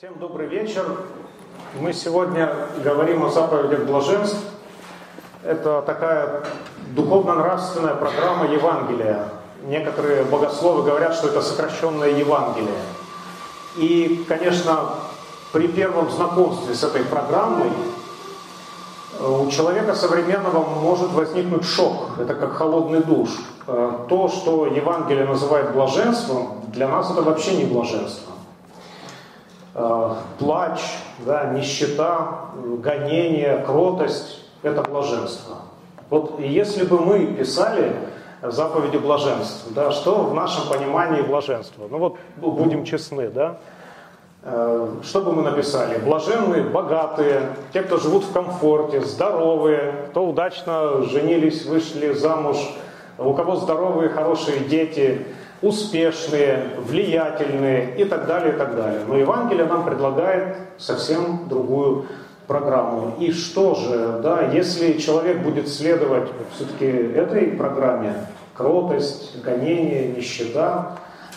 Всем добрый вечер. Мы сегодня говорим о заповедях блаженств. Это такая духовно-нравственная программа Евангелия. Некоторые богословы говорят, что это сокращенное Евангелие. И, конечно, при первом знакомстве с этой программой у человека современного может возникнуть шок. Это как холодный душ. То, что Евангелие называет блаженством, для нас это вообще не блаженство. Плач, да, нищета, гонение, кротость – это блаженство. Вот если бы мы писали заповеди блаженства, да, что в нашем понимании блаженство? Ну вот будем честны, да? Что бы мы написали? Блаженные, богатые, те, кто живут в комфорте, здоровые, кто удачно женились, вышли замуж, у кого здоровые, хорошие дети, успешные, влиятельные и так далее, и так далее. Но Евангелие нам предлагает совсем другую программу. И что же, да, если человек будет следовать все-таки этой программе, кротость, гонение, нищета,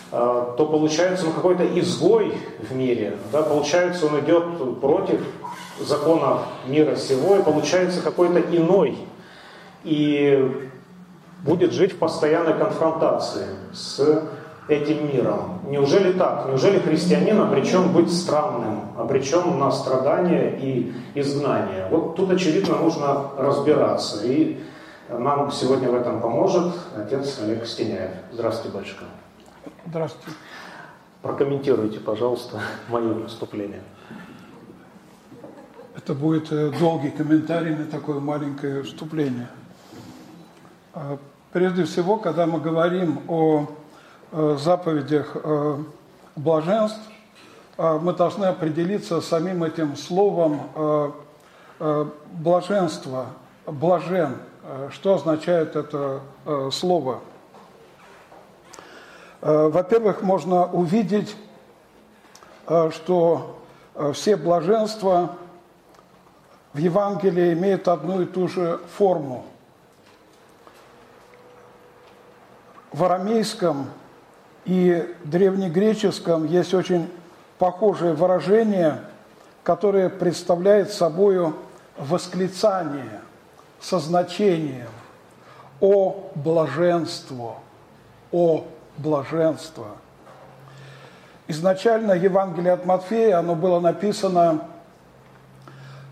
то получается он какой-то изгой в мире, да, получается он идет против закона мира сего, и получается какой-то иной. И будет жить в постоянной конфронтации с этим миром. Неужели так? Неужели христианин обречен быть странным, обречен на страдания и изгнание? Вот тут, очевидно, нужно разбираться. И нам сегодня в этом поможет отец Олег Стеняев. Здравствуйте, батюшка. Здравствуйте. Прокомментируйте, пожалуйста, мое выступление. Это будет долгий комментарий на такое маленькое вступление. Прежде всего, когда мы говорим о заповедях блаженств, мы должны определиться самим этим словом блаженство, блажен. Что означает это слово? Во-первых, можно увидеть, что все блаженства в Евангелии имеют одну и ту же форму – в арамейском и древнегреческом есть очень похожее выражение, которое представляет собой восклицание со значением «О блаженство! О блаженство!». Изначально Евангелие от Матфея, оно было написано,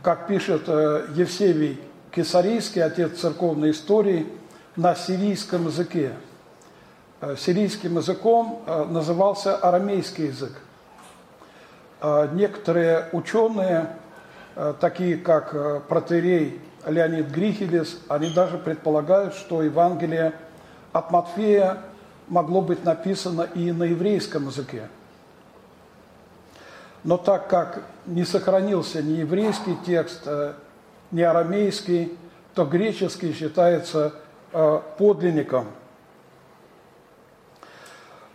как пишет Евсевий Кесарийский, отец церковной истории, на сирийском языке – сирийским языком назывался арамейский язык. Некоторые ученые, такие как протерей Леонид Грихелес, они даже предполагают, что Евангелие от Матфея могло быть написано и на еврейском языке. Но так как не сохранился ни еврейский текст, ни арамейский, то греческий считается подлинником –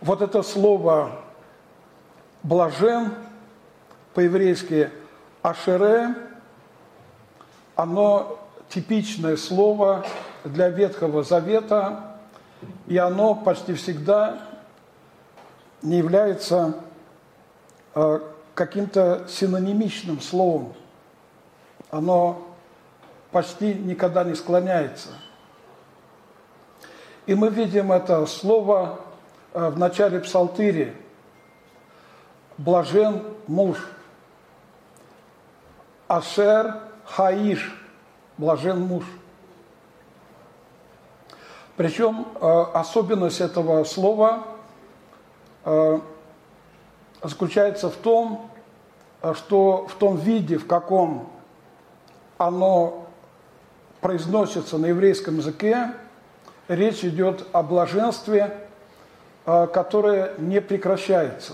вот это слово «блажен» по-еврейски «ашере», оно типичное слово для Ветхого Завета, и оно почти всегда не является э, каким-то синонимичным словом. Оно почти никогда не склоняется. И мы видим это слово в начале псалтыри «Блажен муж», «Ашер хаиш» – «Блажен муж». Причем особенность этого слова заключается в том, что в том виде, в каком оно произносится на еврейском языке, речь идет о блаженстве – которое не прекращается.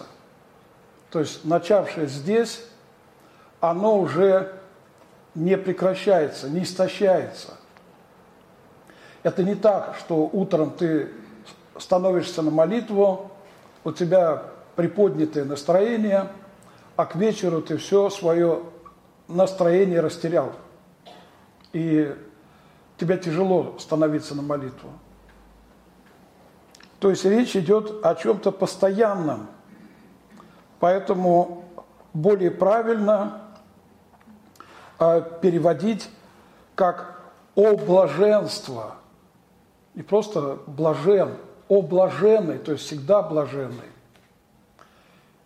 То есть начавшее здесь, оно уже не прекращается, не истощается. Это не так, что утром ты становишься на молитву, у тебя приподнятое настроение, а к вечеру ты все свое настроение растерял. И тебе тяжело становиться на молитву. То есть речь идет о чем-то постоянном. Поэтому более правильно э, переводить как «о блаженство». Не просто «блажен», «о блаженный», то есть всегда блаженный.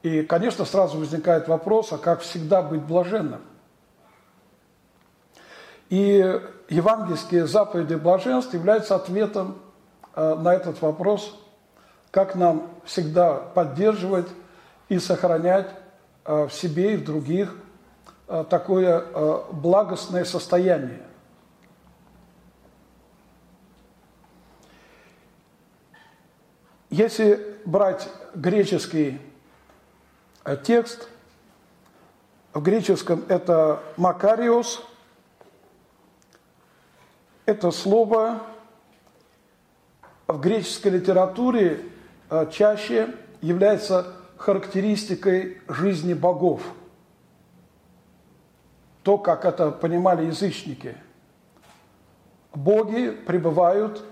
И, конечно, сразу возникает вопрос, а как всегда быть блаженным? И евангельские заповеди блаженства являются ответом э, на этот вопрос, как нам всегда поддерживать и сохранять э, в себе и в других э, такое благостное состояние. Если брать греческий текст, в греческом это «макариос», это слово в греческой литературе э, чаще является характеристикой жизни богов. То, как это понимали язычники. Боги пребывают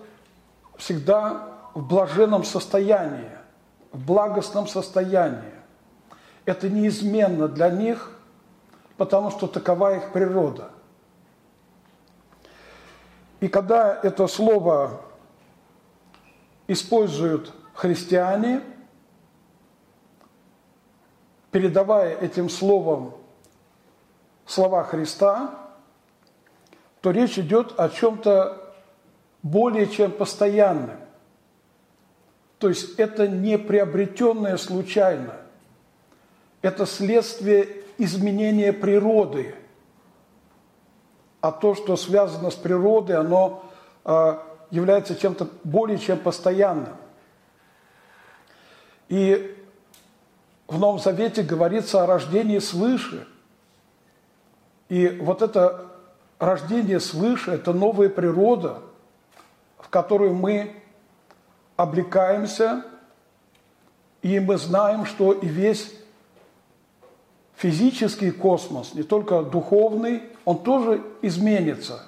всегда в блаженном состоянии, в благостном состоянии. Это неизменно для них, потому что такова их природа. И когда это слово используют христиане, передавая этим словом слова Христа, то речь идет о чем-то более чем постоянном. То есть это не приобретенное случайно. Это следствие изменения природы – а то, что связано с природой, оно э, является чем-то более чем постоянным. И в Новом Завете говорится о рождении свыше. И вот это рождение свыше – это новая природа, в которую мы облекаемся, и мы знаем, что и весь физический космос, не только духовный, он тоже изменится.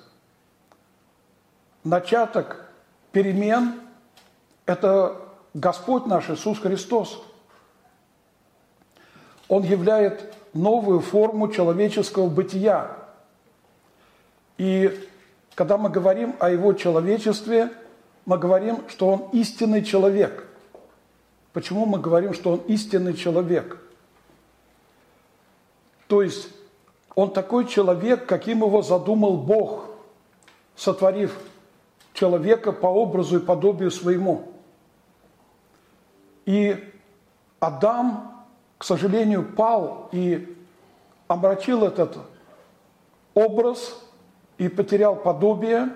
Начаток перемен – это Господь наш Иисус Христос. Он являет новую форму человеческого бытия. И когда мы говорим о Его человечестве, мы говорим, что Он истинный человек. Почему мы говорим, что Он истинный человек – то есть он такой человек, каким его задумал Бог, сотворив человека по образу и подобию своему. И Адам, к сожалению, пал и омрачил этот образ и потерял подобие.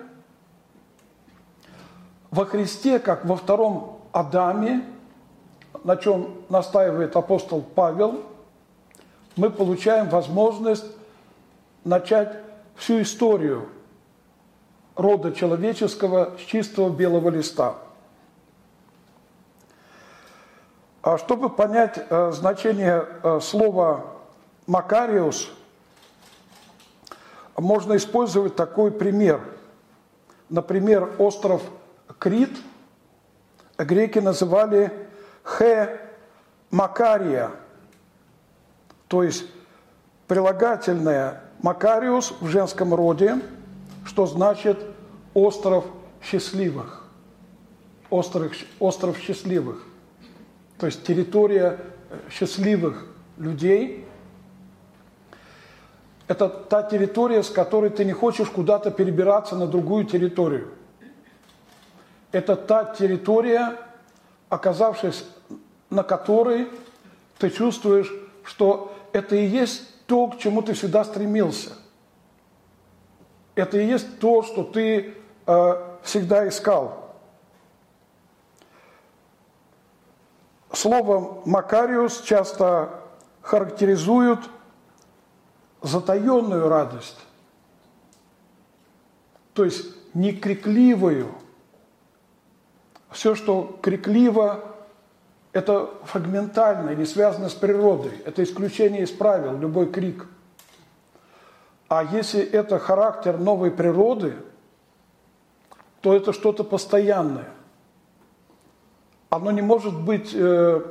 Во Христе, как во втором Адаме, на чем настаивает апостол Павел – мы получаем возможность начать всю историю рода человеческого с чистого белого листа. А чтобы понять э, значение э, слова «макариус», можно использовать такой пример. Например, остров Крит греки называли «хе Макария», то есть прилагательное «макариус» в женском роде, что значит «остров счастливых». Остров, остров счастливых. То есть территория счастливых людей. Это та территория, с которой ты не хочешь куда-то перебираться на другую территорию. Это та территория, оказавшись на которой ты чувствуешь, что это и есть то, к чему ты всегда стремился. Это и есть то, что ты э, всегда искал. Словом «макариус» часто характеризуют затаенную радость, то есть не крикливую. Все, что крикливо, это фрагментально, не связано с природой. Это исключение из правил, любой крик. А если это характер новой природы, то это что-то постоянное. Оно не может быть э,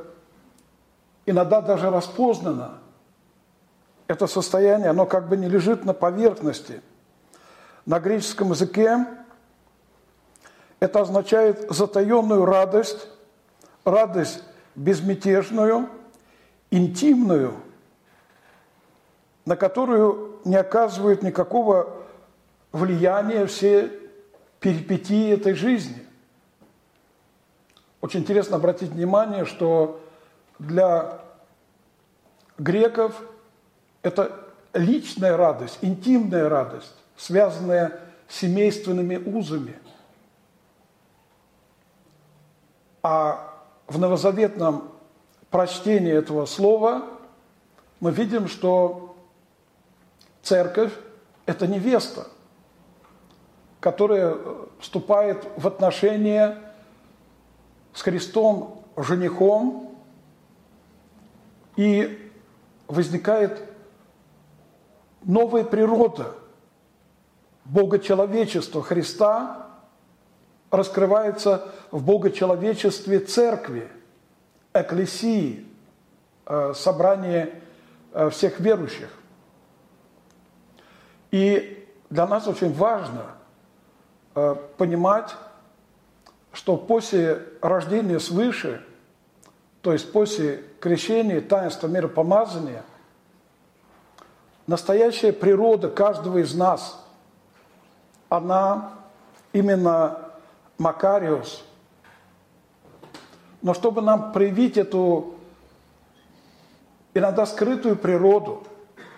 иногда даже распознано. это состояние, оно как бы не лежит на поверхности. На греческом языке это означает затаенную радость, радость безмятежную, интимную, на которую не оказывают никакого влияния все перипетии этой жизни. Очень интересно обратить внимание, что для греков это личная радость, интимная радость, связанная с семейственными узами. А в новозаветном прочтении этого слова мы видим, что церковь – это невеста, которая вступает в отношения с Христом женихом, и возникает новая природа Богочеловечества Христа раскрывается в богочеловечестве церкви, экклесии, э, собрания э, всех верующих. И для нас очень важно э, понимать, что после рождения свыше, то есть после крещения, таинства миропомазания, настоящая природа каждого из нас, она именно Макариус. Но чтобы нам проявить эту иногда скрытую природу,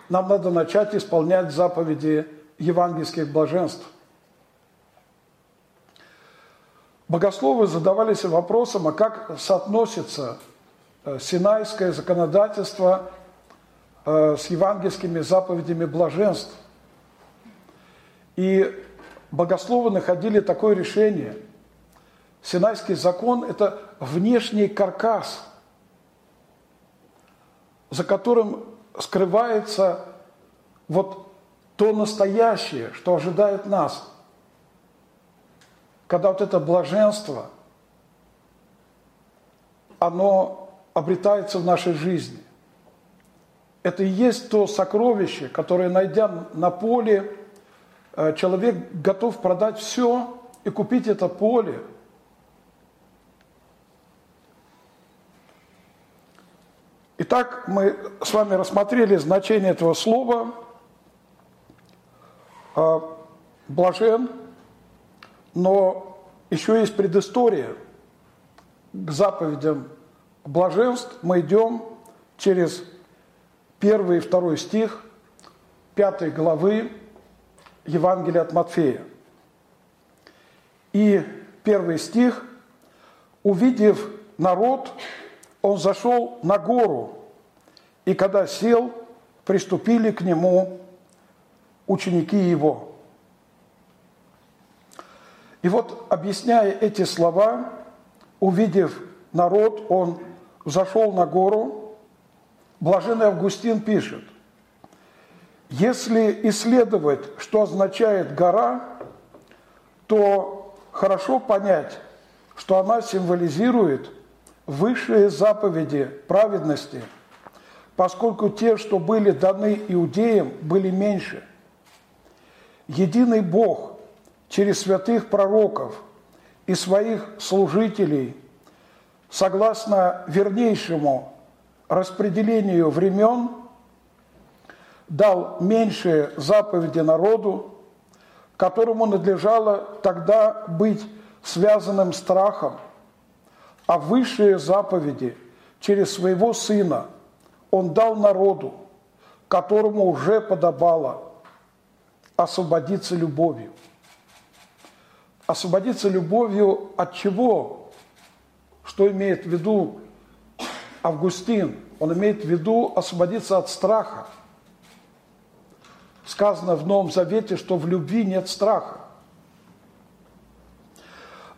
нам надо начать исполнять заповеди евангельских блаженств. Богословы задавались вопросом, а как соотносится э, синайское законодательство э, с евангельскими заповедями блаженств. И богословы находили такое решение. Синайский закон – это внешний каркас, за которым скрывается вот то настоящее, что ожидает нас – когда вот это блаженство, оно обретается в нашей жизни. Это и есть то сокровище, которое, найдя на поле, э, человек готов продать все и купить это поле. Итак, мы с вами рассмотрели значение этого слова. Э, блажен – но еще есть предыстория к заповедям блаженств. Мы идем через первый и второй стих пятой главы Евангелия от Матфея. И первый стих, увидев народ, он зашел на гору, и когда сел, приступили к нему ученики его – и вот, объясняя эти слова, увидев народ, он зашел на гору. Блаженный Августин пишет, если исследовать, что означает гора, то хорошо понять, что она символизирует высшие заповеди праведности, поскольку те, что были даны иудеям, были меньше. Единый Бог через святых пророков и своих служителей, согласно вернейшему распределению времен, дал меньшие заповеди народу, которому надлежало тогда быть связанным страхом, а высшие заповеди через своего Сына Он дал народу, которому уже подобало освободиться любовью освободиться любовью от чего? Что имеет в виду Августин? Он имеет в виду освободиться от страха. Сказано в Новом Завете, что в любви нет страха.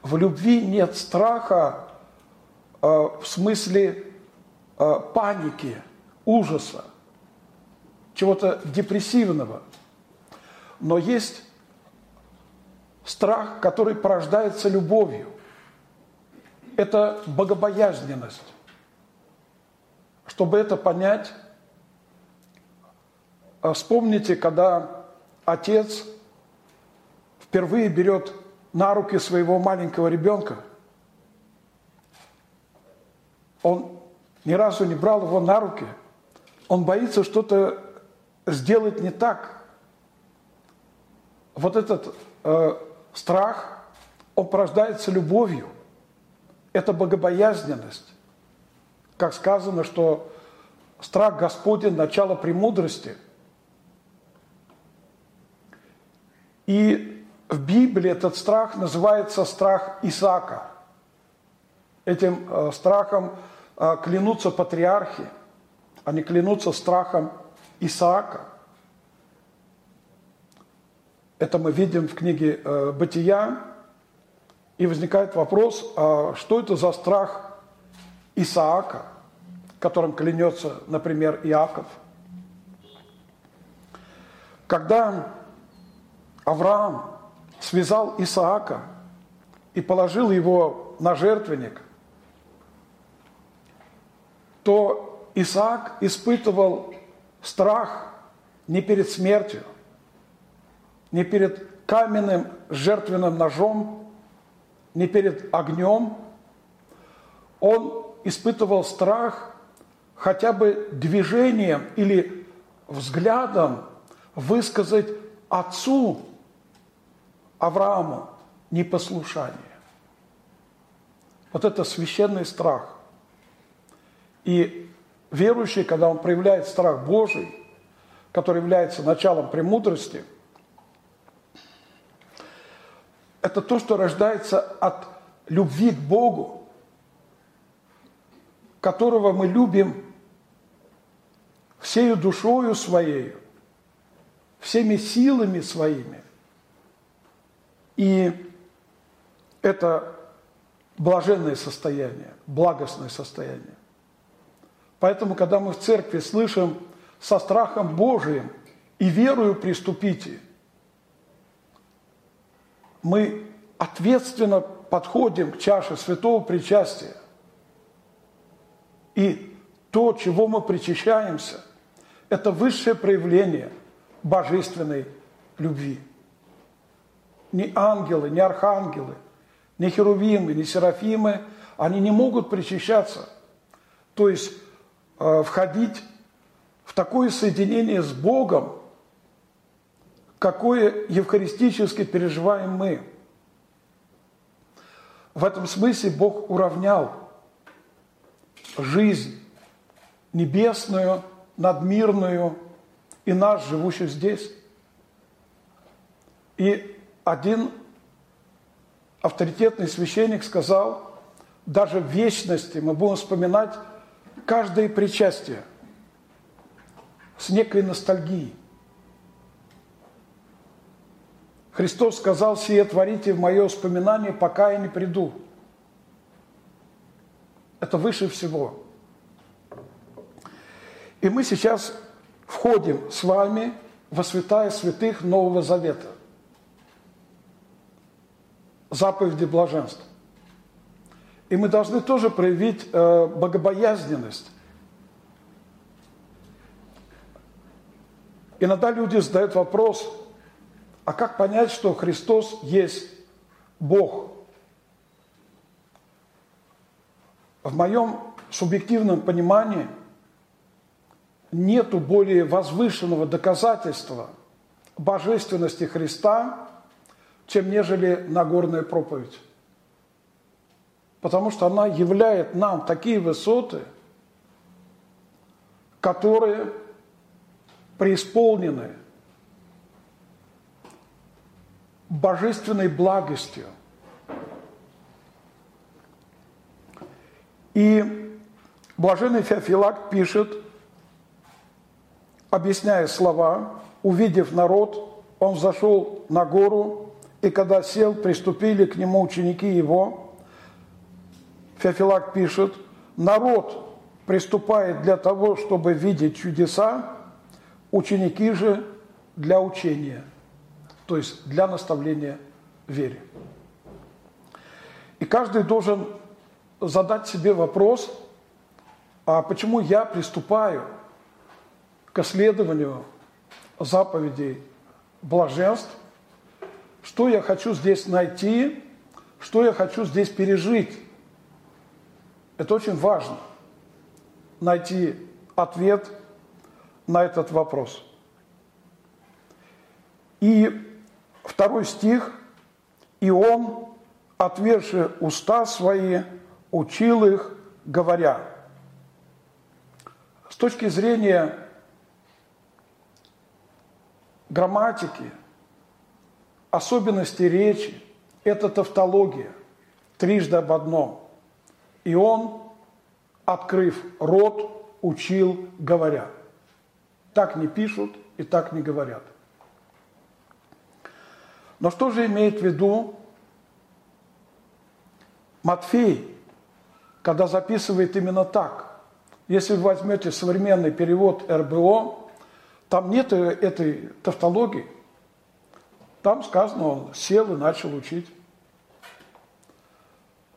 В любви нет страха э, в смысле э, паники, ужаса, чего-то депрессивного. Но есть страх, который порождается любовью. Это богобоязненность. Чтобы это понять, а, вспомните, когда отец впервые берет на руки своего маленького ребенка, он ни разу не брал его на руки, он боится что-то сделать не так. Вот этот э, страх, он любовью. Это богобоязненность. Как сказано, что страх Господень – начало премудрости. И в Библии этот страх называется страх Исаака. Этим э, страхом э, клянутся патриархи, они клянутся страхом Исаака. Это мы видим в книге э, «Бытия», и возникает вопрос, а что это за страх Исаака, которым клянется, например, Иаков? Когда Авраам связал Исаака и положил его на жертвенник, то Исаак испытывал страх не перед смертью, не перед каменным жертвенным ножом, не перед огнем. Он испытывал страх хотя бы движением или взглядом высказать отцу Аврааму непослушание. Вот это священный страх. И верующий, когда он проявляет страх Божий, который является началом премудрости, это то, что рождается от любви к Богу, которого мы любим всею душою своей, всеми силами своими. И это блаженное состояние, благостное состояние. Поэтому, когда мы в церкви слышим со страхом Божиим и верою приступите, мы ответственно подходим к чаше святого причастия. И то, чего мы причащаемся, это высшее проявление божественной любви ни ангелы, ни архангелы, ни херувимы, ни серафимы, они не могут причащаться. То есть э, входить в такое соединение с Богом, какое евхаристически переживаем мы. В этом смысле Бог уравнял жизнь небесную, надмирную и нас, живущих здесь. И один авторитетный священник сказал, даже в вечности мы будем вспоминать каждое причастие с некой ностальгией. Христос сказал, сие творите в мое воспоминание, пока я не приду. Это выше всего. И мы сейчас входим с вами во святая святых Нового Завета заповеди блаженства. И мы должны тоже проявить э, богобоязненность. Иногда люди задают вопрос, а как понять, что Христос есть Бог? В моем субъективном понимании нету более возвышенного доказательства божественности Христа, чем нежели Нагорная проповедь. Потому что она являет нам такие высоты, которые преисполнены божественной благостью. И блаженный Феофилакт пишет, объясняя слова, увидев народ, он зашел на гору и когда сел, приступили к нему ученики его. Феофилак пишет, народ приступает для того, чтобы видеть чудеса, ученики же для учения, то есть для наставления вере. И каждый должен задать себе вопрос, а почему я приступаю к исследованию заповедей блаженств, что я хочу здесь найти, что я хочу здесь пережить. Это очень важно, найти ответ на этот вопрос. И второй стих, «И он, отверши уста свои, учил их, говоря». С точки зрения грамматики, особенности речи, это тавтология, трижды об одном. И он, открыв рот, учил, говоря. Так не пишут и так не говорят. Но что же имеет в виду Матфей, когда записывает именно так? Если вы возьмете современный перевод РБО, там нет этой тавтологии. Там сказано, он сел и начал учить.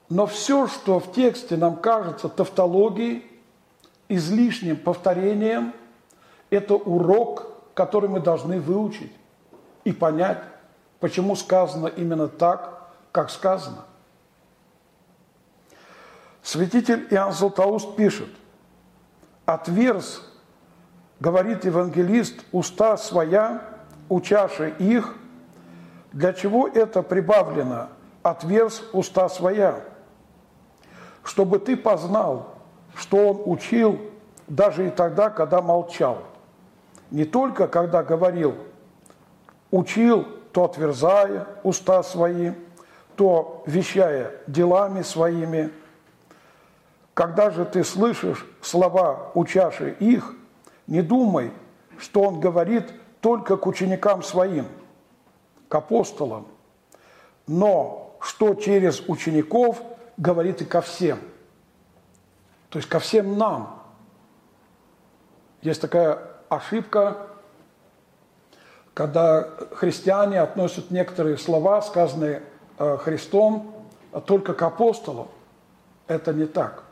Но все, что в тексте нам кажется тавтологией, излишним повторением, это урок, который мы должны выучить и понять, почему сказано именно так, как сказано. Святитель Иоанн Златоуст пишет, «Отверз говорит евангелист, уста своя, учаши их, для чего это прибавлено? Отверз уста своя, чтобы ты познал, что он учил даже и тогда, когда молчал. Не только когда говорил, учил, то отверзая уста свои, то вещая делами своими. Когда же ты слышишь слова учаши их, не думай, что он говорит только к ученикам своим, к апостолам, но что через учеников говорит и ко всем. То есть ко всем нам. Есть такая ошибка, когда христиане относят некоторые слова, сказанные э, Христом, только к апостолам. Это не так.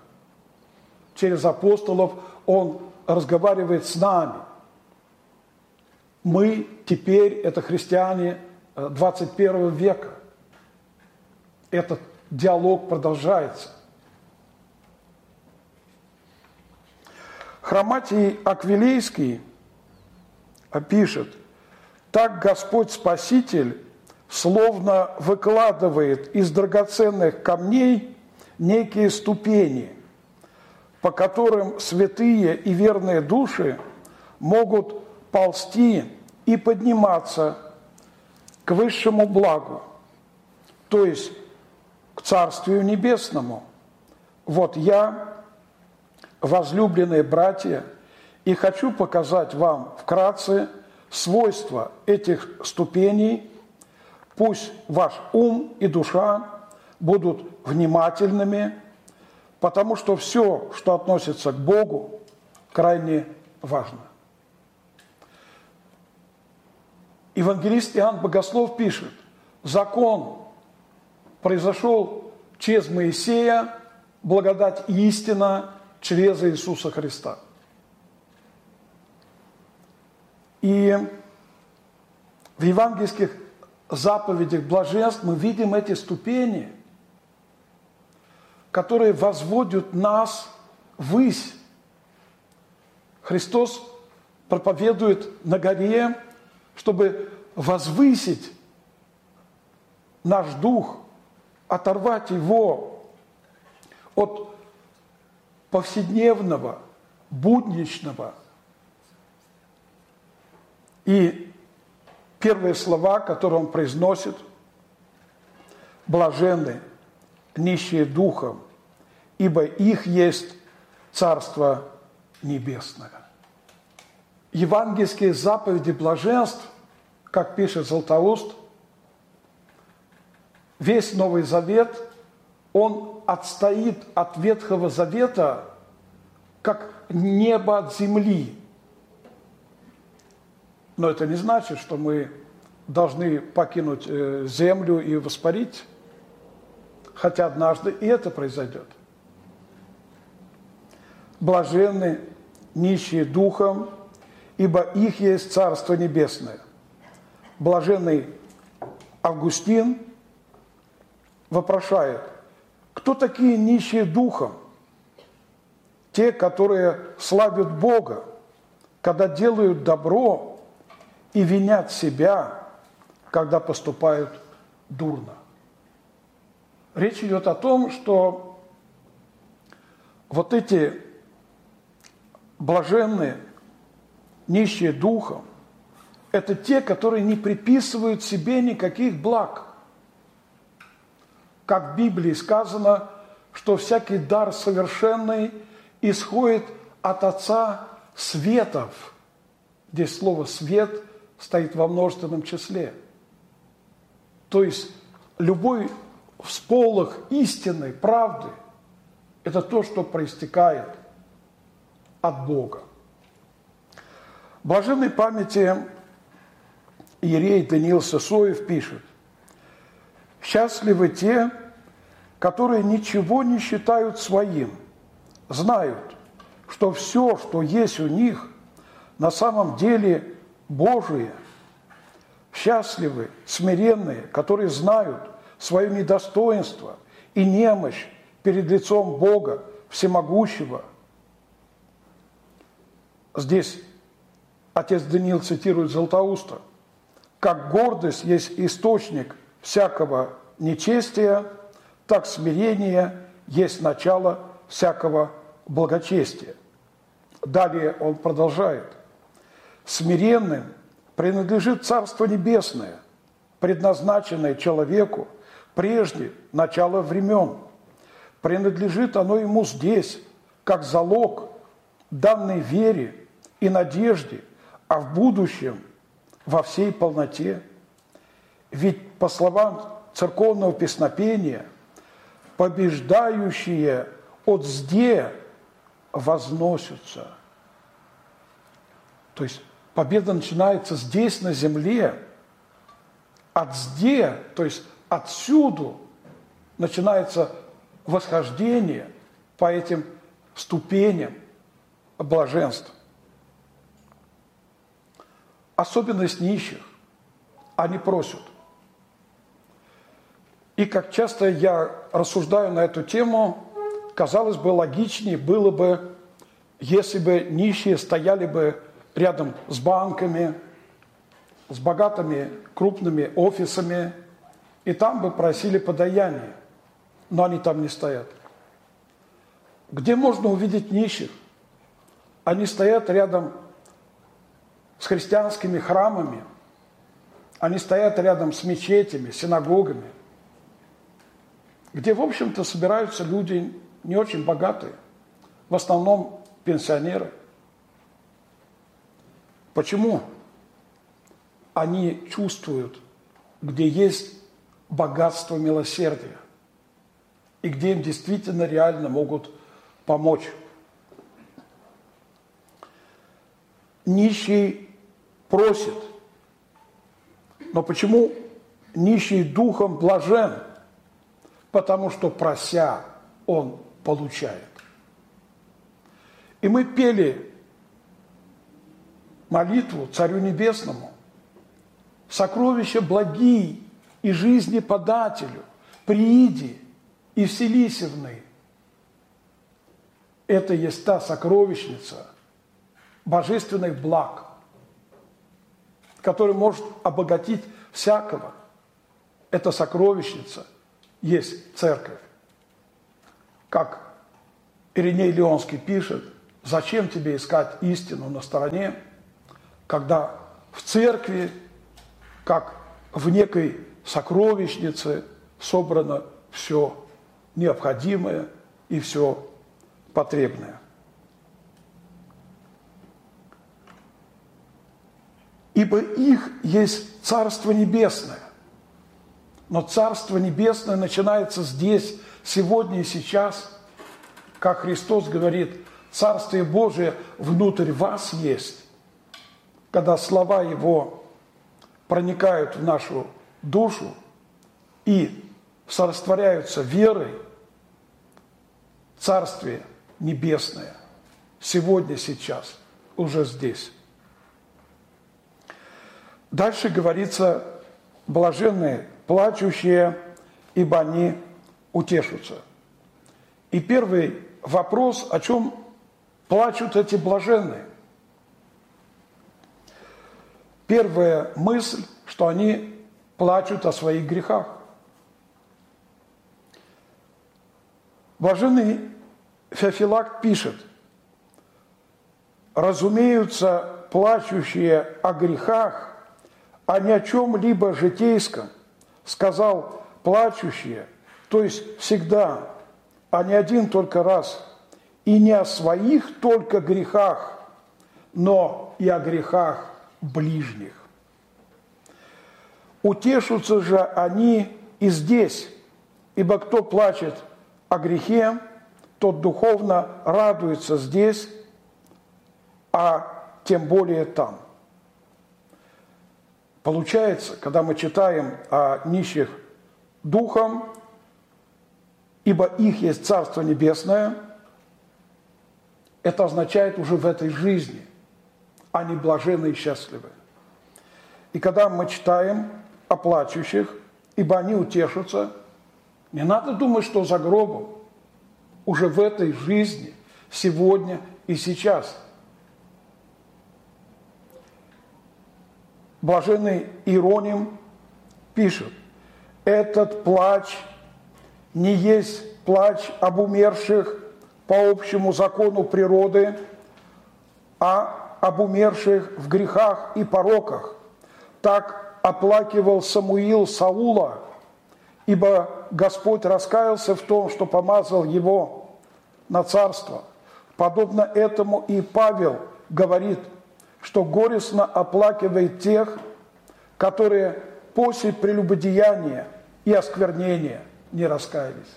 Через апостолов он разговаривает с нами. Мы теперь, это христиане 21 э, века. Этот диалог продолжается. Хроматий Аквилейский пишет, так Господь Спаситель словно выкладывает из драгоценных камней некие ступени, по которым святые и верные души могут ползти и подниматься к высшему благу, то есть к Царствию Небесному. Вот я, возлюбленные братья, и хочу показать вам вкратце свойства этих ступеней. Пусть ваш ум и душа будут внимательными – потому что все, что относится к Богу, крайне важно. Евангелист Иоанн Богослов пишет, закон произошел через Моисея, благодать и истина через Иисуса Христа. И в евангельских заповедях блаженств мы видим эти ступени – которые возводят нас ввысь. Христос проповедует на горе, чтобы возвысить наш дух, оторвать его от повседневного, будничного. И первые слова, которые он произносит, блаженны нищие духом, ибо их есть Царство Небесное. Евангельские заповеди блаженств, как пишет Златоуст, весь Новый Завет, он отстоит от Ветхого Завета, как небо от земли. Но это не значит, что мы должны покинуть э, землю и воспарить, хотя однажды и это произойдет блаженны нищие духом, ибо их есть Царство Небесное. Блаженный Августин вопрошает, кто такие нищие духом? Те, которые славят Бога, когда делают добро и винят себя, когда поступают дурно. Речь идет о том, что вот эти блаженные, нищие духом, это те, которые не приписывают себе никаких благ. Как в Библии сказано, что всякий дар совершенный исходит от Отца светов. Здесь слово «свет» стоит во множественном числе. То есть любой всполох истинной правды – это то, что проистекает от Бога. Блаженной памяти Иерей Даниил Сосоев пишет, «Счастливы те, которые ничего не считают своим, знают, что все, что есть у них, на самом деле Божие. Счастливы, смиренные, которые знают свое недостоинство и немощь перед лицом Бога Всемогущего. Здесь отец Даниил цитирует Златоуста. «Как гордость есть источник всякого нечестия, так смирение есть начало всякого благочестия. Далее он продолжает. Смиренным принадлежит Царство Небесное, предназначенное человеку прежде начала времен. Принадлежит оно ему здесь, как залог данной вере и надежде, а в будущем во всей полноте. Ведь, по словам церковного песнопения, побеждающие от зде возносятся. То есть победа начинается здесь, на земле, от зде, то есть отсюда начинается восхождение по этим ступеням блаженства. Особенность нищих. Они просят. И как часто я рассуждаю на эту тему, казалось бы, логичнее было бы, если бы нищие стояли бы рядом с банками, с богатыми крупными офисами, и там бы просили подаяние. Но они там не стоят. Где можно увидеть нищих? Они стоят рядом с христианскими храмами, они стоят рядом с мечетями, синагогами, где, в общем-то, собираются люди не очень богатые, в основном пенсионеры. Почему? Они чувствуют, где есть богатство милосердия и где им действительно реально могут помочь. Нищий просит, но почему нищий духом блажен? Потому что прося, он получает. И мы пели молитву Царю Небесному. Сокровища благие и жизни подателю, прииди и вселися в Это есть та сокровищница божественных благ, которая может обогатить всякого. Эта сокровищница есть церковь как Ириней Леонский пишет, зачем тебе искать истину на стороне, когда в церкви, как в некой сокровищнице собрано все необходимое и все потребное. Ибо их есть Царство Небесное. Но Царство Небесное начинается здесь, сегодня и сейчас, как Христос говорит, Царствие Божие внутрь вас есть. Когда слова Его проникают в нашу душу и сорастворяются верой, Царствие Небесное сегодня, сейчас, уже здесь. Дальше говорится, блаженные, плачущие, ибо они утешатся. И первый вопрос, о чем плачут эти блаженные. Первая мысль, что они плачут о своих грехах. Блаженный Феофилакт пишет, разумеются плачущие о грехах, а не о чем-либо житейском, сказал плачущие, то есть всегда, а не один только раз, и не о своих только грехах, но и о грехах ближних. Утешутся же они и здесь, ибо кто плачет о грехе, тот духовно радуется здесь, а тем более там. Получается, когда мы читаем о нищих духом, ибо их есть Царство Небесное, это означает уже в этой жизни, не блаженные и счастливы. И когда мы читаем о плачущих, ибо они утешатся, не надо думать, что за гробом, уже в этой жизни, сегодня и сейчас. Блаженный Ироним пишет, этот плач не есть плач об умерших по общему закону природы, а об умерших в грехах и пороках. Так оплакивал Самуил Саула, ибо Господь раскаялся в том, что помазал его на царство. Подобно этому и Павел говорит, что горестно оплакивает тех, которые после прелюбодеяния и осквернения не раскаялись.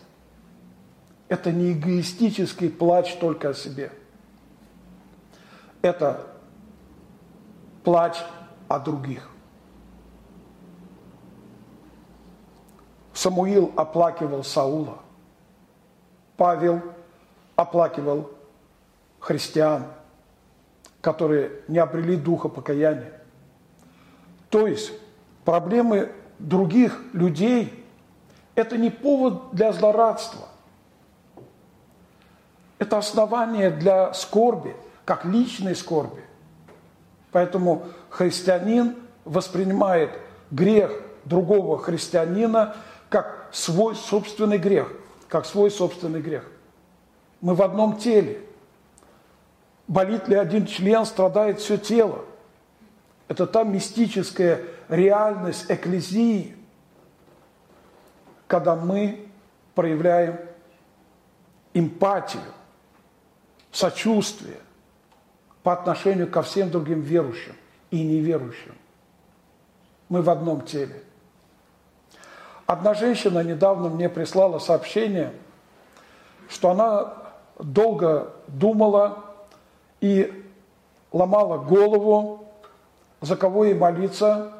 Это не эгоистический плач только о себе. Это плач о других. Самуил оплакивал Саула. Павел оплакивал христиан, которые не обрели духа покаяния. То есть проблемы других людей – это не повод для злорадства. Это основание для скорби, как личной скорби. Поэтому христианин воспринимает грех другого христианина как свой собственный грех, как свой собственный грех. Мы в одном теле. Болит ли один член, страдает все тело. Это та мистическая реальность экклезии, когда мы проявляем эмпатию, сочувствие по отношению ко всем другим верующим и неверующим. Мы в одном теле. Одна женщина недавно мне прислала сообщение, что она долго думала и ломала голову, за кого ей молиться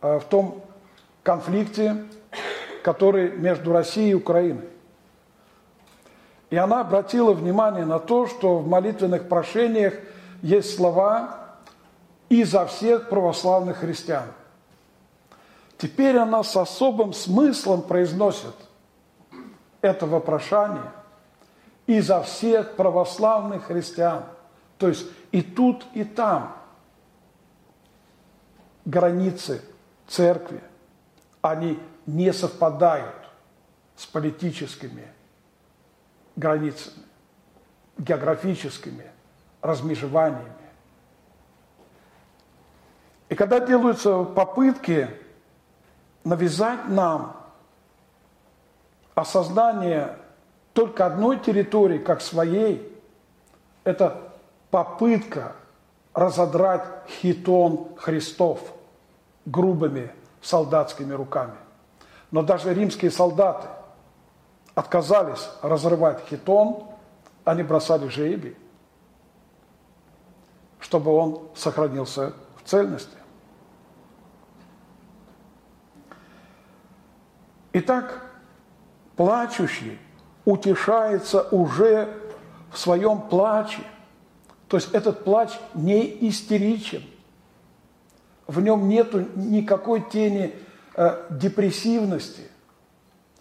э, в том конфликте, который между Россией и Украиной. И она обратила внимание на то, что в молитвенных прошениях есть слова «и за всех православных христиан». Теперь она с особым смыслом произносит это вопрошание и за всех православных христиан. То есть и тут, и там границы церкви, они не совпадают с политическими границами, географическими размежеваниями. И когда делаются попытки навязать нам осознание только одной территории, как своей, это попытка разодрать хитон Христов грубыми солдатскими руками. Но даже римские солдаты отказались разрывать хитон, они бросали жребий, чтобы он сохранился в цельности. Итак, плачущий утешается уже в своем плаче. То есть этот плач не истеричен. в нем нет никакой тени э, депрессивности.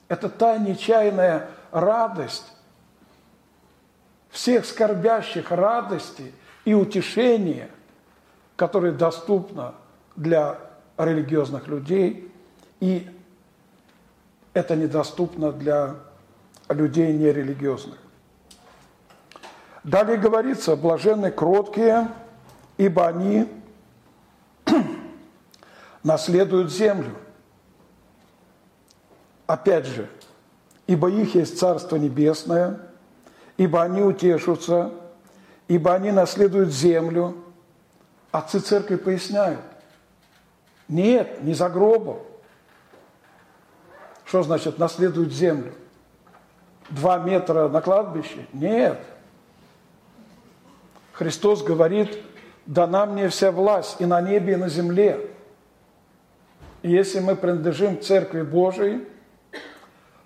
Это та нечаянная радость, всех скорбящих радости и утешения, которые доступны для религиозных людей, и это недоступно для людей нерелигиозных. Далее говорится, блаженны кроткие, ибо они наследуют землю. Опять же, ибо их есть Царство Небесное, ибо они утешутся, ибо они наследуют землю. Отцы церкви поясняют. Нет, не за гробом. Что значит наследуют землю? Два метра на кладбище? Нет. Христос говорит, дана мне вся власть и на небе, и на земле. И если мы принадлежим Церкви Божией,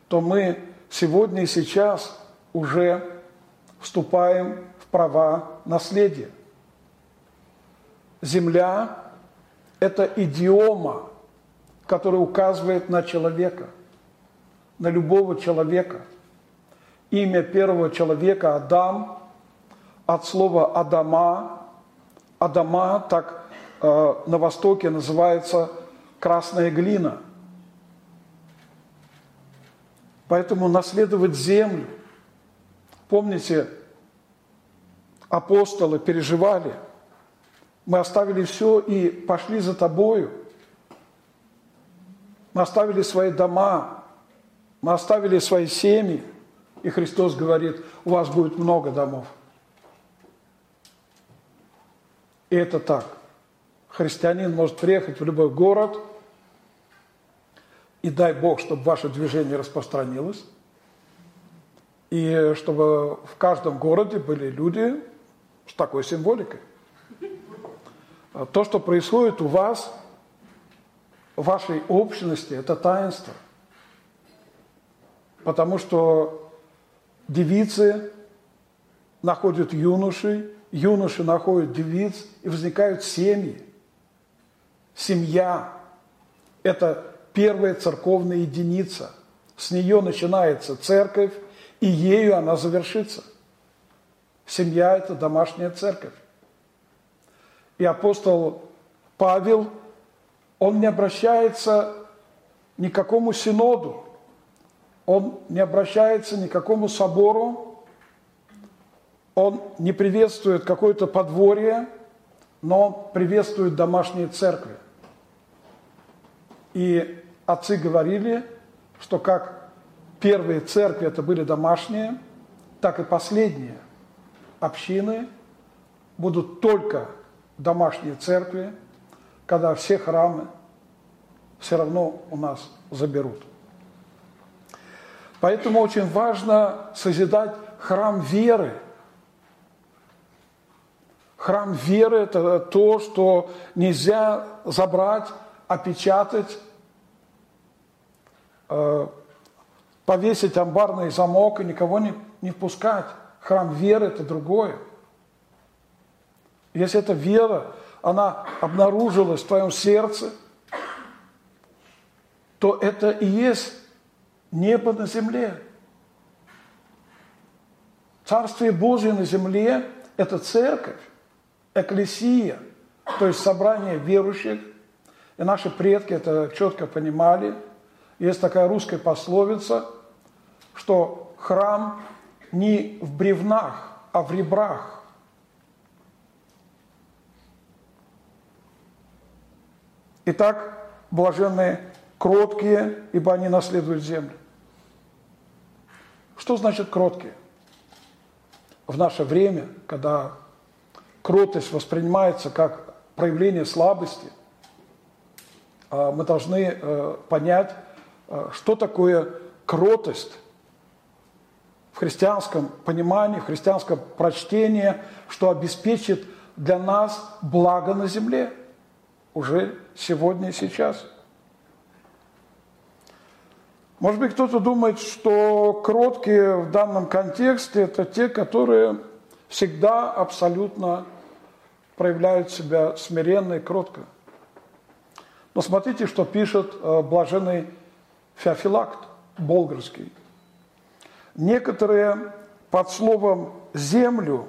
то мы сегодня и сейчас уже вступаем права наследия. Земля – это идиома, которая указывает на человека, на любого человека. Имя первого человека – Адам, от слова «Адама». Адама так э, на Востоке называется красная глина. Поэтому наследовать землю. Помните, апостолы переживали. Мы оставили все и пошли за тобою. Мы оставили свои дома, мы оставили свои семьи. И Христос говорит, у вас будет много домов. И это так. Христианин может приехать в любой город – и дай Бог, чтобы ваше движение распространилось. И чтобы в каждом городе были люди с такой символикой. То, что происходит у вас, в вашей общности, это таинство. Потому что девицы находят юношей, юноши находят девиц, и возникают семьи. Семья – это первая церковная единица. С нее начинается церковь, и ею она завершится. Семья – это домашняя церковь. И апостол Павел, он не обращается ни к какому синоду, он не обращается ни к какому собору, он не приветствует какое-то подворье, но приветствует домашние церкви. И отцы говорили, что как первые церкви это были домашние, так и последние общины будут только домашние церкви, когда все храмы все равно у нас заберут. Поэтому очень важно созидать храм веры. Храм веры – это то, что нельзя забрать, опечатать Э, повесить амбарный замок и никого не, не впускать. Храм веры – это другое. Если эта вера, она обнаружилась в твоем сердце, то это и есть небо на земле. Царствие Божие на земле – это церковь, экклесия, то есть собрание верующих. И наши предки это четко понимали – есть такая русская пословица, что храм не в бревнах, а в ребрах. Итак, блаженные кроткие, ибо они наследуют землю. Что значит кроткие? В наше время, когда кротость воспринимается как проявление слабости, а, мы должны э, понять, Э, что такое кротость в христианском понимании, в христианском прочтении, что обеспечит для нас благо на земле уже сегодня и сейчас. Может быть, кто-то думает, что кроткие в данном контексте – это те, которые всегда абсолютно проявляют себя смиренно и кротко. Но смотрите, что пишет э, блаженный Феофилакт Болгарский. Некоторые под словом «землю»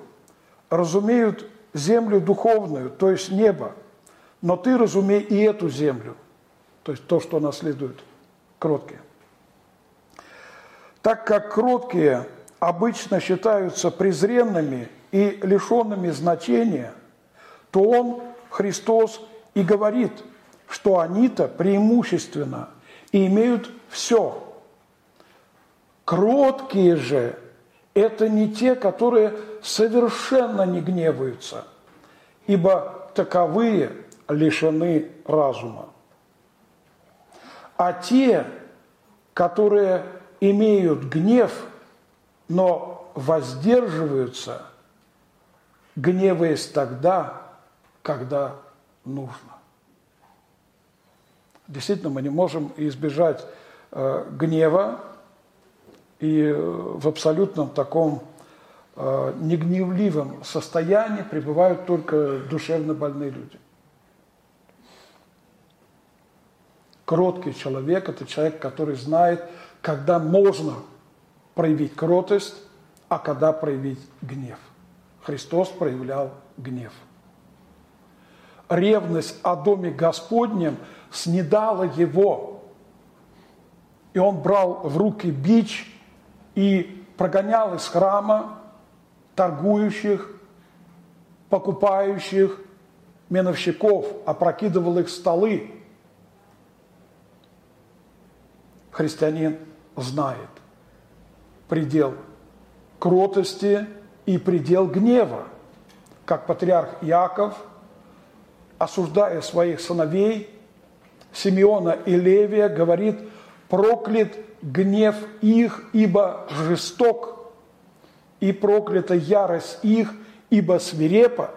разумеют землю духовную, то есть небо, но ты разумей и эту землю, то есть то, что наследуют кроткие. Так как кроткие обычно считаются презренными и лишенными значения, то Он, Христос, и говорит, что они-то преимущественно имеют все. Кроткие же – это не те, которые совершенно не гневаются, ибо таковые лишены разума. А те, которые имеют гнев, но воздерживаются, гневаясь тогда, когда нужно. Действительно, мы не можем избежать э, гнева, и э, в абсолютном таком э, негневливом состоянии пребывают только душевно больные люди. Кроткий человек – это человек, который знает, когда можно проявить кротость, а когда проявить гнев. Христос проявлял гнев. Ревность о доме Господнем снедала его. И он брал в руки бич и прогонял из храма торгующих, покупающих, меновщиков, опрокидывал их столы. Христианин знает предел кротости и предел гнева, как патриарх Яков, осуждая своих сыновей, Симеона и Левия, говорит, проклят гнев их, ибо жесток, и проклята ярость их, ибо свирепа.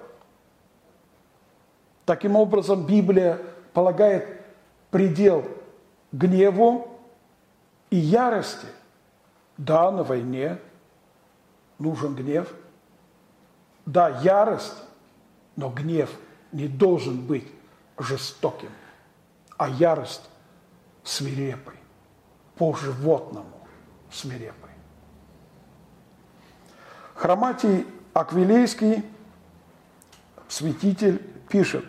Таким образом, Библия полагает предел гневу и ярости. Да, на войне нужен гнев. Да, ярость, но гнев не должен быть жестоким, а ярость свирепой по-животному свирепый. Хроматий Аквилейский, святитель, пишет,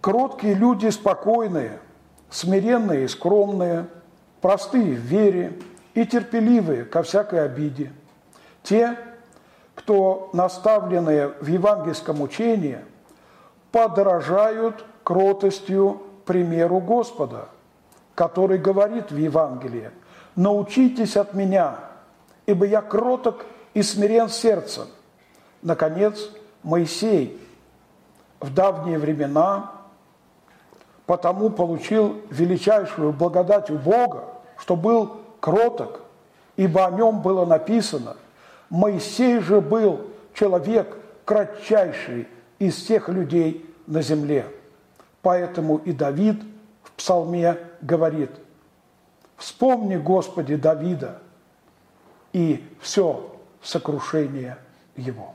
«Кроткие люди спокойные, смиренные и скромные, простые в вере и терпеливые ко всякой обиде. Те, кто наставленные в евангельском учении, подражают кротостью примеру Господа – который говорит в Евангелии, «Научитесь от меня, ибо я кроток и смирен сердцем». Наконец, Моисей в давние времена потому получил величайшую благодать у Бога, что был кроток, ибо о нем было написано, Моисей же был человек кратчайший из всех людей на земле. Поэтому и Давид псалме говорит, вспомни, Господи, Давида и все сокрушение его.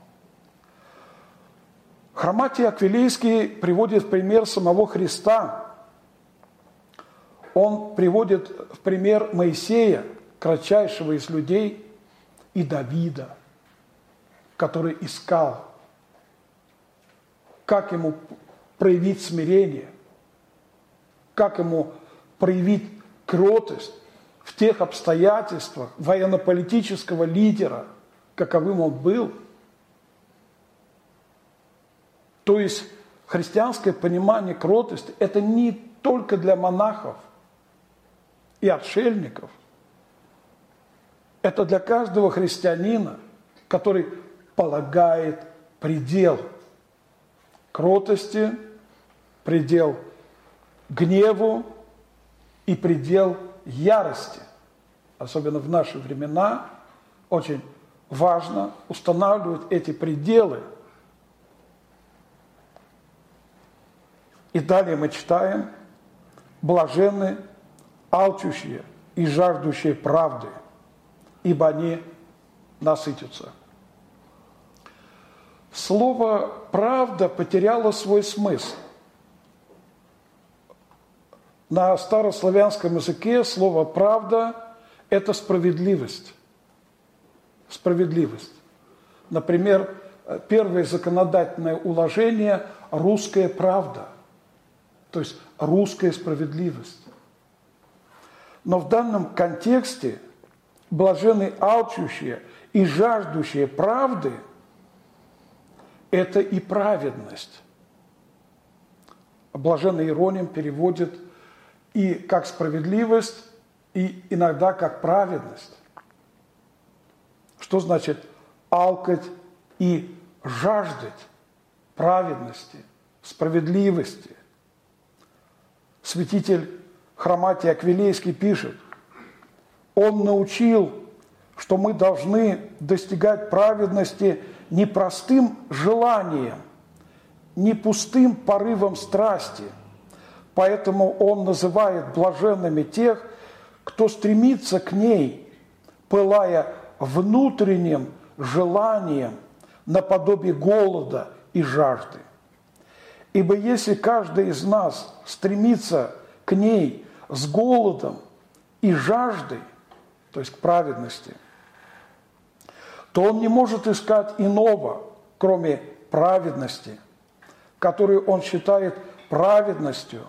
Хроматий Аквилейский приводит пример самого Христа. Он приводит в пример Моисея, кратчайшего из людей, и Давида, который искал, как ему проявить смирение, как ему проявить кротость в тех обстоятельствах военно-политического лидера, каковым он был. То есть христианское понимание кротости – это не только для монахов и отшельников. Это для каждого христианина, который полагает предел кротости, предел гневу, и предел ярости. Особенно в наши времена очень важно устанавливать эти пределы. И далее мы читаем «Блаженны алчущие и жаждущие правды, ибо они насытятся». Слово «правда» потеряло свой смысл. На старославянском языке слово «правда» – это справедливость. Справедливость. Например, первое законодательное уложение – русская правда, то есть русская справедливость. Но в данном контексте блаженные алчущие и жаждущие правды – это и праведность. Блаженный Ироним переводит и как справедливость, и иногда как праведность. Что значит алкать и жаждать праведности, справедливости? Святитель Хроматий Аквилейский пишет, он научил, что мы должны достигать праведности не простым желанием, не пустым порывом страсти. Поэтому он называет блаженными тех, кто стремится к ней, пылая внутренним желанием наподобие голода и жажды. Ибо если каждый из нас стремится к ней с голодом и жаждой, то есть к праведности, то он не может искать иного, кроме праведности, которую он считает праведностью,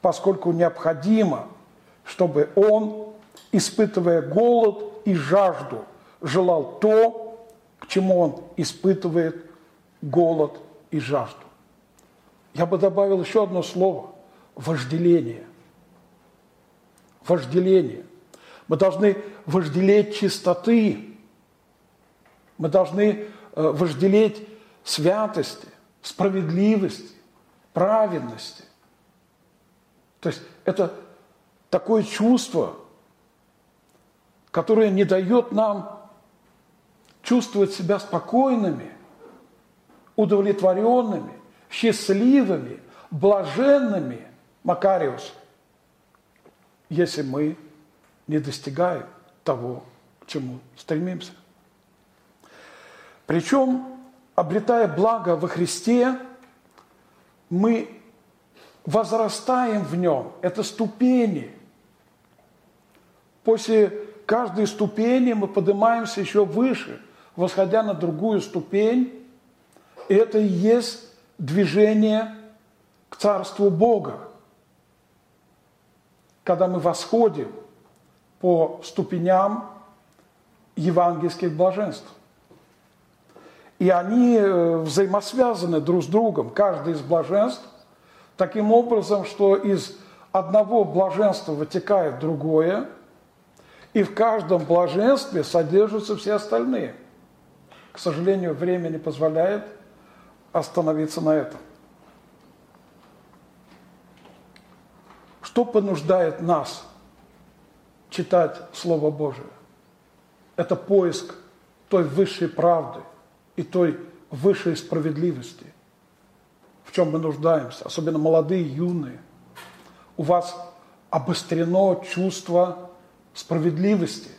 поскольку необходимо, чтобы он, испытывая голод и жажду, желал то, к чему он испытывает голод и жажду. Я бы добавил еще одно слово – вожделение вожделение. Мы должны вожделеть чистоты. Мы должны э, вожделеть святости, справедливости, праведности. То есть это такое чувство, которое не дает нам чувствовать себя спокойными, удовлетворенными, счастливыми, блаженными, Макариус – если мы не достигаем того, к чему стремимся. Причем, обретая благо во Христе, мы возрастаем в нем. Это ступени. После каждой ступени мы поднимаемся еще выше, восходя на другую ступень. И это и есть движение к Царству Бога когда мы восходим по ступеням евангельских блаженств. И они э, взаимосвязаны друг с другом, каждый из блаженств, таким образом, что из одного блаженства вытекает другое, и в каждом блаженстве содержатся все остальные. К сожалению, время не позволяет остановиться на этом. Что понуждает нас читать Слово Божие? Это поиск той высшей правды и той высшей справедливости, в чем мы нуждаемся, особенно молодые, юные. У вас обострено чувство справедливости.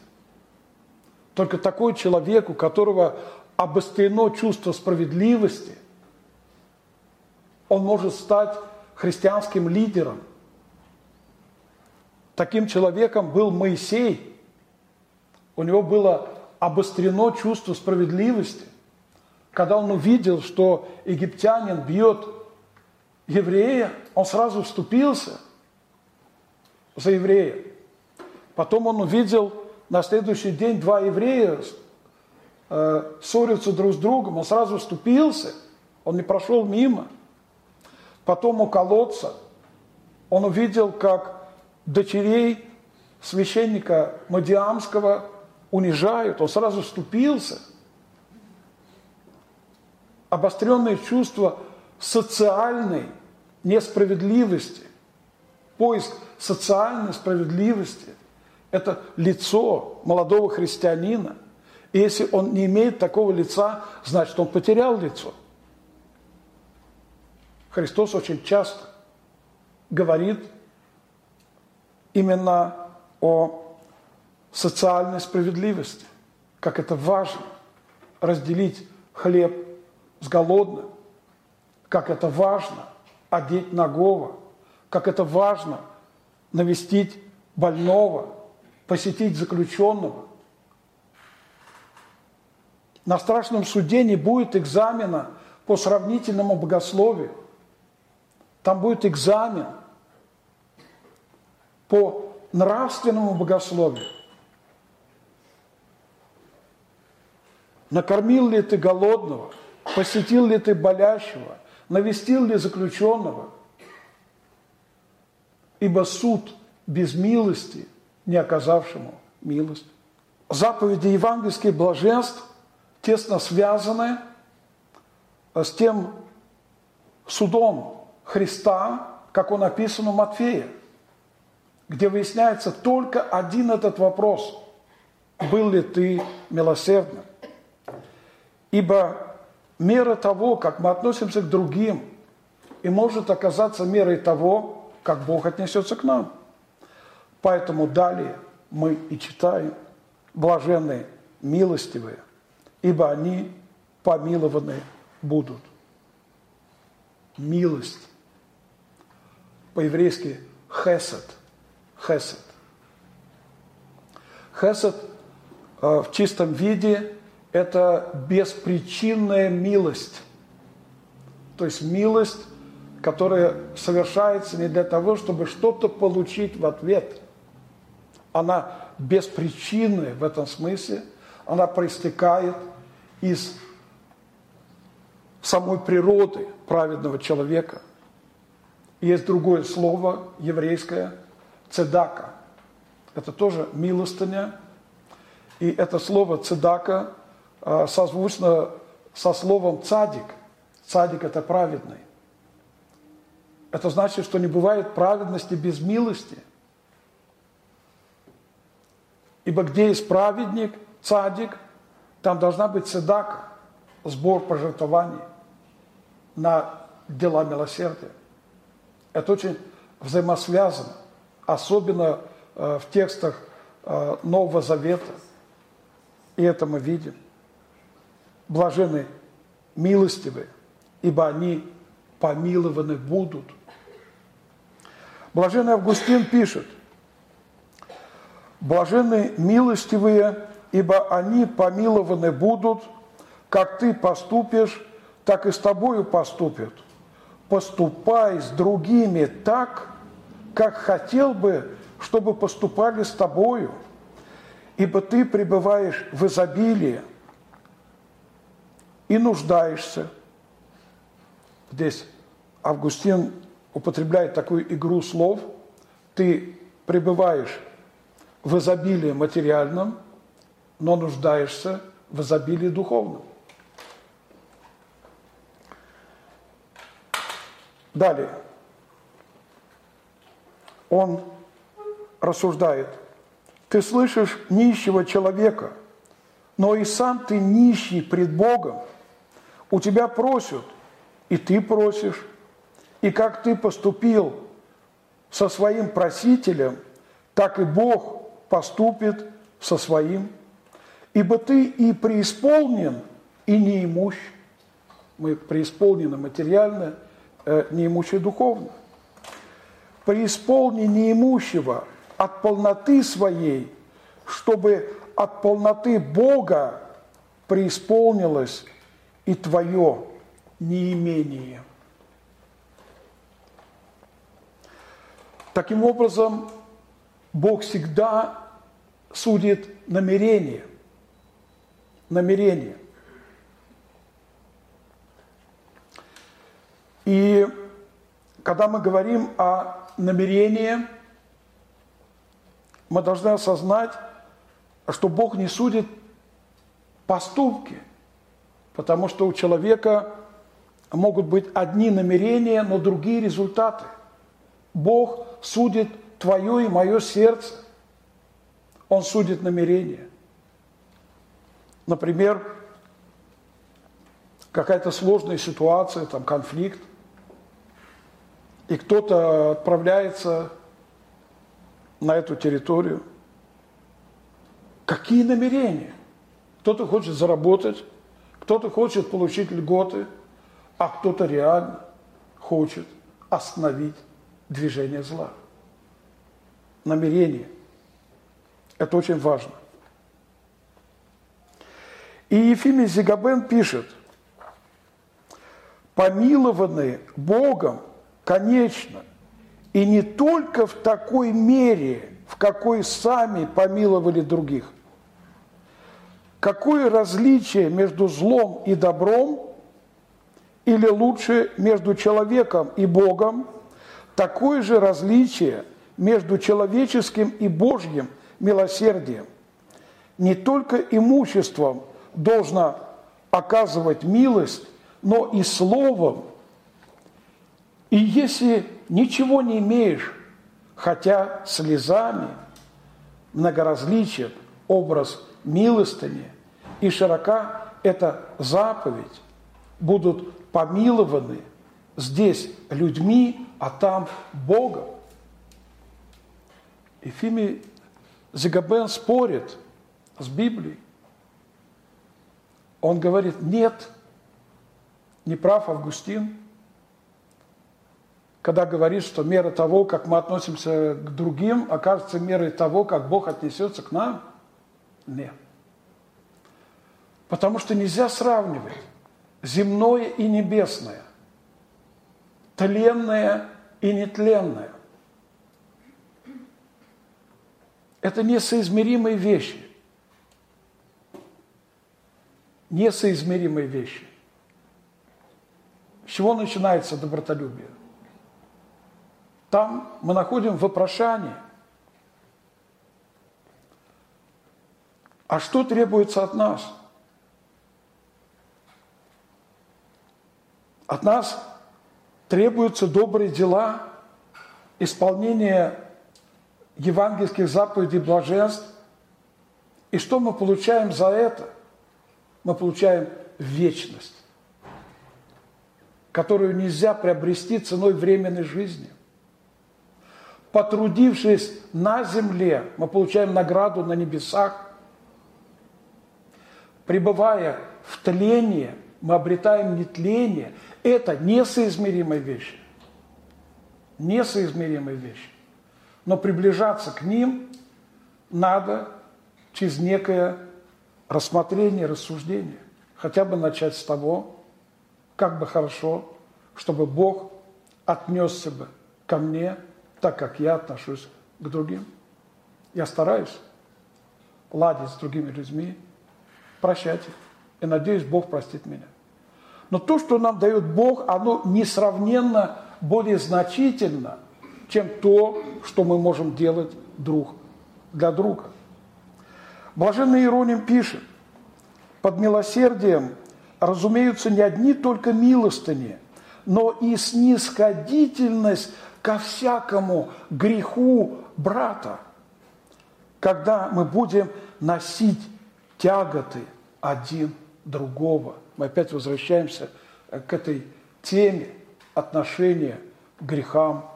Только такой человек, у которого обострено чувство справедливости, он может стать христианским лидером – Таким человеком был Моисей. У него было обострено чувство справедливости. Когда он увидел, что египтянин бьет еврея, он сразу вступился за еврея. Потом он увидел на следующий день два еврея э, ссорятся друг с другом, он сразу вступился, он не прошел мимо. Потом у колодца он увидел, как дочерей священника Мадиамского унижают, он сразу вступился. Обостренное чувство социальной несправедливости, поиск социальной справедливости – это лицо молодого христианина. И если он не имеет такого лица, значит, он потерял лицо. Христос очень часто говорит именно о социальной справедливости, как это важно разделить хлеб с голодным, как это важно одеть нагого, как это важно навестить больного, посетить заключенного. На страшном суде не будет экзамена по сравнительному богословию. Там будет экзамен по нравственному богословию. Накормил ли ты голодного? Посетил ли ты болящего? Навестил ли заключенного? Ибо суд без милости, не оказавшему милость. Заповеди евангельских блаженств тесно связаны с тем судом Христа, как он описан у Матфея, где выясняется только один этот вопрос. Был ли ты милосердным? Ибо мера того, как мы относимся к другим, и может оказаться мерой того, как Бог отнесется к нам. Поэтому далее мы и читаем «блаженные, милостивые, ибо они помилованы будут». Милость. По-еврейски хесед. Хесед. Хесед э, в чистом виде – это беспричинная милость. То есть милость, которая совершается не для того, чтобы что-то получить в ответ. Она беспричинная в этом смысле, она проистекает из самой природы праведного человека. Есть другое слово еврейское – цедака. Это тоже милостыня. И это слово цедака созвучно со словом цадик. Цадик – это праведный. Это значит, что не бывает праведности без милости. Ибо где есть праведник, цадик, там должна быть цедака, сбор пожертвований на дела милосердия. Это очень взаимосвязано, особенно э, в текстах э, Нового Завета. И это мы видим. Блажены милостивые, ибо они помилованы будут. Блаженный Августин пишет, «Блаженны милостивые, ибо они помилованы будут, как ты поступишь, так и с тобою поступят. Поступай с другими так, как хотел бы, чтобы поступали с тобою, ибо ты пребываешь в изобилии и нуждаешься. Здесь Августин употребляет такую игру слов. Ты пребываешь в изобилии материальном, но нуждаешься в изобилии духовном. Далее. Он рассуждает. Ты слышишь нищего человека, но и сам ты нищий пред Богом. У тебя просят, и ты просишь. И как ты поступил со своим просителем, так и Бог поступит со своим. Ибо ты и преисполнен, и неимущ. Мы преисполнены материально, э, неимущи духовно. Преисполни неимущего от полноты своей, чтобы от полноты Бога преисполнилось и твое неимение. Таким образом, Бог всегда судит намерение. Намерение. И когда мы говорим о намерении, мы должны осознать, что Бог не судит поступки, потому что у человека могут быть одни намерения, но другие результаты – Бог судит твое и мое сердце. Он судит намерение. Например, какая-то сложная ситуация, там конфликт, и кто-то отправляется на эту территорию. Какие намерения? Кто-то хочет заработать, кто-то хочет получить льготы, а кто-то реально хочет остановить движение зла. намерение. Это очень важно. И Ефимий Зигабен пишет, помилованы Богом, конечно, и не только в такой мере, в какой сами помиловали других. Какое различие между злом и добром, или лучше между человеком и Богом, такое же различие между человеческим и Божьим милосердием. Не только имуществом должно оказывать милость, но и словом. И если ничего не имеешь, хотя слезами, многоразличен образ милостыни, и широка эта заповедь, будут помилованы здесь людьми, а там Богом. Ефимий Зигабен спорит с Библией. Он говорит, нет, не прав Августин, когда говорит, что мера того, как мы относимся к другим, окажется мерой того, как Бог отнесется к нам. Нет. Потому что нельзя сравнивать земное и небесное, тленное и нетленное. Это несоизмеримые вещи. Несоизмеримые вещи. С чего начинается добротолюбие? Там мы находим вопрошание. А что требуется от нас? От нас требуются добрые дела, исполнение евангельских заповедей блаженств. И что мы получаем за это? Мы получаем вечность, которую нельзя приобрести ценой временной жизни. Потрудившись на земле, мы получаем награду на небесах. Пребывая в тлении, мы обретаем нетление. Это несоизмеримые вещи. Несоизмеримые вещи. Но приближаться к ним надо через некое рассмотрение, рассуждение. Хотя бы начать с того, как бы хорошо, чтобы Бог отнесся бы ко мне, так как я отношусь к другим. Я стараюсь ладить с другими людьми, прощать их. И надеюсь, Бог простит меня. Но то, что нам дает Бог, оно несравненно более значительно – чем то, что мы можем делать друг для друга. Блаженный Иероним пишет, под милосердием разумеются не одни только милостыни, но и снисходительность ко всякому греху брата, когда мы будем носить тяготы один другого. Мы опять возвращаемся к этой теме отношения к грехам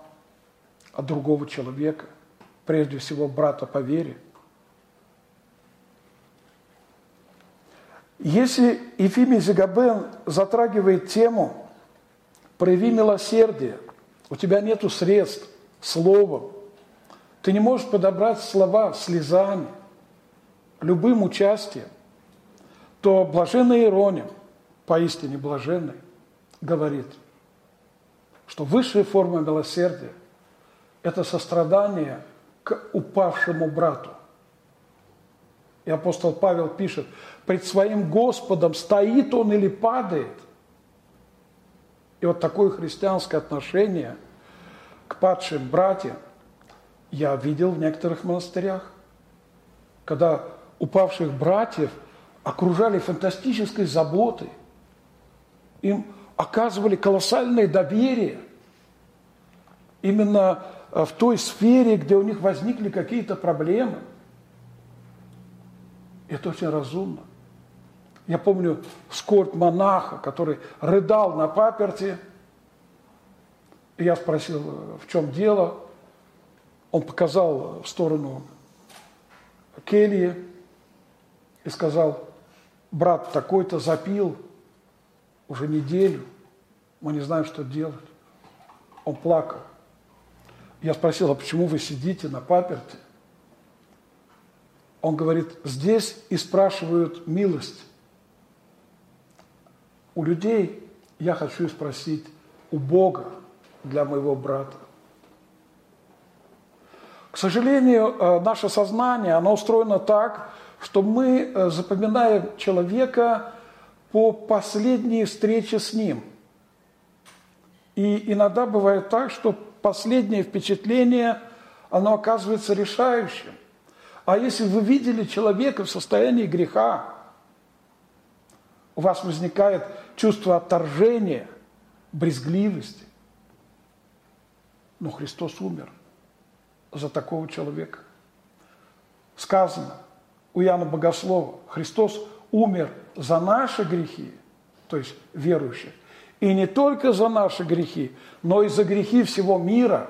от другого человека, прежде всего брата по вере. Если Ефимий Зигабен затрагивает тему «прояви милосердие», у тебя нет средств, словом, ты не можешь подобрать слова слезами, любым участием, то блаженный Иероним, поистине блаженный, говорит, что высшая форма милосердия – это сострадание к упавшему брату. И апостол Павел пишет, пред своим Господом стоит он или падает. И вот такое христианское отношение к падшим братьям я видел в некоторых монастырях, когда упавших братьев окружали фантастической заботой, им оказывали колоссальное доверие. Именно Э, в той сфере, где у них возникли какие-то проблемы. Это очень разумно. Я помню скорбь монаха, который рыдал на паперти. И я спросил, в чем дело. Он показал в сторону кельи и сказал, брат такой-то запил уже неделю, мы не знаем, что делать. Он плакал. Я спросил, а почему вы сидите на паперте? Он говорит, здесь и спрашивают милость. У людей я хочу спросить у Бога для моего брата. К сожалению, э, наше сознание, оно устроено так, что мы э, запоминаем человека по последней встрече с ним. И иногда бывает так, что последнее впечатление, оно оказывается решающим. А если вы видели человека в состоянии греха, у вас возникает чувство отторжения, брезгливости. Но Христос умер за такого человека. Сказано у Иоанна Богослова, Христос умер за наши грехи, то есть верующих, и не только за наши грехи, но и за грехи всего мира.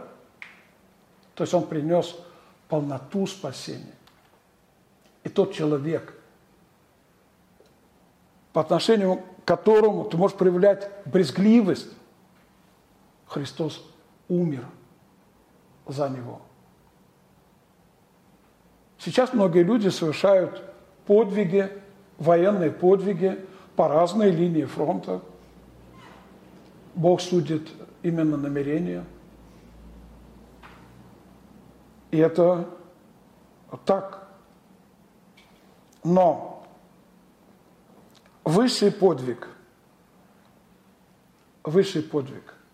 То есть Он принес полноту спасения. И тот человек, по отношению к которому ты можешь проявлять брезгливость, Христос умер за него. Сейчас многие люди совершают подвиги, военные подвиги по разной линии фронта. Бог судит именно намерения. И это так. Но высший подвиг, высший подвиг –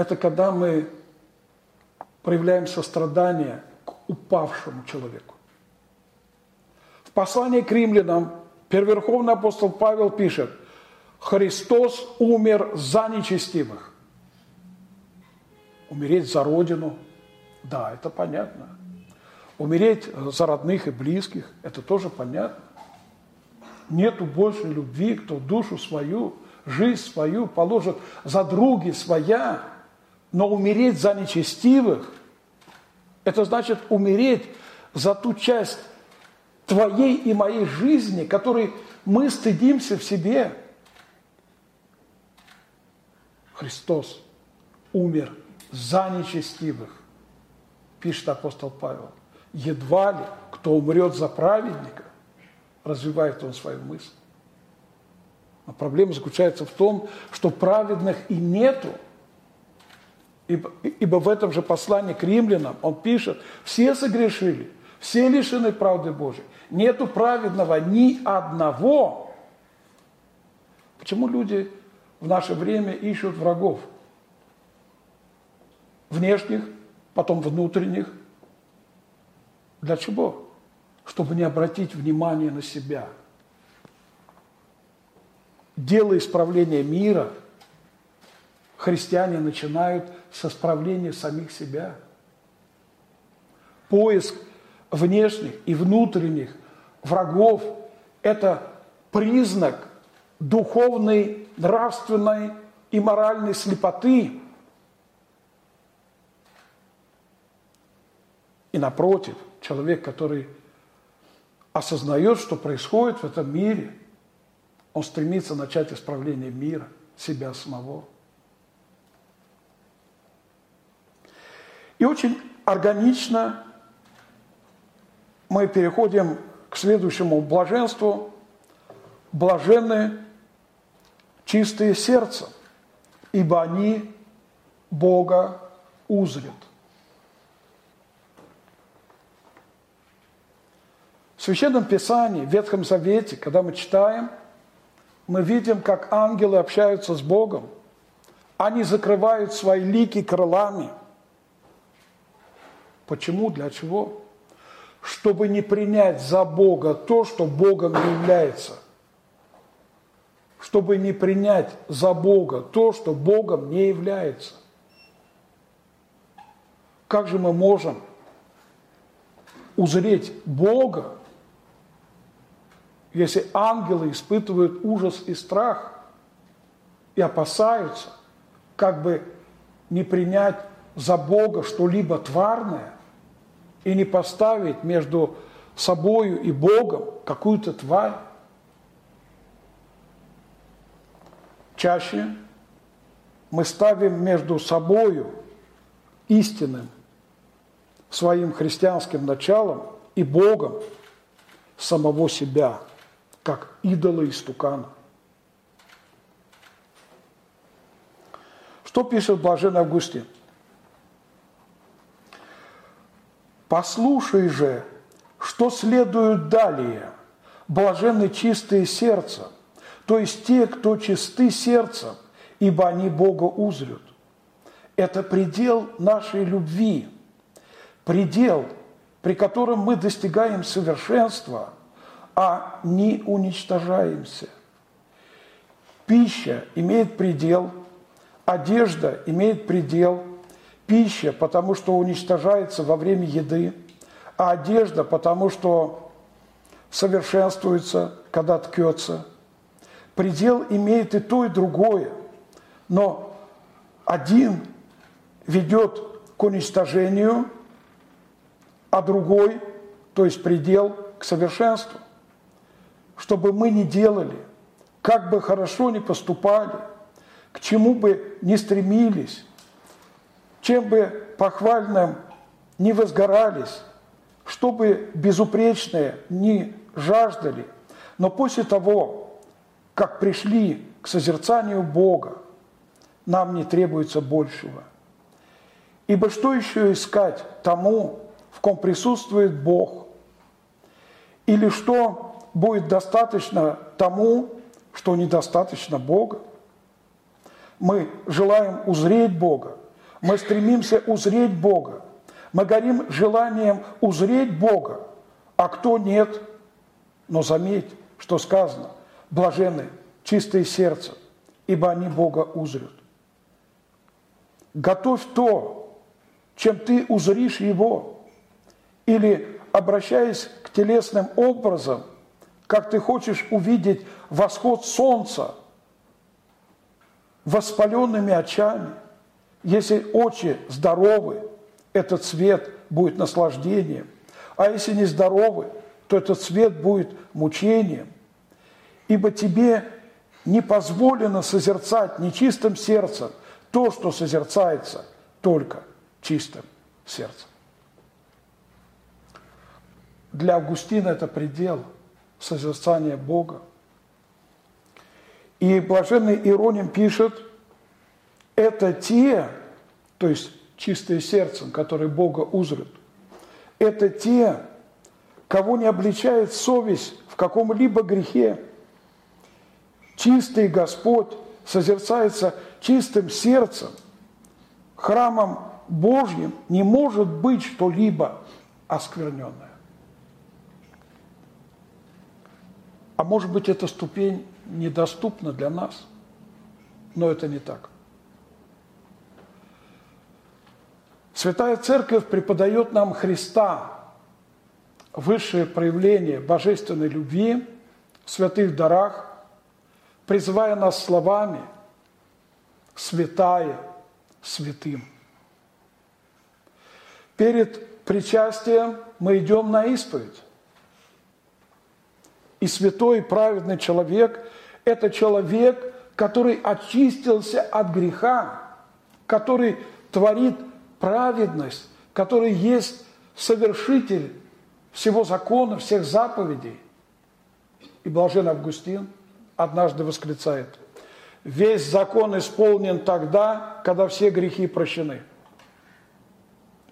это когда мы проявляем сострадание упавшему человеку. В послании к римлянам Первоверховный апостол Павел пишет, Христос умер за нечестивых. Умереть за Родину, да, это понятно. Умереть за родных и близких, это тоже понятно. Нету больше любви, кто душу свою, жизнь свою положит за други своя, но умереть за нечестивых, это значит умереть за ту часть твоей и моей жизни, которой мы стыдимся в себе. Христос умер за нечестивых, пишет апостол Павел. Едва ли кто умрет за праведника, развивает он свою мысль. Но проблема заключается в том, что праведных и нету. Ибо, в этом же послании к римлянам он пишет, все согрешили, все лишены правды Божией. Нету праведного ни одного. Почему люди в наше время ищут врагов? Внешних, потом внутренних. Для чего? Чтобы не обратить внимание на себя. Дело исправления мира христиане начинают с исправления самих себя. Поиск внешних и внутренних врагов – это признак духовной, нравственной и моральной слепоты. И напротив, человек, который осознает, что происходит в этом мире, он стремится начать исправление мира, себя самого. И очень органично мы переходим к следующему блаженству. Блаженны чистые сердцем, ибо они Бога узрят. В Священном Писании, в Ветхом Завете, когда мы читаем, мы видим, как ангелы общаются с Богом. Они закрывают свои лики крылами. Почему? Для чего? чтобы не принять за Бога то, что Богом является. Чтобы не принять за Бога то, что Богом не является. Как же мы можем узреть Бога, если ангелы испытывают ужас и страх и опасаются, как бы не принять за Бога что-либо тварное – и не поставить между собою и Богом какую-то тварь. Чаще мы ставим между собою истинным своим христианским началом и Богом самого себя, как идола и стукана. Что пишет Блаженный Августин? «Послушай же, что следует далее. Блаженны чистые сердцем, то есть те, кто чисты сердцем, ибо они Бога узрят. Это предел нашей любви, предел, при котором мы достигаем совершенства, а не уничтожаемся. Пища имеет предел, одежда имеет предел, пища, потому что уничтожается во время еды, а одежда, потому что совершенствуется, когда ткется. Предел имеет и то, и другое, но один ведет к уничтожению, а другой, то есть предел, к совершенству. Чтобы мы не делали, как бы хорошо ни поступали, к чему бы ни стремились, чем бы похвальным не возгорались, чтобы безупречные не жаждали, но после того, как пришли к созерцанию Бога, нам не требуется большего. Ибо что еще искать тому, в ком присутствует Бог? Или что будет достаточно тому, что недостаточно Бога? Мы желаем узреть Бога, мы стремимся узреть Бога, мы горим желанием узреть Бога, а кто нет? Но заметь, что сказано, блажены чистые сердце, ибо они Бога узрят. Готовь то, чем ты узришь Его, или, обращаясь к телесным образом, как ты хочешь увидеть восход солнца воспаленными очами, если очи здоровы, этот свет будет наслаждением. А если не здоровы, то этот свет будет мучением. Ибо тебе не позволено созерцать нечистым сердцем то, что созерцается только чистым сердцем. Для Августина это предел созерцания Бога. И блаженный Ироним пишет, это те, то есть чистые сердцем, которые Бога узрят. Это те, кого не обличает совесть в каком-либо грехе. Чистый Господь созерцается чистым сердцем. Храмом Божьим не может быть что-либо оскверненное. А может быть, эта ступень недоступна для нас, но это не так. Святая Церковь преподает нам Христа, высшее проявление божественной любви в святых дарах, призывая нас словами «святая святым». Перед причастием мы идем на исповедь. И святой праведный человек – это человек, который очистился от греха, который творит праведность, который есть совершитель всего закона, всех заповедей. И блажен Августин однажды восклицает, весь закон исполнен тогда, когда все грехи прощены.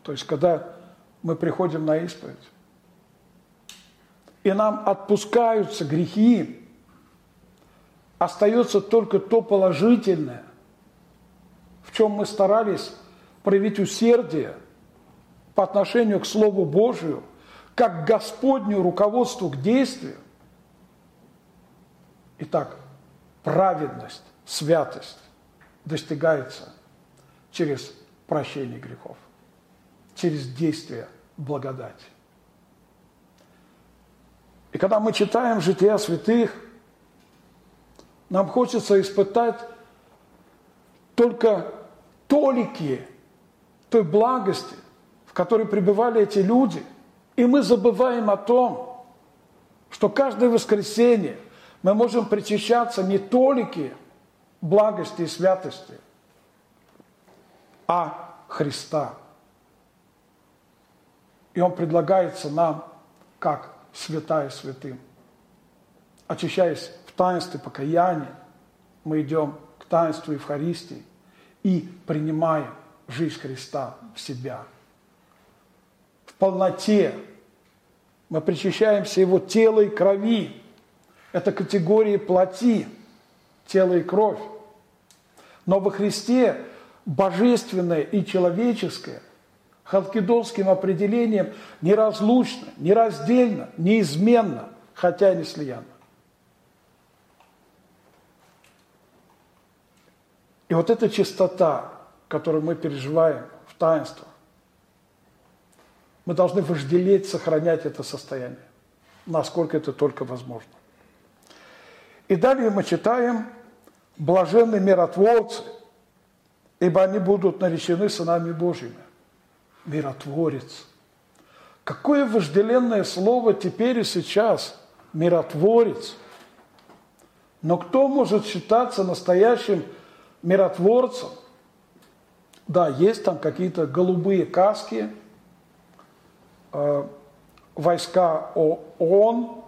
То есть, когда мы приходим на исповедь, и нам отпускаются грехи, остается только то положительное, в чем мы старались проявить усердие по отношению к Слову Божию, как к Господню руководству к действию. Итак, праведность, святость достигается через прощение грехов, через действие благодати. И когда мы читаем жития святых, нам хочется испытать только толики той благости, в которой пребывали эти люди. И мы забываем о том, что каждое воскресенье мы можем причащаться не только благости и святости, а Христа, И он предлагается нам как святая святым. Очищаясь в таинстве покаяния, мы идем к таинству Евхаристии и принимаем жизнь Христа в себя. В полноте мы причащаемся Его тела и крови. Это категории плоти, тело и кровь. Но во Христе божественное и человеческое халкидонским определением неразлучно, нераздельно, неизменно, хотя и не слиянно. И вот эта чистота, которую мы переживаем в таинствах, мы должны вожделеть, сохранять это состояние, насколько это только возможно. И далее мы читаем «блаженные миротворцы, ибо они будут наречены сынами Божьими». Миротворец. Какое вожделенное слово теперь и сейчас – миротворец. Но кто может считаться настоящим миротворцем? Да, есть там какие-то голубые каски, э, войска ООН,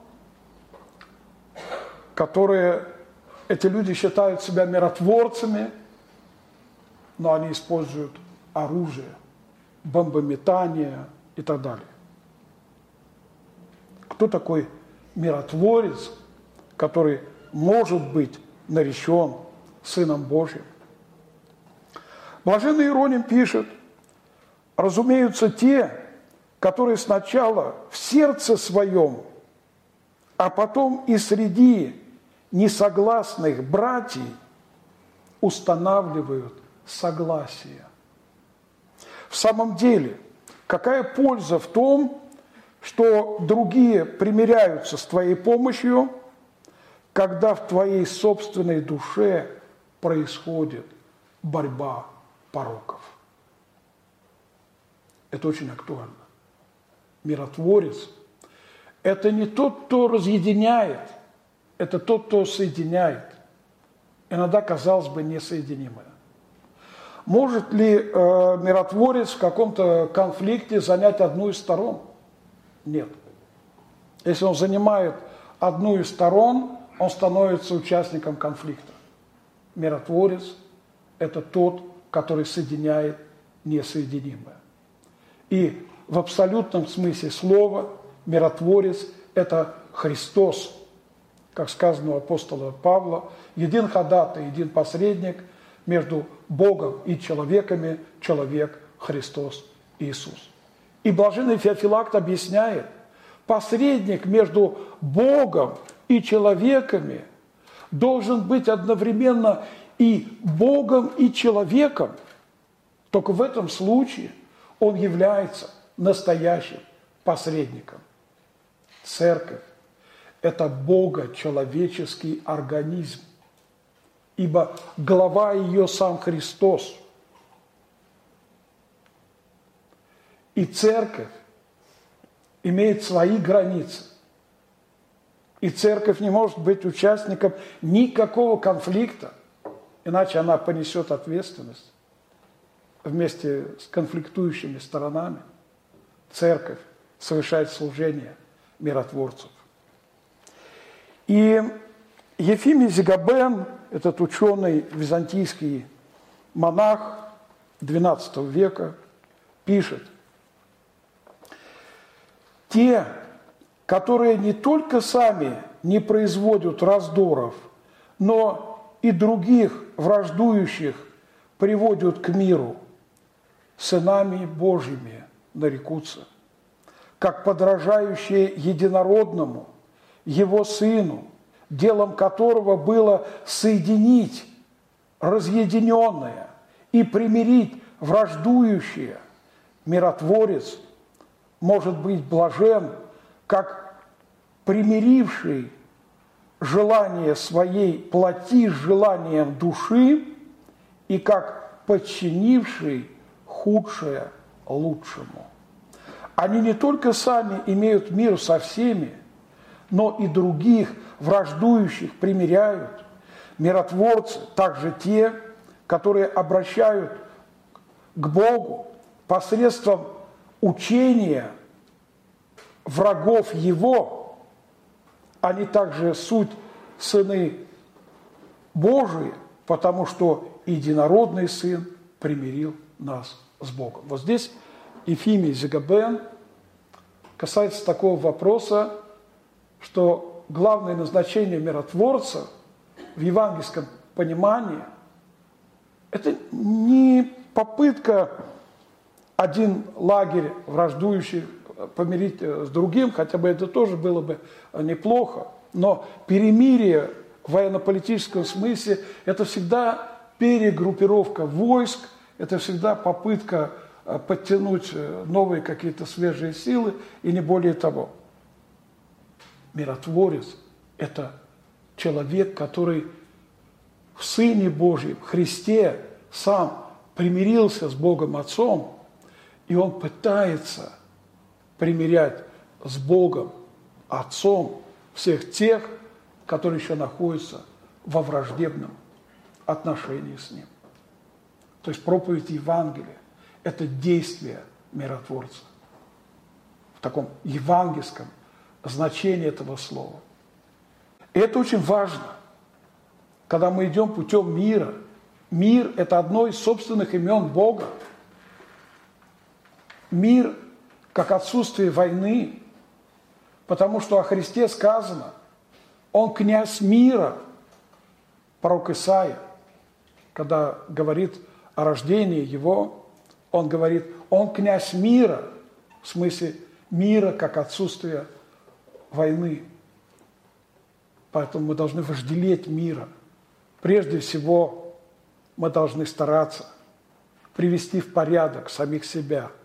которые, эти люди считают себя миротворцами, но они используют оружие, бомбометание и так далее. Кто такой миротворец, который может быть наречен Сыном Божьим? Блаженный Ироним пишет, разумеются те, которые сначала в сердце своем, а потом и среди несогласных братьев устанавливают согласие. В самом деле, какая польза в том, что другие примиряются с твоей помощью, когда в твоей собственной душе происходит борьба пороков. Это очень актуально. Миротворец – это не тот, кто разъединяет, это тот, кто соединяет. Иногда, казалось бы, несоединимое. Может ли э, миротворец в каком-то конфликте занять одну из сторон? Нет. Если он занимает одну из сторон, он становится участником конфликта. Миротворец – это тот, который соединяет несоединимое. И в абсолютном смысле слова миротворец – это Христос, как сказано у апостола Павла, един ходатай, един посредник между Богом и человеками, человек Христос Иисус. И блаженный Феофилакт объясняет, посредник между Богом и человеками должен быть одновременно и Богом, и человеком. Только в этом случае он является настоящим посредником. Церковь – это Бога-человеческий организм, ибо глава ее сам Христос. И церковь имеет свои границы. И церковь не может быть участником никакого конфликта – иначе она понесет ответственность вместе с конфликтующими сторонами. Церковь совершает служение миротворцев. И Ефимий Зигабен, этот ученый, византийский монах XII века, пишет, те, которые не только сами не производят раздоров, но и других враждующих приводят к миру, сынами Божьими нарекутся, как подражающие единородному, его сыну, делом которого было соединить разъединенное и примирить враждующее, миротворец может быть блажен, как примиривший желание своей плоти желанием души и как подчинивший худшее лучшему. Они не только сами имеют мир со всеми, но и других враждующих примиряют. Миротворцы также те, которые обращают к Богу посредством учения врагов его, они также суть сыны Божии, потому что единородный Сын примирил нас с Богом. Вот здесь Ефимий Зигабен касается такого вопроса, что главное назначение миротворца в евангельском понимании – это не попытка один лагерь враждующий помирить с другим, хотя бы это тоже было бы неплохо, но перемирие в военно-политическом смысле – это всегда перегруппировка войск, это всегда попытка э, подтянуть э, новые какие-то свежие силы и не более того. Миротворец – это человек, который в Сыне Божьем, Христе, сам примирился с Богом Отцом, и он пытается примирять с Богом Отцом всех тех, которые еще находятся во враждебном отношении с Ним. То есть проповедь Евангелия – это действие миротворца в таком евангельском значении этого слова. И это очень важно, когда мы идем путем мира. Мир – это одно из собственных имен Бога. Мир как отсутствие войны, потому что о Христе сказано, Он князь мира, пророк Исаия, когда говорит о рождении Его, он говорит, Он князь мира, в смысле мира как отсутствие войны. Поэтому мы должны вожделеть мира. Прежде всего, мы должны стараться привести в порядок самих себя –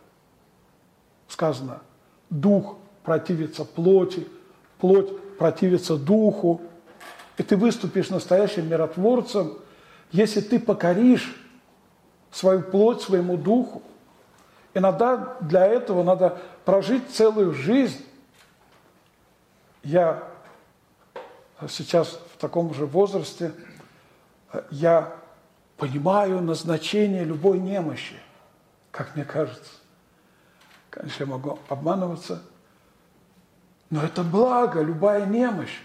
сказано, дух противится плоти, плоть противится духу, и ты выступишь настоящим миротворцем, если ты покоришь свою плоть своему духу. Иногда для этого надо прожить целую жизнь. Я сейчас в таком же возрасте, я понимаю назначение любой немощи, как мне кажется. Конечно, я могу обманываться, но это благо, любая немощь.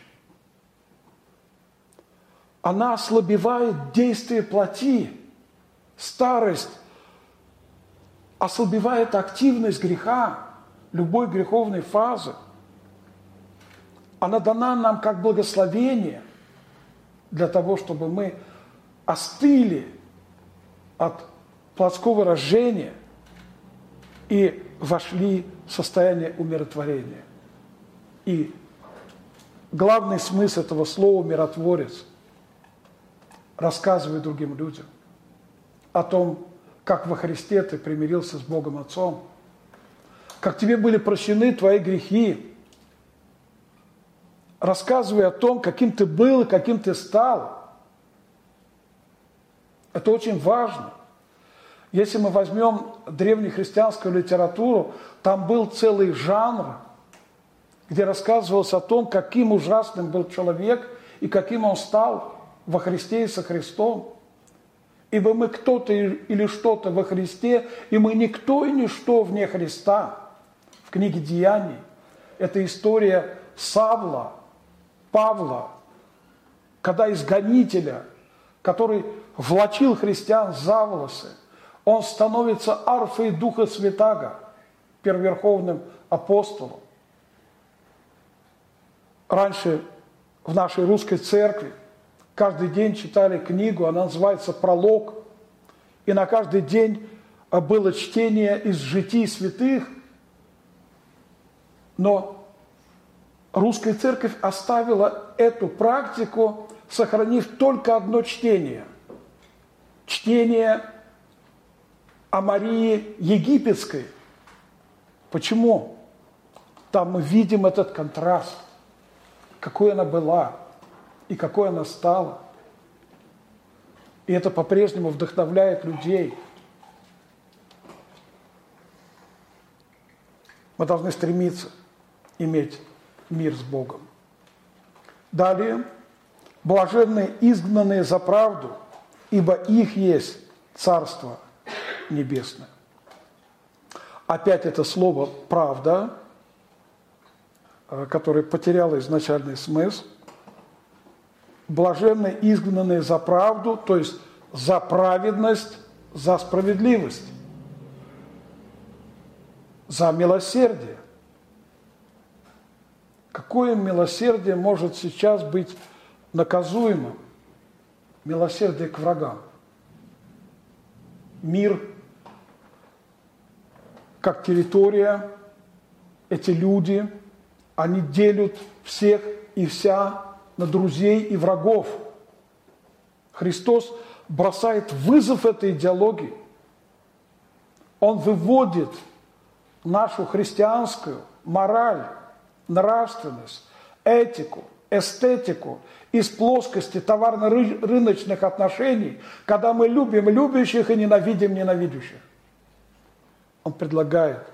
Она ослабевает действие плоти, старость, ослабевает активность греха, любой греховной фазы. Она дана нам как благословение для того, чтобы мы остыли от плотского рождения и вошли в состояние умиротворения. И главный смысл этого слова «миротворец» рассказывает другим людям о том, как во Христе ты примирился с Богом Отцом, как тебе были прощены твои грехи, рассказывай о том, каким ты был и каким ты стал. Это очень важно. Если мы возьмем древнехристианскую литературу, там был целый жанр, где рассказывалось о том, каким ужасным был человек и каким он стал во Христе и со Христом. Ибо мы кто-то или что-то во Христе, и мы никто и ничто вне Христа. В книге Деяний это история Савла, Павла, когда изгонителя, который влачил христиан за волосы, он становится арфой Духа Святаго, первоверховным апостолом. Раньше в нашей русской церкви каждый день читали книгу, она называется «Пролог», и на каждый день было чтение из житий святых, но русская церковь оставила эту практику, сохранив только одно чтение. Чтение о Марии Египетской. Почему? Там мы видим этот контраст, какой она была и какой она стала. И это по-прежнему вдохновляет людей. Мы должны стремиться иметь мир с Богом. Далее, блаженные изгнанные за правду, ибо их есть Царство – небесное. Опять это слово «правда», э, которое потеряло изначальный смысл. Блаженны изгнанные за правду, то есть за праведность, за справедливость, за милосердие. Какое милосердие может сейчас быть наказуемым? Милосердие к врагам. Мир как территория, эти люди, они делят всех и вся на друзей и врагов. Христос бросает вызов этой идеологии. Он выводит нашу христианскую мораль, нравственность, этику, эстетику из плоскости товарно-рыночных отношений, когда мы любим любящих и ненавидим ненавидящих. Он предлагает,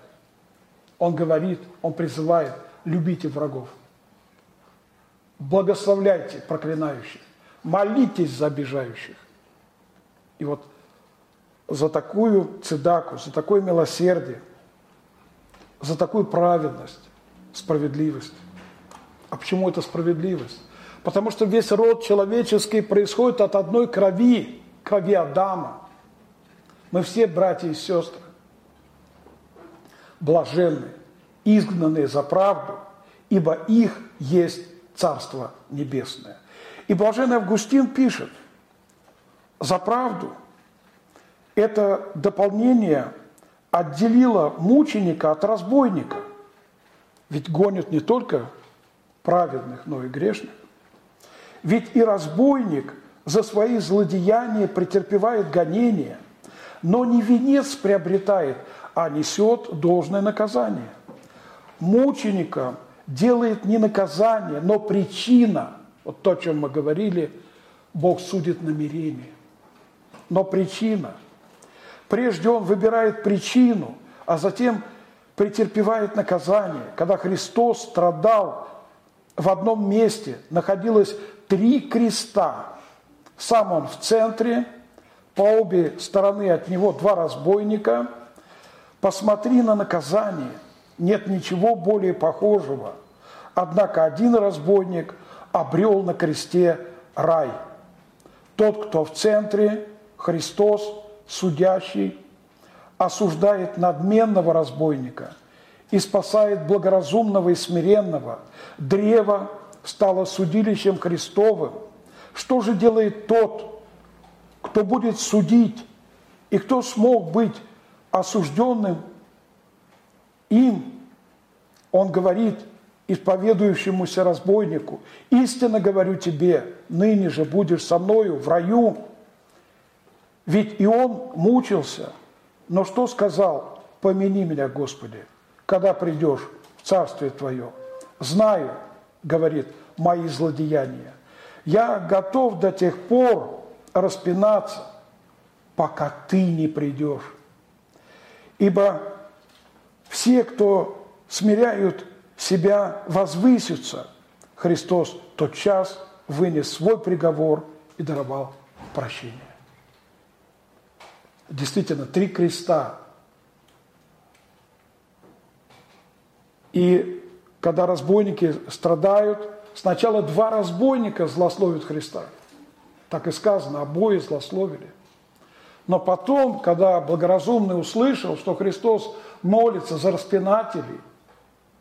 он говорит, он призывает, любите врагов. Благословляйте проклинающих, молитесь за обижающих. И вот за такую цедаку, за такое милосердие, за такую праведность, справедливость. А почему это справедливость? Потому что весь род человеческий происходит от одной крови, крови Адама. Мы все братья и сестры блаженны, изгнанные за правду, ибо их есть Царство Небесное. И блаженный Августин пишет, за правду это дополнение отделило мученика от разбойника. Ведь гонят не только праведных, но и грешных. Ведь и разбойник за свои злодеяния претерпевает гонения, но не венец приобретает, а несет должное наказание. Мученика делает не наказание, но причина, вот то, о чем мы говорили, Бог судит намерение. Но причина. Прежде Он выбирает причину, а затем претерпевает наказание. Когда Христос страдал, в одном месте находилось три креста. Сам Он в центре, по обе стороны от Него два разбойника – Посмотри на наказание. Нет ничего более похожего. Однако один разбойник обрел на кресте рай. Тот, кто в центре, Христос, судящий, осуждает надменного разбойника и спасает благоразумного и смиренного. Древо стало судилищем Христовым. Что же делает тот, кто будет судить, и кто смог быть осужденным им, он говорит исповедующемуся разбойнику, истинно говорю тебе, ныне же будешь со мною в раю. Ведь и он мучился, но что сказал? Помяни меня, Господи, когда придешь в Царствие Твое. Знаю, говорит, мои злодеяния. Я готов до тех пор распинаться, пока ты не придешь. Ибо все, кто смиряют себя, возвысятся. Христос тот час вынес свой приговор и даровал прощение. Действительно, три креста. И когда разбойники страдают, сначала два разбойника злословят Христа. Так и сказано, обои злословили. Но потом, когда благоразумный услышал, что Христос молится за распинателей,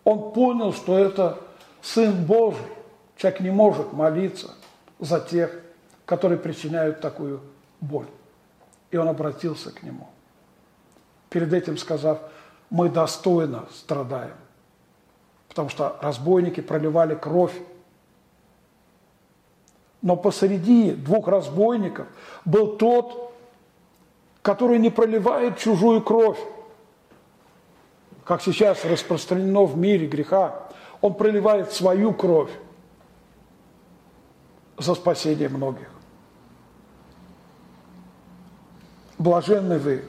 он понял, что это Сын Божий. Человек не может молиться за тех, которые причиняют такую боль. И он обратился к нему, перед этим сказав, мы достойно страдаем, потому что разбойники проливали кровь. Но посреди двух разбойников был тот, который не проливает чужую кровь, как сейчас распространено в мире греха, он проливает свою кровь за спасение многих. Блаженны вы,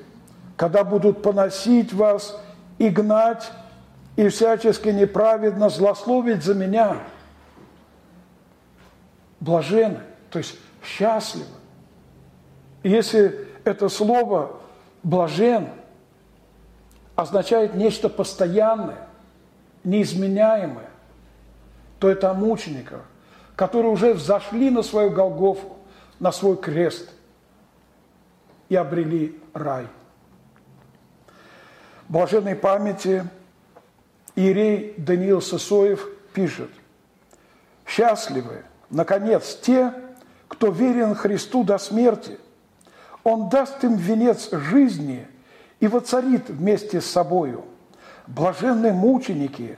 когда будут поносить вас и гнать, и всячески неправедно злословить за меня. Блаженны, то есть счастливы. Если это слово «блажен» означает нечто постоянное, неизменяемое, то это о мучениках, которые уже взошли на свою Голгофу, на свой крест и обрели рай. Блаженной памяти Иерей Даниил Сысоев пишет, «Счастливы, наконец, те, кто верен Христу до смерти. Он даст им венец жизни и воцарит вместе с собою. Блаженные мученики,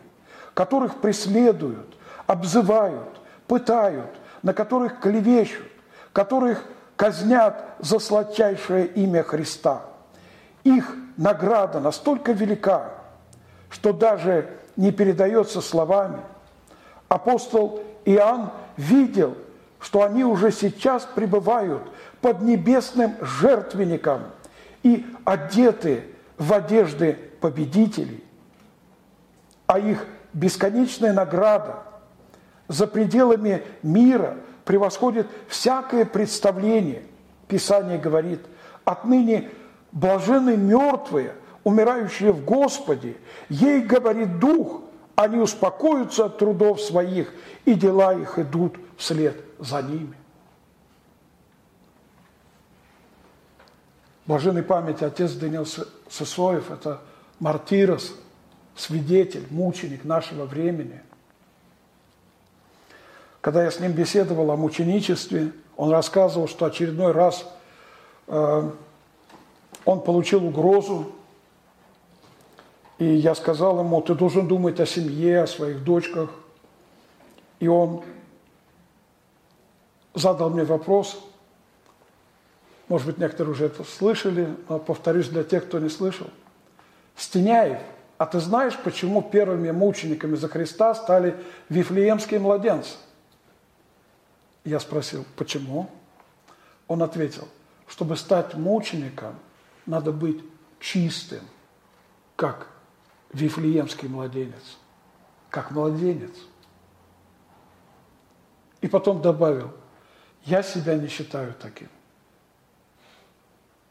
которых преследуют, обзывают, пытают, на которых клевещут, которых казнят за сладчайшее имя Христа. Их награда настолько велика, что даже не передается словами. Апостол Иоанн видел, что они уже сейчас пребывают под небесным жертвенником и одеты в одежды победителей, а их бесконечная награда за пределами мира превосходит всякое представление. Писание говорит, отныне блажены мертвые, умирающие в Господе, ей говорит Дух, они успокоятся от трудов своих, и дела их идут вслед за ними. Блаженной памяти отец Даниил Сысоев – это мартирос, свидетель, мученик нашего времени. Когда я с ним беседовал о мученичестве, он рассказывал, что очередной раз э, он получил угрозу, и я сказал ему, ты должен думать о семье, о своих дочках. И он задал мне вопрос, может быть, некоторые уже это слышали, но повторюсь для тех, кто не слышал. Стеняев, а ты знаешь, почему первыми мучениками за Христа стали вифлеемские младенцы? Я спросил, почему? Он ответил, чтобы стать мучеником, надо быть чистым, как вифлеемский младенец, как младенец. И потом добавил, я себя не считаю таким.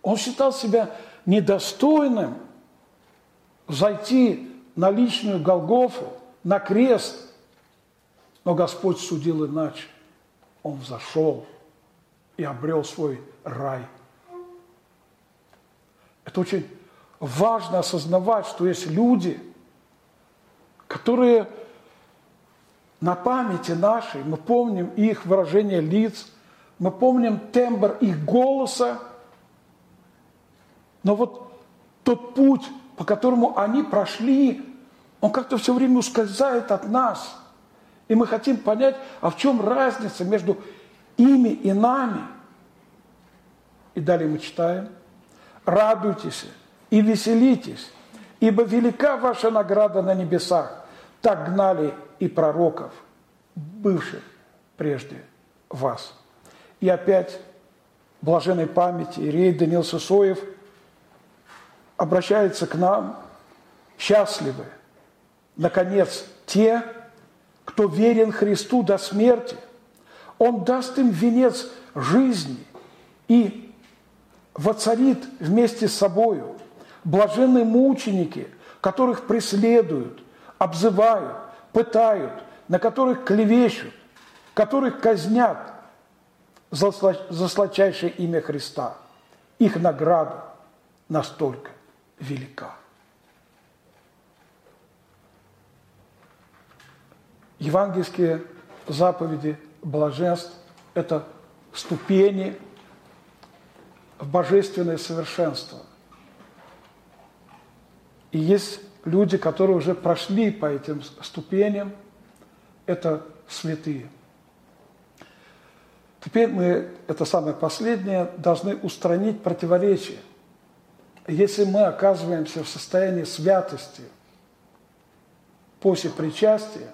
Он считал себя недостойным зайти на личную Голгофу, на крест. Но Господь судил иначе. Он взошел и обрел свой рай. Это очень важно осознавать, что есть люди, которые на памяти нашей, мы помним их выражение лиц, мы помним тембр их голоса, но вот тот путь, по которому они прошли, он как-то все время ускользает от нас. И мы хотим понять, а в чем разница между ими и нами. И далее мы читаем. Радуйтесь и веселитесь, ибо велика ваша награда на небесах. Так гнали и пророков, бывших прежде вас. И опять блаженной памяти Ирей Данил Сосоев обращается к нам, счастливы, наконец, те, кто верен Христу до смерти. Он даст им венец жизни и воцарит вместе с собою блаженные мученики, которых преследуют, обзывают, пытают, на которых клевещут, которых казнят за сладчайшее имя Христа. Их награда настолько велика. Евангельские заповеди блаженств – это ступени в божественное совершенство. И есть люди, которые уже прошли по этим ступеням, это святые. Теперь мы, это самое последнее, должны устранить противоречия. Если мы оказываемся в состоянии святости после причастия,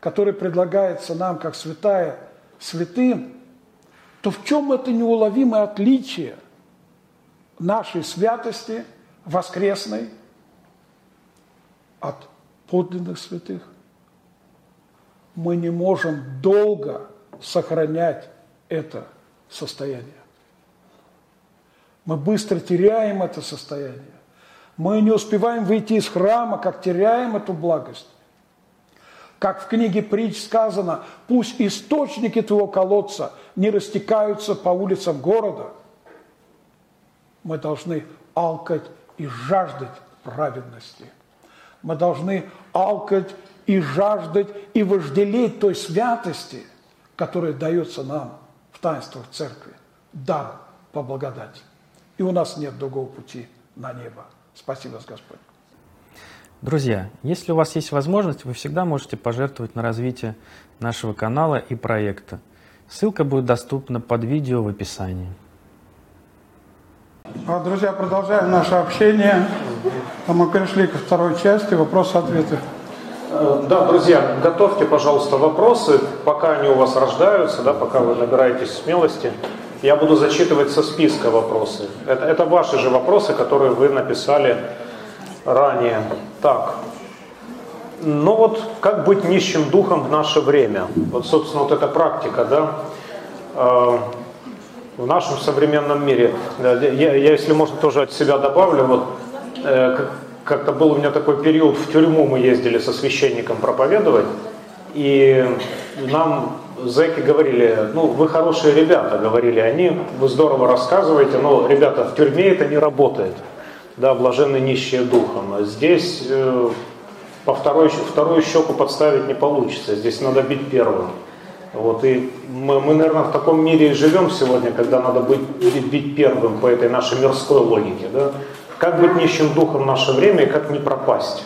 который предлагается нам как святая святым, то в чем это неуловимое отличие нашей святости воскресной от подлинных святых? Мы не можем долго сохранять это состояние. Мы быстро теряем это состояние. Мы не успеваем выйти из храма, как теряем эту благость. Как в книге притч сказано, пусть источники твоего колодца не растекаются по улицам города. Мы должны алкать и жаждать праведности. Мы должны алкать и жаждать и вожделеть той святости, которая дается нам в таинствах церкви. Дар по благодати. И у нас нет другого пути на небо. Спасибо, Господь. Друзья, если у вас есть возможность, вы всегда можете пожертвовать на развитие нашего канала и проекта. Ссылка будет доступна под видео в описании. А, друзья, продолжаем наше общение. А мы перешли ко второй части вопросы-ответы. Э, да, друзья, готовьте, пожалуйста, вопросы, пока они у вас рождаются, да, пока вы набираетесь смелости. Я буду зачитывать со списка вопросы. Это, это ваши же вопросы, которые вы написали ранее. Так, ну вот, как быть нищим духом в наше время? Вот, собственно, вот эта практика, да, э, в нашем современном мире. Да, я, я, если можно, тоже от себя добавлю, вот, э, как-то был у меня такой период, в тюрьму мы ездили со священником проповедовать, и нам зэки говорили, ну, вы хорошие ребята, говорили они, вы здорово рассказываете, но, ребята, в тюрьме это не работает да, блаженны нищие духом. А здесь э, по второй, вторую щеку подставить не получится, здесь надо бить первым. Вот, и мы, мы, наверное, в таком мире и живем сегодня, когда надо быть, бить первым по этой нашей мирской логике. Да? Как быть нищим духом в наше время и как не пропасть?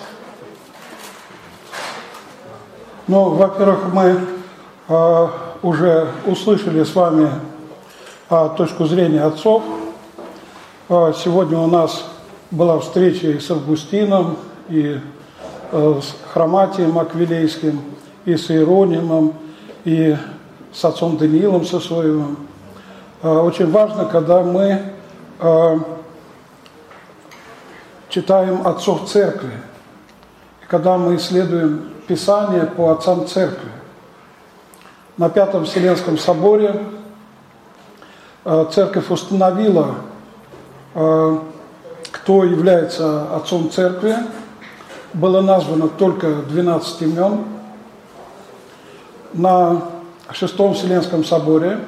Ну, во-первых, мы уже услышали с вами э, точку зрения отцов. Э, сегодня у нас была встреча и с Августином, и э, с Хроматием Аквилейским, и с Иеронимом, и с отцом Даниилом Сосоевым. Очень важно, когда мы читаем отцов церкви, когда мы исследуем Писание по отцам церкви. На Пятом Вселенском соборе церковь установила кто является отцом церкви. Было названо только 12 имен. На Шестом Вселенском соборе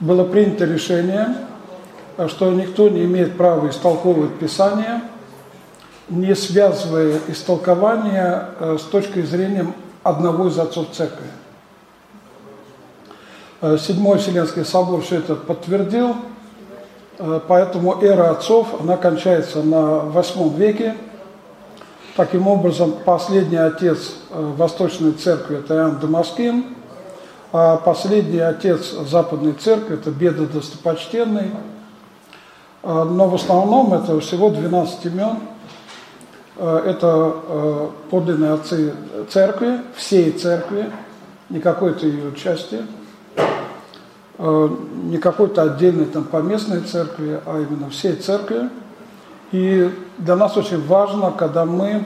было принято решение, что никто не имеет права истолковывать Писание, не связывая истолкование э, с точки зрения одного из отцов церкви. Э, Седьмой Вселенский собор все это подтвердил – Э, поэтому эра отцов, она кончается на восьмом веке. Таким образом, последний отец э, Восточной Церкви – это Иоанн Дамаскин, а последний отец Западной Церкви – это Беда Достопочтенный. Но в основном это всего 12 имен. Это подлинные отцы церкви, всей церкви, не какой-то ее части – не какой-то отдельной там поместной церкви, а именно всей церкви. И для нас очень важно, когда мы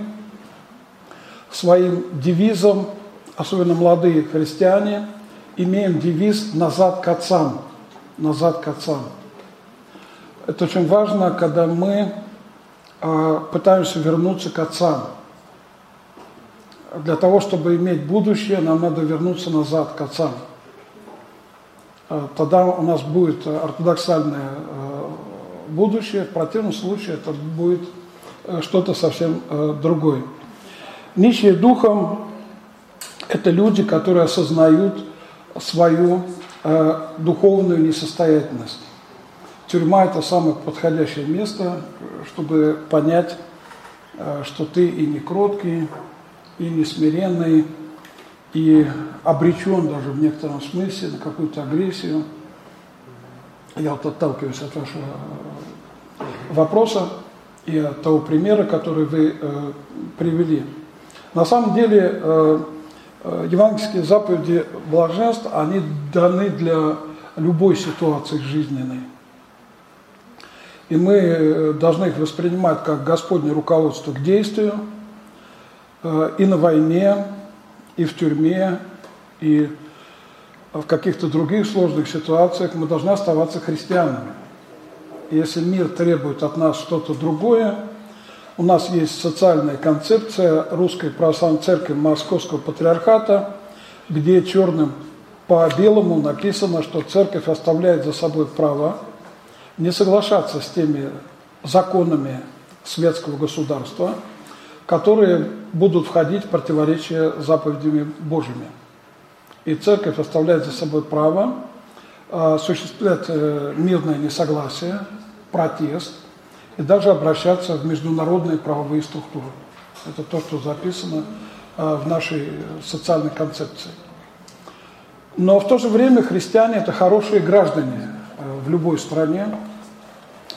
своим девизом, особенно молодые христиане, имеем девиз «назад к отцам», «назад к отцам». Это очень важно, когда мы э, пытаемся вернуться к отцам. Для того, чтобы иметь будущее, нам надо вернуться назад к отцам – Э, тогда у нас будет ортодоксальное э, будущее, в противном случае это будет э, что-то совсем другое. Нищие духом – это люди, которые осознают свою духовную несостоятельность. Тюрьма – это самое подходящее место, чтобы понять, что ты и не кроткий, и не смиренный, и обречен даже в некотором смысле на какую-то агрессию. Я вот отталкиваюсь от вашего э, вопроса и от того примера, который вы э, привели. На самом деле э, э, евангельские заповеди блаженств, они даны для любой ситуации жизненной. И мы э, должны их воспринимать как Господне руководство к действию э, и на войне, и в тюрьме, и в каких-то других сложных ситуациях мы должны оставаться христианами. И если мир требует от нас что-то другое, у нас есть социальная концепция Русской Православной Церкви Московского Патриархата, где черным по белому написано, что церковь оставляет за собой право не соглашаться с теми законами светского государства, которые будут входить в противоречие заповедями Божьими. И церковь оставляет за собой право а, осуществлять э, мирное несогласие, протест и даже обращаться в международные правовые структуры. Это то, что записано а, в нашей социальной концепции. Но в то же время христиане – это хорошие граждане э, в любой стране,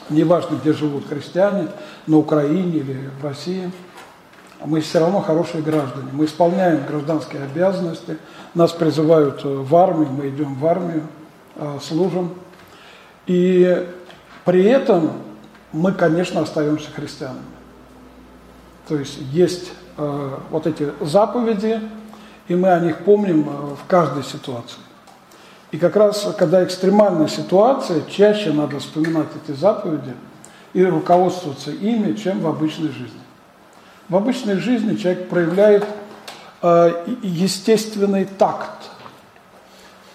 неважно, где живут христиане, на Украине или в России, мы все равно хорошие граждане. Мы исполняем гражданские обязанности, нас призывают э, в армию, мы идем в армию, э, служим. И при этом мы, конечно, остаемся христианами. То есть есть э, вот эти заповеди, и мы о них помним в каждой ситуации. И как раз, когда экстремальная ситуация, чаще надо вспоминать эти заповеди и руководствоваться ими, чем в обычной жизни. В обычной жизни человек проявляет э, естественный такт.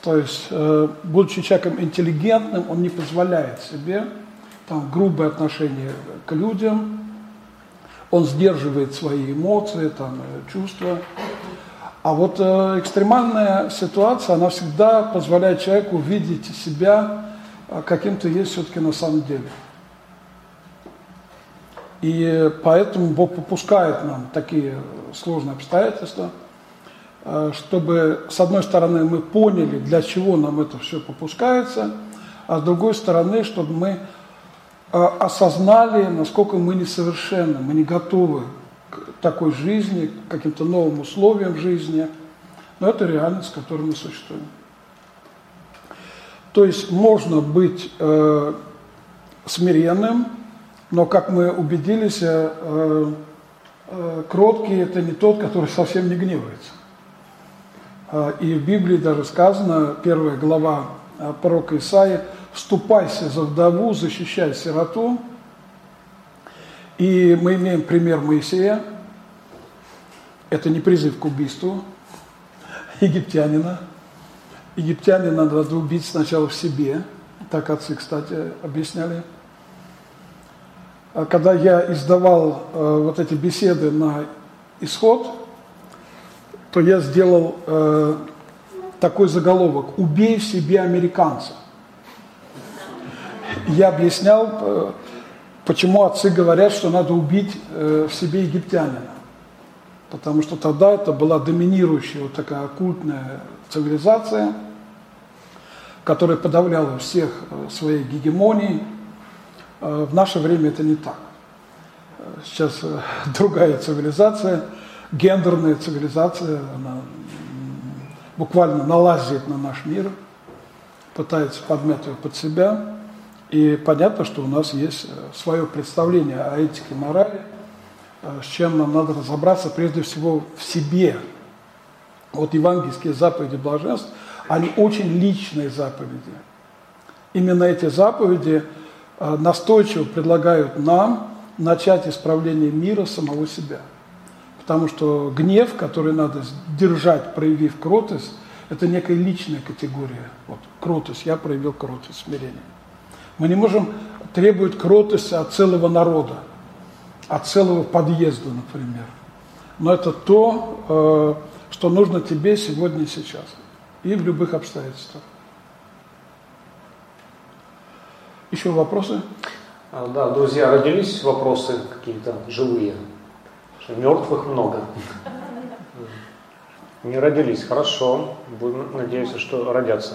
То есть, э, будучи человеком интеллигентным, он не позволяет себе там, грубое отношение к людям, он сдерживает свои эмоции, там, чувства. А вот э, экстремальная ситуация, она всегда позволяет человеку увидеть себя э, каким-то есть все-таки на самом деле. И поэтому Бог попускает нам такие сложные обстоятельства, э, чтобы, с одной стороны, мы поняли, для чего нам это все попускается, а с другой стороны, чтобы мы э, осознали, насколько мы несовершенны, мы не готовы такой жизни, к каким-то новым условиям жизни. Но это реальность, в которой мы существуем. То есть можно быть э, смиренным, но, как мы убедились, э, э, кроткий – это не тот, который совсем не гневается. Э, и в Библии даже сказано, первая глава пророка Исаия, «Вступайся за вдову, защищай сироту». И мы имеем пример Моисея – это не призыв к убийству египтянина. Египтянина надо убить сначала в себе. Так отцы, кстати, объясняли. А когда я издавал э, вот эти беседы на исход, то я сделал э, такой заголовок «Убей в себе американца». Я объяснял, э, почему отцы говорят, что надо убить э, в себе египтянина потому что тогда это была доминирующая вот такая оккультная цивилизация, которая подавляла всех э, своей гегемонией. Э, в наше время это не так. Сейчас э, другая цивилизация, гендерная цивилизация, она буквально налазит на наш мир, пытается подмять его под себя. И понятно, что у нас есть свое представление о этике и морали – Э, с чем нам надо разобраться прежде всего в себе. Вот евангельские заповеди блаженств, они очень личные заповеди. Именно эти заповеди э, настойчиво предлагают нам начать исправление мира самого себя. Потому что гнев, который надо держать, проявив кротость, это некая личная категория. Вот, кротость, я проявил кротость, смирение. Мы не можем требовать кротости от целого народа от целого подъезда, например. Но это то, э, что нужно тебе сегодня и сейчас. И в любых обстоятельствах. Еще вопросы? А, да, друзья, родились вопросы какие-то живые? Мертвых много. Не родились, хорошо. Будем надеяться, что родятся.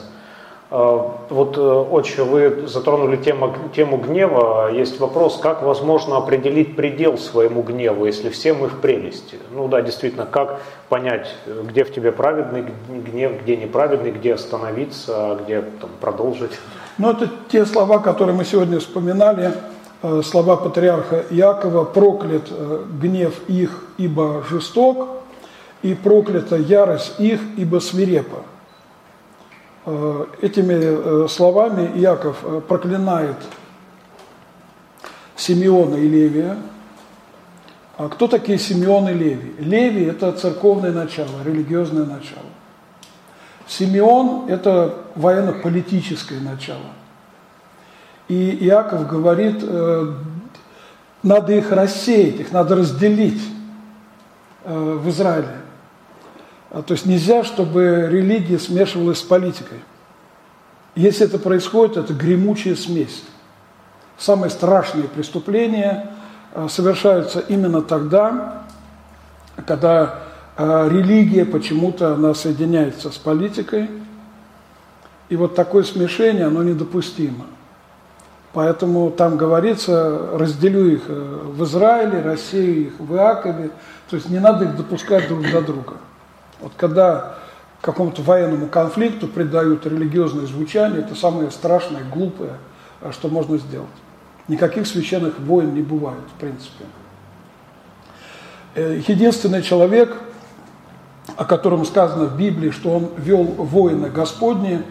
А, вот, э, отче, вы затронули тему, тему гнева. Есть вопрос, как возможно определить предел своему гневу, если все мы в прелести? Ну да, действительно, как понять, где в тебе праведный гнев, где неправедный, где остановиться, а где там, продолжить? Ну, это те слова, которые мы сегодня вспоминали, э, слова патриарха Якова, проклят э, гнев их, ибо жесток, и проклята ярость их, ибо свирепа. Э, этими словами Яков проклинает Симеона и Левия А кто такие Симеон и Леви? Леви – это церковное начало, религиозное начало. Симеон – это военно-политическое начало. И Иаков говорит, э, надо их рассеять, их надо разделить э, в Израиле. А, то есть нельзя, чтобы религия смешивалась с политикой. Если это происходит, это гремучая смесь. Самые страшные преступления э, совершаются именно тогда, когда религия почему-то она соединяется с политикой. И вот такое смешение, оно недопустимо. Поэтому там говорится, разделю их э, в Израиле, рассею их в Иакове. То есть не надо их допускать друг до друга. Вот когда какому-то военному конфликту придают религиозное звучание, это самое страшное, глупое, э, что можно сделать. Никаких священных войн не бывает, в принципе. Э, единственный человек, о котором сказано в Библии, что он вел воины Господни,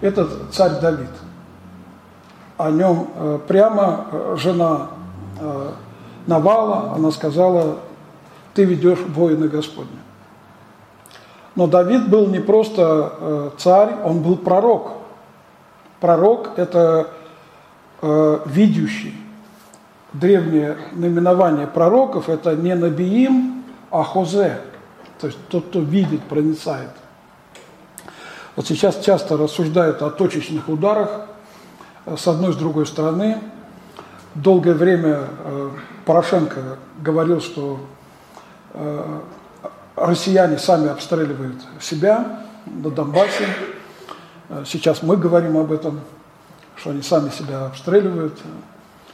это царь Давид – о нем э, прямо э, жена э, Навала, она сказала, ты ведешь воины Господня. Но Давид был не просто царь, он был пророк. Пророк – это видящий. Древнее наименование пророков – это не Набиим, а Хозе, то есть тот, кто видит, проницает. Вот сейчас часто рассуждают о точечных ударах, с одной, с другой стороны. Долгое время э, Порошенко говорил, что э, россияне сами обстреливают себя на Донбассе. Э, сейчас мы говорим об этом, что они сами себя обстреливают.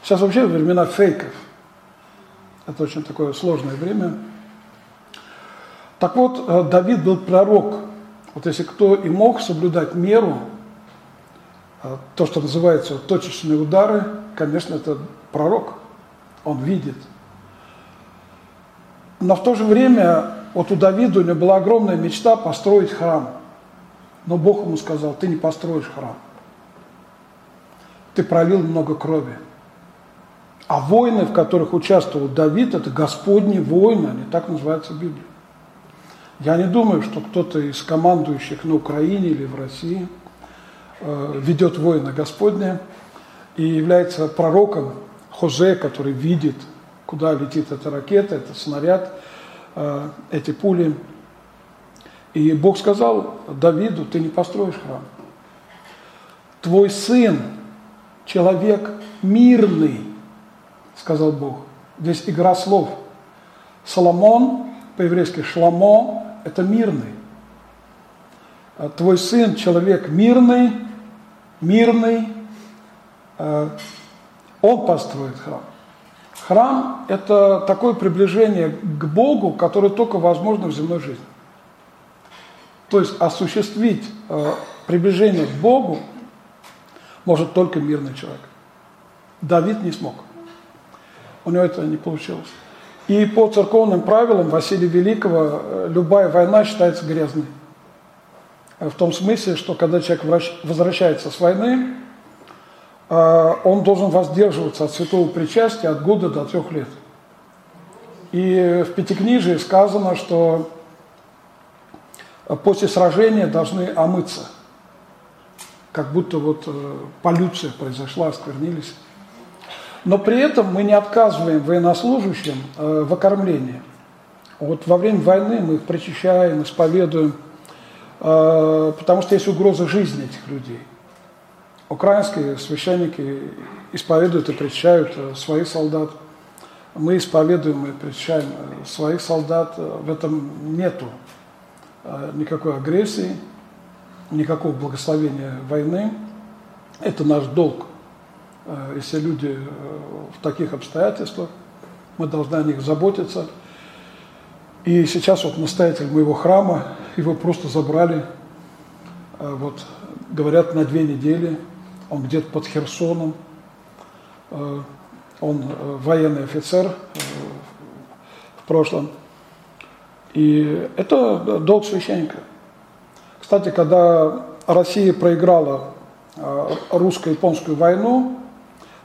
Сейчас вообще времена фейков. Это очень такое сложное время. Так вот, Давид был пророк. Вот если кто и мог соблюдать меру, а то, что называется точечные удары, конечно, это пророк, он видит. Но в то же время вот у Давида у него была огромная мечта построить храм. Но Бог ему сказал, ты не построишь храм. Ты пролил много крови. А войны, в которых участвовал Давид, это Господни войны, они так называются в Библии. Я не думаю, что кто-то из командующих на Украине или в России – Э, ведет воина Господня и является пророком Хозе, который видит, куда летит эта ракета, этот снаряд, э, эти пули. И Бог сказал Давиду, ты не построишь храм. Твой сын, человек мирный, сказал Бог. Здесь игра слов. Соломон, по-еврейски шламо, это мирный. А твой сын, человек мирный, мирный, э, он построит храм. Храм – это такое приближение к Богу, которое только возможно в земной жизни. То есть осуществить э, приближение к Богу может только мирный человек. Давид не смог. У него это не получилось. И по церковным правилам Василия Великого э, любая война считается грязной в том смысле, что когда человек возвращается с войны, а, он должен воздерживаться от святого причастия от года до трех лет. И в Пятикнижии сказано, что после сражения должны омыться, как будто вот э, полюция произошла, осквернились. Но при этом мы не отказываем военнослужащим э, в окормлении. Вот во время войны мы их причащаем, исповедуем – а, потому что есть угроза жизни этих людей. Украинские священники исповедуют и причащают э, своих солдат. Мы исповедуем и причащаем э, своих солдат. В этом нету э, никакой агрессии, никакого благословения войны. Это наш долг. Если люди в таких обстоятельствах, мы должны о них заботиться – и сейчас вот настоятель моего храма, его просто забрали, а, вот, говорят, на две недели. Он где-то под Херсоном. Он э, военный офицер э, в прошлом. И это долг священника. Кстати, когда Россия проиграла русско-японскую войну,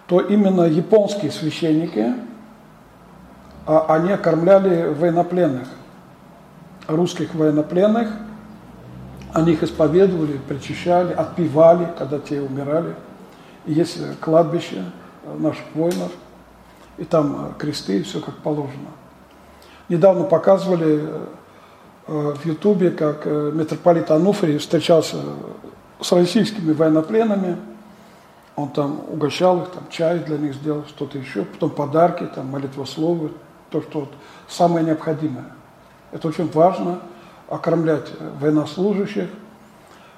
то именно японские священники а они окормляли военнопленных, русских военнопленных. Они их исповедовали, причащали, отпевали, когда те умирали. Есть кладбище наших воинов, и там кресты, и все как положено. Недавно показывали э, в Ютубе, как э, митрополит Ануфрий встречался с российскими военнопленными, он там угощал их, там чай для них сделал, что-то еще, потом подарки, там молитвословы, то, что вот самое необходимое. Это очень важно, окормлять военнослужащих,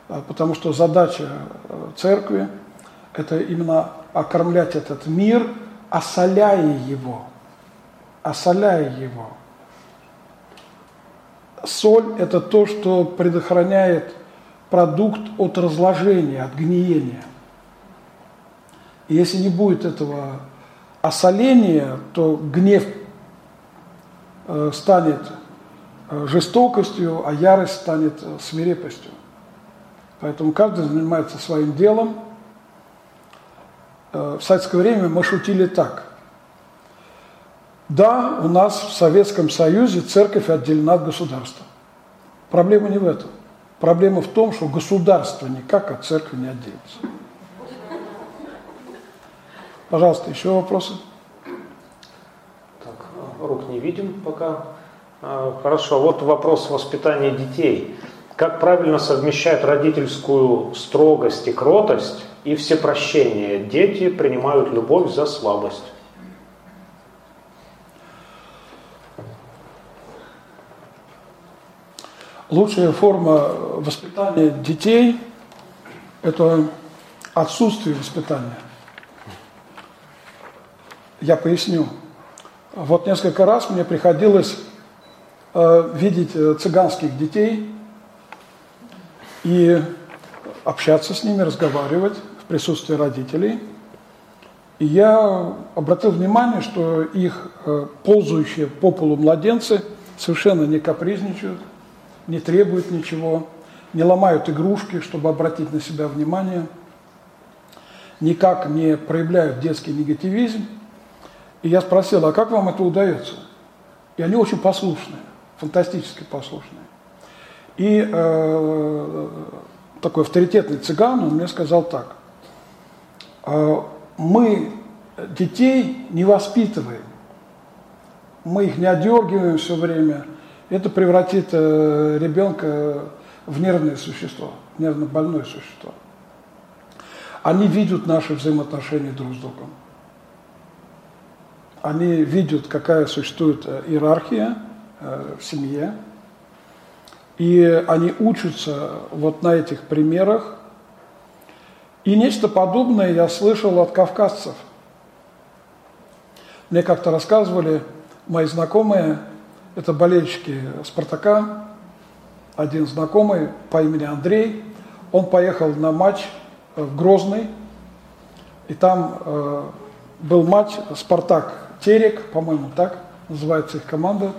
а, потому что задача э, церкви – это именно окормлять этот мир, осоляя его, осоляя его. Соль – это то, что предохраняет продукт от разложения, от гниения. И если не будет этого осоления, то гнев э, станет э, жестокостью, а ярость станет э, свирепостью. Поэтому каждый занимается своим делом. В советское время мы шутили так. Да, у нас в Советском Союзе церковь отделена от государства. Проблема не в этом. Проблема в том, что государство никак от церкви не отделится. Пожалуйста, еще вопросы? Так, рук не видим пока. А, хорошо, вот вопрос воспитания детей. Как правильно совмещать родительскую строгость и кротость и всепрощение? Дети принимают любовь за слабость. Лучшая форма воспитания детей – это отсутствие воспитания. Я поясню. Вот несколько раз мне приходилось э, видеть э, цыганских детей и общаться с ними, разговаривать в присутствии родителей. И я обратил внимание, что их э, ползающие по полу младенцы совершенно не капризничают, не требуют ничего, не ломают игрушки, чтобы обратить на себя внимание, никак не проявляют детский негативизм. И я спросил, а как вам это удается? И они очень послушные, фантастически послушные. И э, такой авторитетный цыган, он мне сказал так, «А мы детей не воспитываем, мы их не одергиваем все время, это превратит э, ребенка в нервное существо, нервно больное существо. Они видят наши взаимоотношения друг с другом. Они видят, какая существует э, иерархия э, в семье. И они учатся вот на этих примерах. И нечто подобное я слышал от кавказцев. Мне как-то рассказывали мои знакомые, это болельщики «Спартака», один знакомый по имени Андрей, он поехал на матч в Грозный, и там э, был матч «Спартак Терек», по-моему, так называется их команда,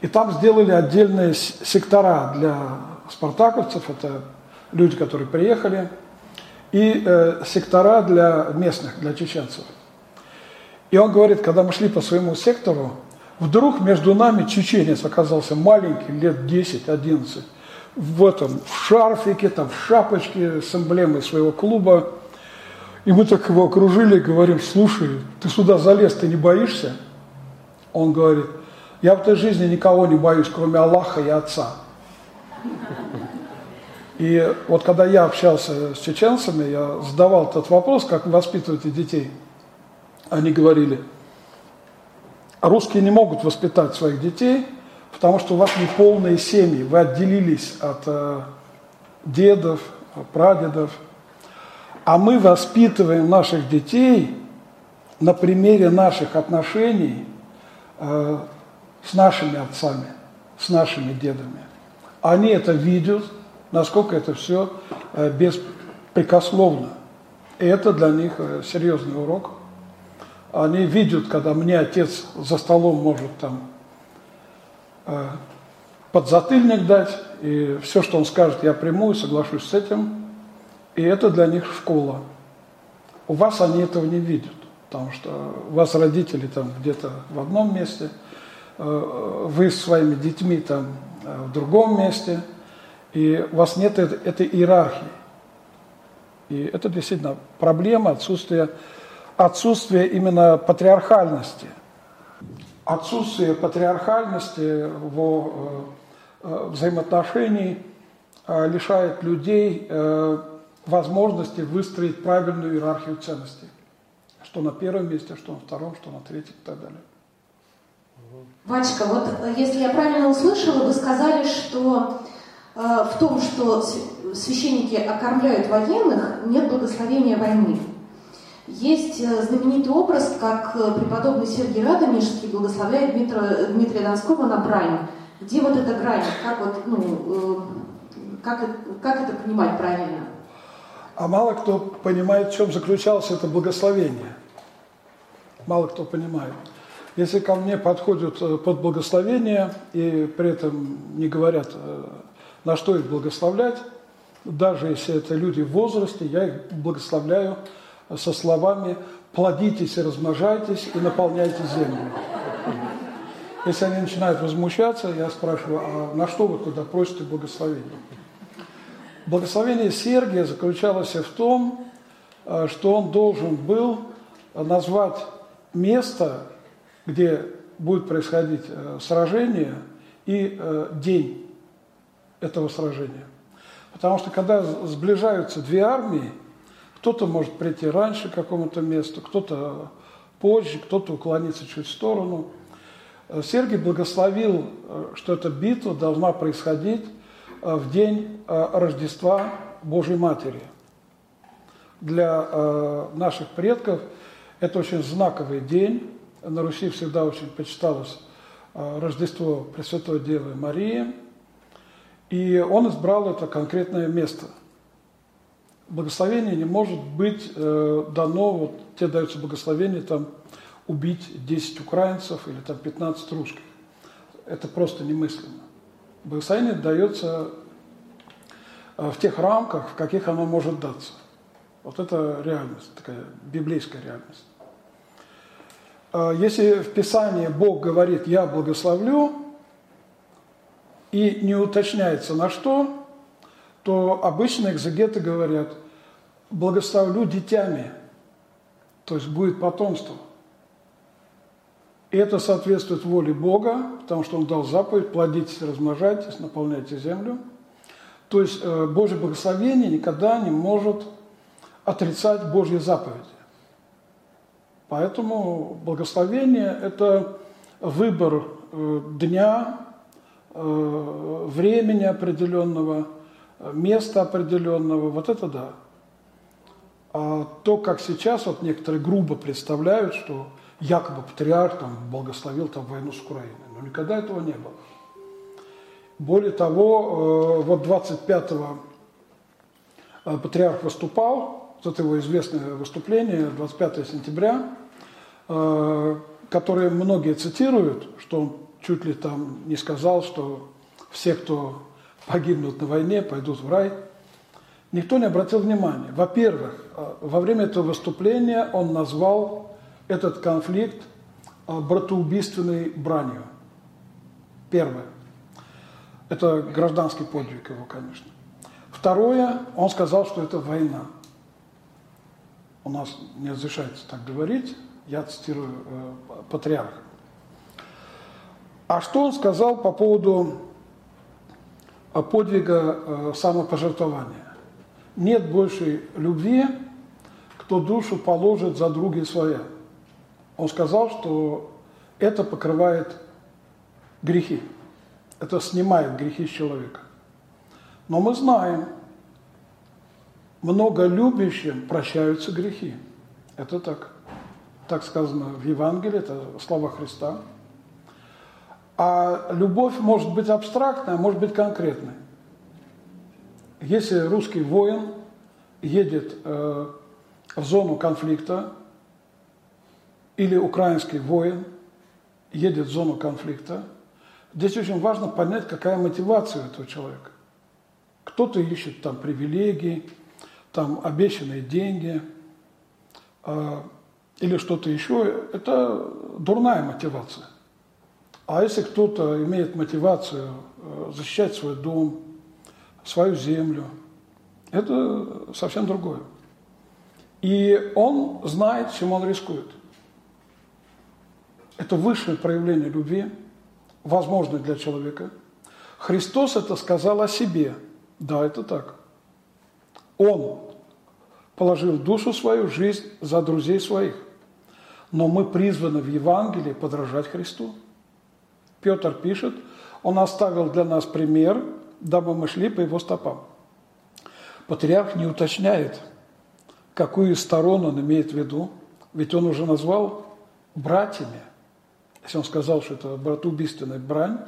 и там сделали отдельные сектора для спартаковцев, это люди, которые приехали, и э, сектора для местных, для чеченцев. И он говорит, когда мы шли по своему сектору, Вдруг между нами чеченец оказался маленький, лет 10-11, в этом, в шарфике, там, в шапочке с эмблемой своего клуба. И мы так его окружили и говорим, слушай, ты сюда залез, ты не боишься? Он говорит, я в этой жизни никого не боюсь, кроме Аллаха и Отца. И вот когда я общался с чеченцами, я задавал этот вопрос, как воспитываете детей. Они говорили – русские не могут воспитать своих детей, потому что у вас не полные семьи, вы отделились от э, дедов, прадедов. А мы воспитываем наших детей на примере наших отношений э, с нашими отцами, с нашими дедами. Они это видят, насколько это все э, беспрекословно. И это для них э, серьезный урок – они видят, когда мне отец за столом может там э, подзатыльник дать, и все, что он скажет, я приму и соглашусь с этим. И это для них школа. У вас они этого не видят. потому что у вас родители там где-то в одном месте, э, вы с своими детьми там э, в другом месте, и у вас нет этой иерархии. И это действительно проблема отсутствия, отсутствия именно патриархальности. Отсутствие патриархальности в взаимоотношении лишает людей возможности выстроить правильную иерархию ценностей. Что на первом месте, что на втором, что на третьем и так далее. Вачка, вот э, если я правильно услышала, вы сказали, что э, в том, что священники окормляют военных, нет благословения войны. Есть э, знаменитый образ, как э, преподобный Сергий Радонежский благословляет Дмитрия, Дмитрия Донского на брань. Где вот эта грань? Как, вот, ну, э, как, как это понимать правильно? А мало кто понимает, в чем заключалось это благословение. Мало кто понимает. Если ко мне подходят э, под благословение и при этом не говорят, э, на что их благословлять, даже если это люди в возрасте, я их благословляю со словами «плодитесь и размножайтесь и наполняйте землю». Если они начинают возмущаться, я спрашиваю, а на что вы туда просите благословения? Благословение Сергия заключалось в том, э, что он должен был назвать место, где будет происходить э, сражение, и э, день этого сражения. Потому что когда сближаются две армии, кто-то может прийти раньше к какому-то месту, кто-то позже, кто-то уклониться чуть в сторону. Сергий благословил, что эта битва должна происходить в день э, Рождества Божьей Матери. Для э, наших предков это очень знаковый день. На Руси всегда очень почиталось Рождество Пресвятой Девы Марии. И он избрал это конкретное место. Благословение не может быть дано, вот тебе дается благословение там убить 10 украинцев или там 15 русских. Это просто немыслимо. Благословение дается э, в тех рамках, в каких оно может даться. Вот это реальность, такая библейская реальность. Э, если в Писании Бог говорит «я благословлю», и не уточняется на что, то обычно экзегеты говорят «благословлю детьми», то есть будет потомство – и это соответствует воле Бога, потому что Он дал заповедь «плодитесь, размножайтесь, наполняйте землю». То есть э, Божье благословение никогда не может отрицать Божьи заповеди. Поэтому благословение – это выбор э, дня, э, времени определенного, места определенного. Вот это да. А то, как сейчас вот некоторые грубо представляют, что якобы патриарх там благословил там войну с Украиной. Но никогда этого не было. Более того, э, вот 25-го э, патриарх выступал, вот его известное выступление, 25 сентября, э, которое многие цитируют, что он чуть ли там не сказал, что все, кто погибнут на войне, пойдут в рай. Никто не обратил внимания. Во-первых, во время этого выступления он назвал этот конфликт а, братоубийственной бранью. Первое. Это гражданский подвиг его, конечно. Второе, он сказал, что это война. У нас не разрешается так говорить, я цитирую э, патриарха. А что он сказал по поводу э, подвига э, самопожертвования? Нет большей любви, кто душу положит за други своя. Он сказал, что это покрывает грехи. Это снимает грехи с человека. Но мы знаем, много любящим прощаются грехи. Это так. Так сказано в Евангелии, это слова Христа. А любовь может быть абстрактной, а может быть конкретной. Если русский воин едет э, в зону конфликта, или украинский воин едет в зону конфликта, здесь очень важно понять, какая мотивация у этого человека. Кто-то ищет там привилегии, там обещанные деньги. А, или что-то еще, это дурная мотивация. А если кто-то имеет мотивацию э, защищать свой дом, свою землю, это совсем другое. И он знает, чем он рискует. Это высшее проявление любви, возможное для человека. Христос это сказал о себе. Да, это так. Он положил душу свою, жизнь за друзей своих. Но мы призваны в Евангелии подражать Христу. Петр пишет, он оставил для нас пример, дабы мы шли по его стопам. Патриарх не уточняет, какую из сторон он имеет в виду, ведь он уже назвал братьями. Если он сказал, что это братоубийственная брань,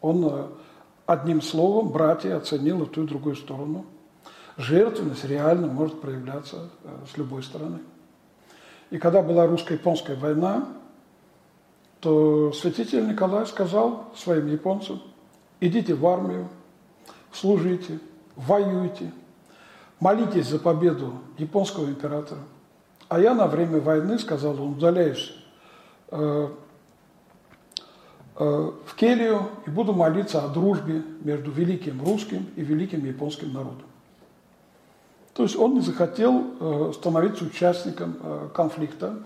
он э, одним словом братья оценил и ту, и другую сторону. Жертвенность реально может проявляться э, с любой стороны. И когда была русско-японская война, то святитель Николай сказал своим японцам, идите в армию, служите, воюйте, молитесь за победу японского императора. А я на время войны, сказал он, удаляюсь э, в келью и буду молиться о дружбе между великим русским и великим японским народом. То есть он не захотел э, становиться участником э, конфликта.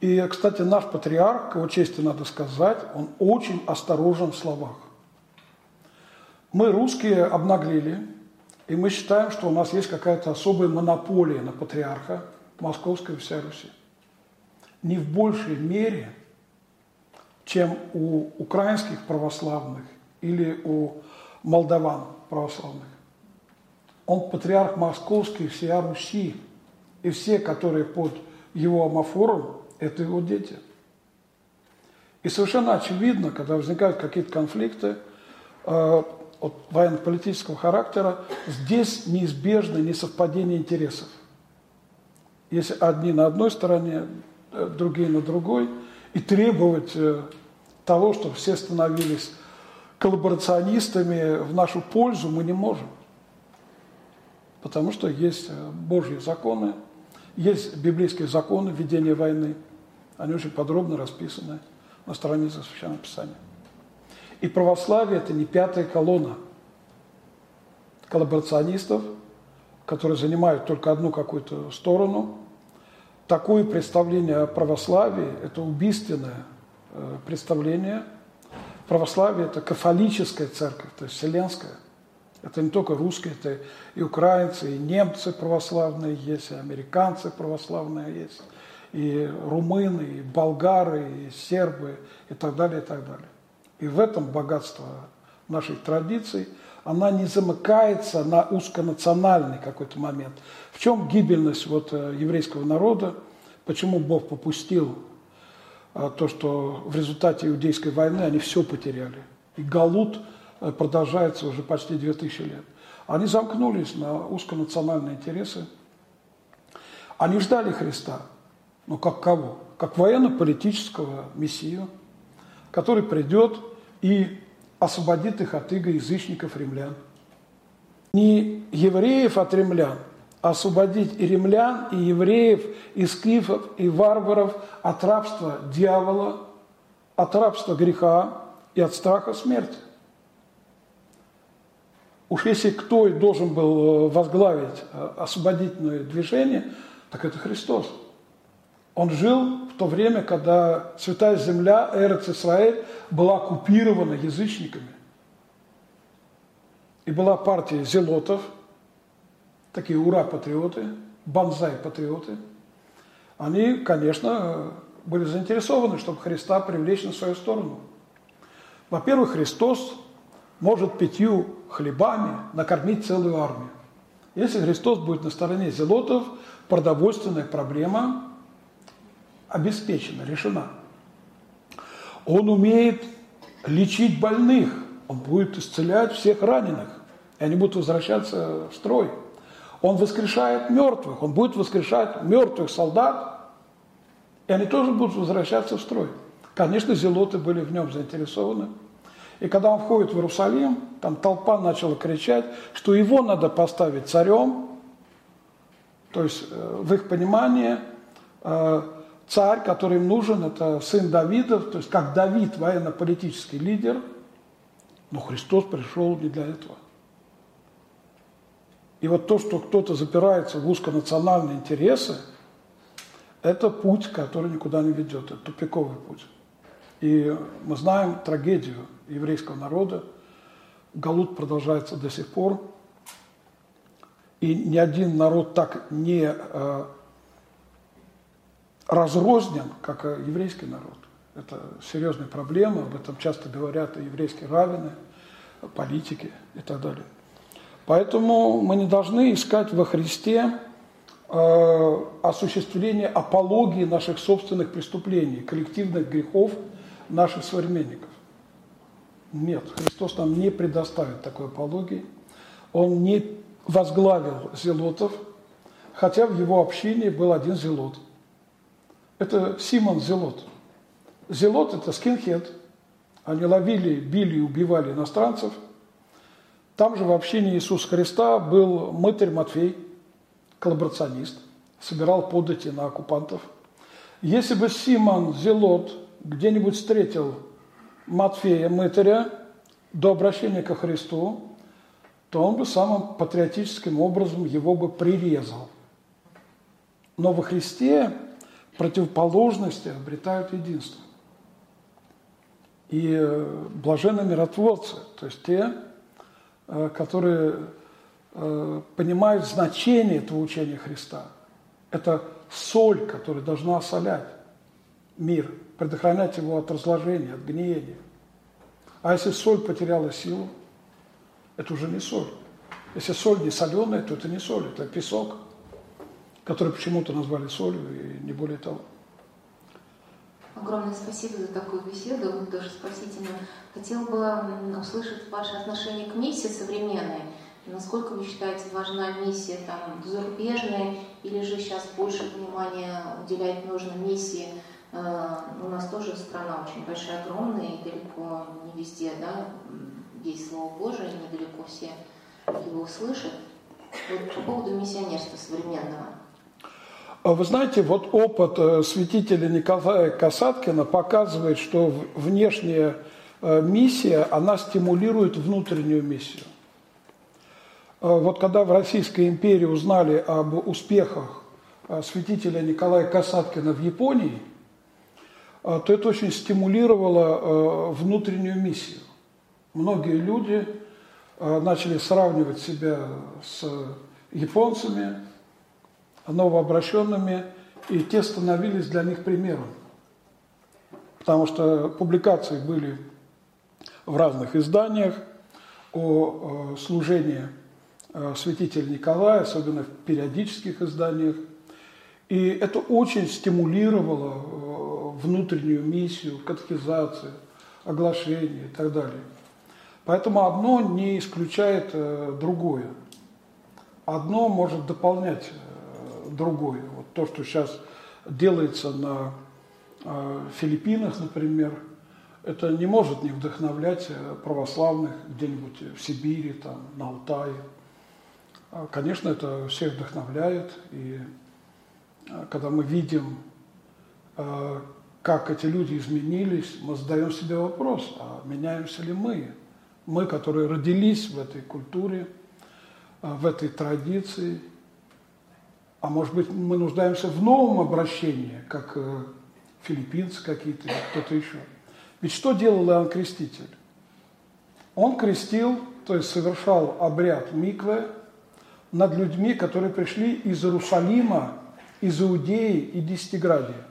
И, кстати, наш патриарх, его чести надо сказать, он очень осторожен в словах. Мы, русские, обнаглели, и мы считаем, что у нас есть какая-то особая монополия на патриарха, Московской и вся Руси. Не в большей мере, чем у украинских православных или у молдаван православных. Он патриарх московский всея Руси. И все, которые под его амофором, это его дети. И совершенно очевидно, когда возникают какие-то конфликты э, от военно-политического характера, здесь неизбежно несовпадение интересов. Если одни на одной стороне, э, другие на другой, и требовать э, того, чтобы все становились коллаборационистами в нашу пользу, мы не можем потому что есть э, Божьи законы, есть библейские законы ведения войны. Они очень подробно расписаны на страницах Священного Писания. И православие – это не пятая колонна коллаборационистов, которые занимают только одну какую-то сторону. Такое представление о православии – это убийственное э, представление. Православие – это кафолическая церковь, то есть вселенская. Это не только русские, это и украинцы, и немцы православные есть, и американцы православные есть, и румыны, и болгары, и сербы, и так далее, и так далее. И в этом богатство нашей традиции, она не замыкается на узконациональный какой-то момент. Чем гибельность вот э, еврейского народа, почему Бог попустил э, то, что в результате иудейской войны они все потеряли. И Галут – Э, продолжается уже почти 2000 лет. Они замкнулись на узконациональные интересы. Они ждали Христа. Ну, как кого? Как военно-политического мессию, который придет и освободит их от иго язычников римлян. Не евреев от римлян, освободить и римлян, и евреев, и скифов, и варваров от рабства дьявола, от рабства греха и от страха смерти. Уж если кто и должен был э, возглавить э, освободительное движение, так это Христос. Он жил в то время, когда Святая Земля, Эрец Исраэль, была оккупирована язычниками. И была партия зелотов, такие ура-патриоты, банзай-патриоты. Они, конечно, были заинтересованы, чтобы Христа привлечь на свою сторону. Во-первых, Христос может пятью хлебами накормить целую армию. Если Христос будет на стороне зелотов, продовольственная проблема обеспечена, решена. Он умеет лечить больных, он будет исцелять всех раненых, и они будут возвращаться в строй. Он воскрешает мертвых, он будет воскрешать мертвых солдат, и они тоже будут возвращаться в строй. Конечно, зелоты были в нем заинтересованы – и когда он входит в Иерусалим, там толпа начала кричать, что его надо поставить царем. То есть э, в их понимании э, царь, который им нужен, это сын Давида, то есть как Давид военно-политический лидер, но Христос пришел не для этого. И вот то, что кто-то запирается в узконациональные интересы, это путь, который никуда не ведет, это тупиковый путь. И мы знаем трагедию еврейского народа. Галут продолжается до сих пор. И ни один народ так не э, разрознен, как еврейский народ. Это серьезная проблема, об этом часто говорят и еврейские раввины, политики и так далее. Поэтому мы не должны искать во Христе э, осуществление апологии наших собственных преступлений, коллективных грехов наших современников. Нет, Христос нам не предоставит такой апологии. Он не возглавил зелотов, хотя в его общине был один зелот. Это Симон Зелот. Зелот – это скинхед. Они ловили, били и убивали иностранцев – там же в общине Иисуса Христа был мытарь Матфей, коллаборационист, собирал подати на оккупантов. Если бы Симон Зелот где-нибудь встретил Матфея, мытаря, до обращения ко Христу, то он бы самым патриотическим образом его бы прирезал. Но во Христе противоположности обретают единство. И э, блаженные миротворцы, то есть те, которые э, понимают значение этого учения Христа. Это соль, которая должна осолять мир, предохранять его от разложения, от гниения. А если соль потеряла силу, это уже не соль. Если соль не соленая, то это не соль, это песок, который почему-то назвали солью и не более того. Огромное спасибо за такую беседу, тоже спасительно. Хотел бы услышать ваше отношение к миссии современной. Насколько вы считаете, важна миссия там, зарубежная, или же сейчас больше внимания уделять нужно миссии? Э, у нас тоже страна очень большая, огромная, и далеко не везде да, есть Слово Божие, недалеко все его услышат. Вот по поводу миссионерства современного. А вы знаете, вот опыт э, святителя Николая Касаткина показывает, что внешняя э, миссия, она стимулирует внутреннюю миссию. Э, вот когда в Российской империи узнали об успехах святителя Николая Касаткина в Японии, то это очень стимулировало внутреннюю миссию. Многие люди начали сравнивать себя с японцами, новообращенными, и те становились для них примером. Потому что публикации были в разных изданиях о служении э, святителя Николая, особенно в периодических изданиях. И это очень стимулировало э, внутреннюю миссию, катехизацию, оглашение и так далее. Поэтому одно не исключает э, другое. Одно может дополнять другое. Вот то, что сейчас делается на э, Филиппинах, например, это не может не вдохновлять э, православных где-нибудь в Сибири, там, на Алтае. А, конечно, это всех вдохновляет, и э, когда мы видим, как эти люди изменились, мы задаем себе вопрос, а меняемся ли мы? Мы, которые родились в этой культуре, в этой традиции – а может быть, мы нуждаемся в новом обращении, как э, филиппинцы какие-то кто-то еще. Ведь что делал Иоанн Креститель? Он крестил, то есть совершал обряд миквы над людьми, которые пришли из Иерусалима, из Иудеи и Десятиградия.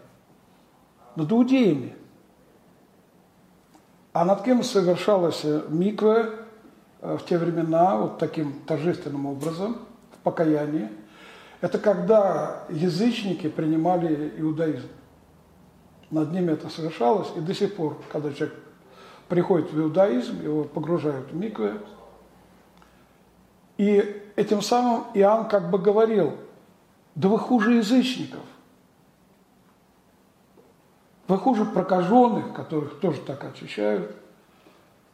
Над иудеями. А над кем совершалась миквы э, в те времена вот таким торжественным образом, в покаянии – это когда язычники принимали иудаизм. Над ними это совершалось, и до сих пор, когда человек приходит в иудаизм, его погружают в микве. И этим самым Иоанн как бы говорил, да вы хуже язычников, вы хуже прокаженных, которых тоже так очищают,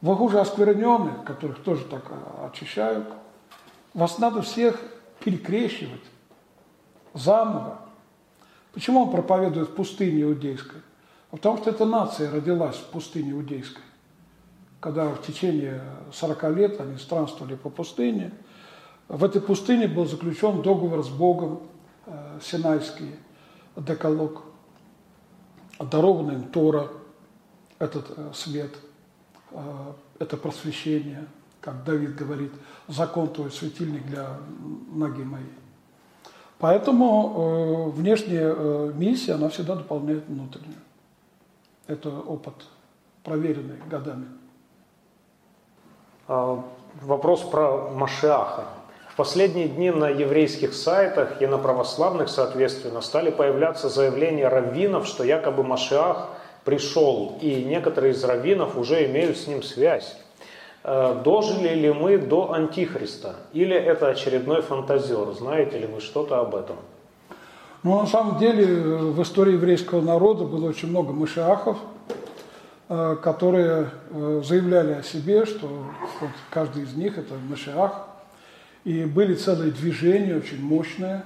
вы хуже оскверненных, которых тоже так очищают. Вас надо всех перекрещивать заново. Почему он проповедует в пустыне иудейской? А потому что эта нация родилась в пустыне иудейской. Когда в течение 40 лет они странствовали по пустыне, в этой пустыне был заключен договор с Богом, э, Синайский, Деколог, дарованный им Тора, этот э, свет, э, это просвещение, как Давид говорит, закон твой светильник для ноги моей. Поэтому э, внешняя э, миссия, она всегда дополняет внутреннюю. Это опыт, проверенный годами. А, вопрос про Машиаха. В последние дни на еврейских сайтах и на православных, соответственно, стали появляться заявления раввинов, что якобы Машиах пришел, и некоторые из раввинов уже имеют с ним связь. Э, дожили ли мы до Антихриста? Или это очередной фантазер? Знаете ли вы что-то об этом? Ну, на самом деле, в истории еврейского народа было очень много мышиахов, э, которые э, заявляли о себе, что вот каждый из них – это мышиах. И были целые движения, очень мощные,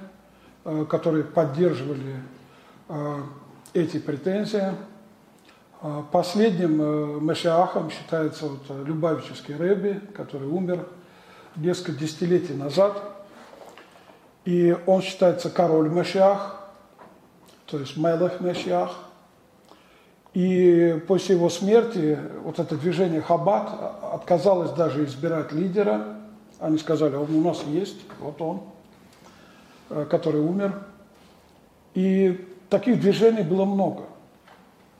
которые поддерживали эти претензии. А, последним э, Машиахом считается вот э, Любавический Рэби, который умер несколько десятилетий назад. И он считается король Машиах, то есть Мелах Машиах. И после его смерти вот это движение Хаббат отказалось даже избирать лидера. Они сказали, он у нас есть, вот он, э, который умер. И таких движений было много.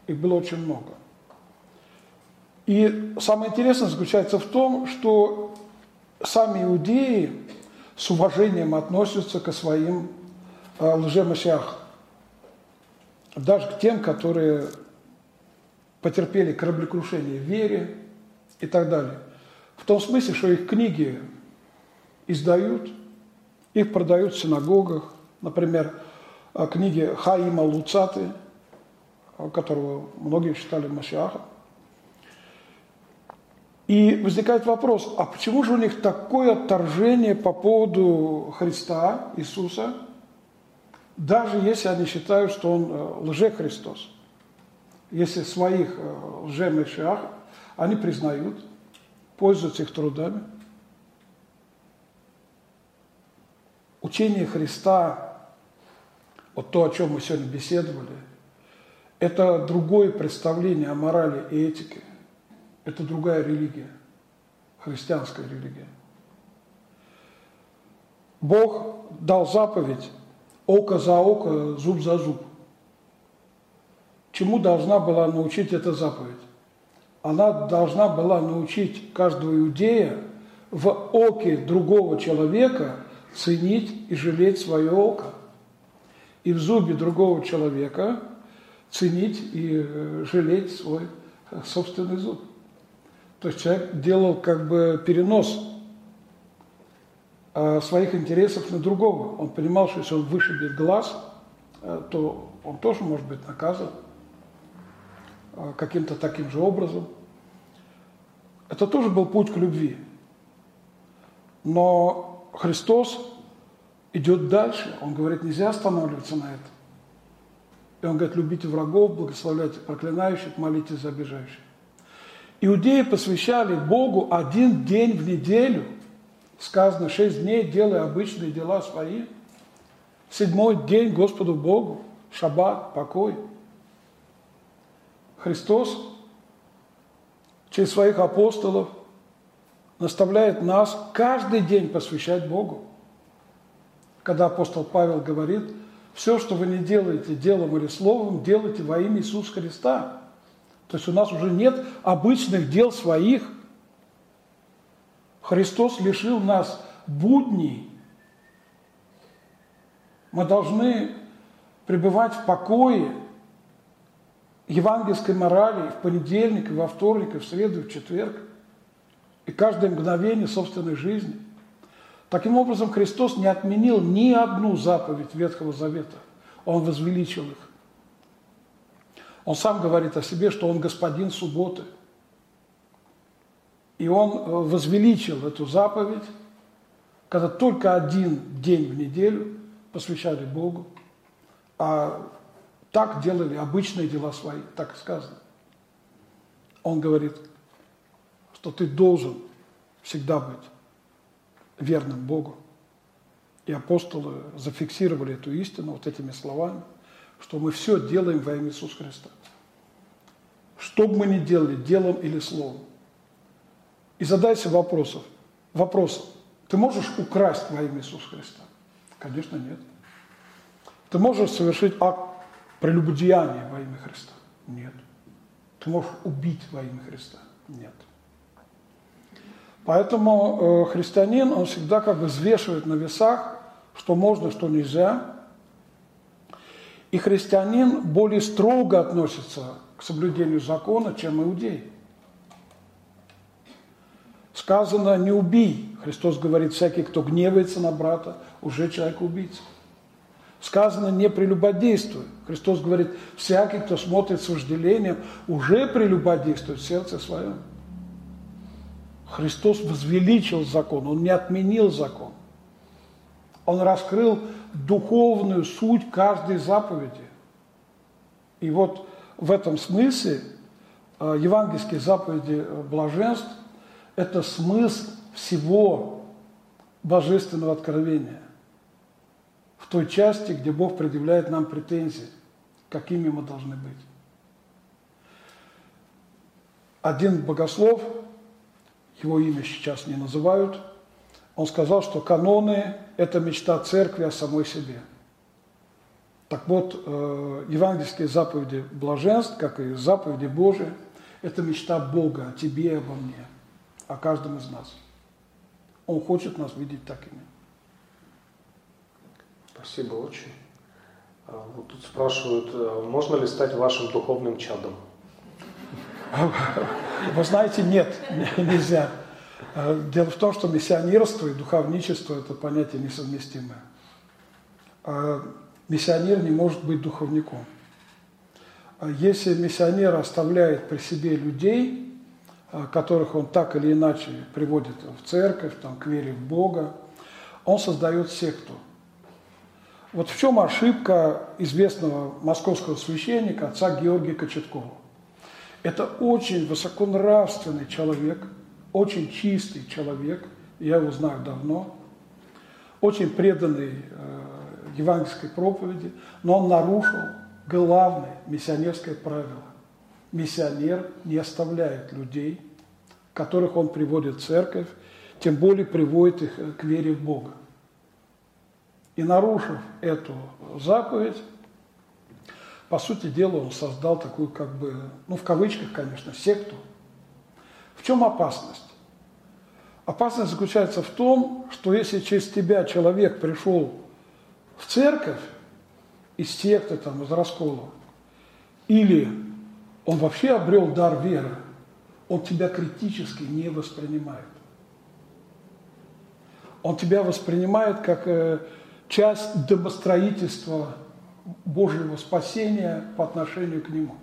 Их было очень много. И самое интересное заключается в том, что сами иудеи с уважением относятся к своим э, лжемасиахам. Даже к тем, которые потерпели кораблекрушение в вере и так далее. В том смысле, что их книги издают, их продают в синагогах. Например, э, книги Хаима Луцаты – которого многие считали Машиахом. И возникает вопрос, а почему же у них такое отторжение по поводу Христа, Иисуса, даже если они считают, что он э, лже-Христос? Если своих э, лже-Машиах они признают, пользуются их трудами. Учение Христа, вот то, о чем мы сегодня беседовали – это другое представление о морали и этике. Это другая религия, христианская религия. Бог дал заповедь око за око, зуб за зуб. Чему должна была научить эта заповедь? Она должна была научить каждого иудея в оке другого человека ценить и жалеть свое око. И в зубе другого человека ценить и э, жалеть свой э, собственный зуб. То есть человек делал как бы перенос э, своих интересов на другого. Он понимал, что если он вышибет глаз, то он тоже может быть наказан каким-то таким же образом. Это тоже был путь к любви. Но Христос идет дальше. Он говорит, нельзя останавливаться на этом. И он говорит, любите врагов, благословляйте проклинающих, молитесь за обижающих. Иудеи посвящали Богу один день в неделю. Сказано, шесть дней делая обычные дела свои. Седьмой день Господу Богу, шаббат, покой. Христос через своих апостолов наставляет нас каждый день посвящать Богу. Когда апостол Павел говорит – все, что вы не делаете делом или словом, делайте во имя Иисуса Христа. То есть у нас уже нет обычных дел своих. Христос лишил нас будней. Мы должны пребывать в покое евангельской морали в понедельник, и во вторник, и в среду, и в четверг, и каждое мгновение собственной жизни – Таким образом, Христос не отменил ни одну заповедь Ветхого Завета. Он возвеличил их. Он сам говорит о себе, что он господин субботы. И он э, возвеличил эту заповедь, когда только один день в неделю посвящали Богу, а так делали обычные дела свои, так сказано. Он говорит, что ты должен всегда быть верным Богу. И апостолы зафиксировали эту истину вот этими словами, что мы все делаем во имя Иисуса Христа. Что бы мы ни делали, делом или словом. И задайся вопросом. Вопросом. Ты можешь украсть во имя Иисуса Христа? Конечно, нет. Ты можешь совершить акт прелюбодеяния во имя Христа? Нет. Ты можешь убить во имя Христа? Нет. Поэтому э, христианин, он всегда как бы взвешивает на весах, что можно, что нельзя. И христианин более строго относится к соблюдению закона, чем иудей. Сказано, не убий. Христос говорит, всякий, кто гневается на брата, уже человек убийца. Сказано, не прелюбодействуй. Христос говорит, всякий, кто смотрит с вожделением, уже прелюбодействует в сердце своем. Христос возвеличил закон, Он не отменил закон. Он раскрыл духовную суть каждой заповеди. И вот в этом смысле э, евангельские заповеди блаженств – это смысл всего божественного откровения. В той части, где Бог предъявляет нам претензии, какими мы должны быть. Один богослов его имя сейчас не называют, он сказал, что каноны – это мечта церкви о самой себе. Так вот, э, евангельские заповеди блаженств, как и заповеди Божии, это мечта Бога о тебе и обо мне, о каждом из нас. Он хочет нас видеть такими. Спасибо очень. А, вот тут спрашивают, э, можно ли стать вашим духовным чадом? Вы знаете, нет, нельзя. Э, дело в том, что миссионерство и духовничество – это понятия несовместимые. А миссионер не может быть духовником. А если миссионер оставляет при себе людей, э, которых он так или иначе приводит в церковь, там, к вере в Бога, он создает секту. Вот в чем ошибка известного московского священника отца Георгия Кочеткова. Это очень высоконравственный человек, очень чистый человек, я его знаю давно, очень преданный э, евангельской проповеди, но он нарушил главное миссионерское правило. Миссионер не оставляет людей, которых он приводит в церковь, тем более приводит их к вере в Бога. И нарушив эту заповедь, по сути дела, он создал такую, как бы, ну, в кавычках, конечно, секту. В чем опасность? Опасность заключается в том, что если через тебя человек пришел в церковь из секты, там, из раскола, или он вообще обрел дар веры, он тебя критически не воспринимает. Он тебя воспринимает как э, часть домостроительства Божьего спасения по отношению к Нему.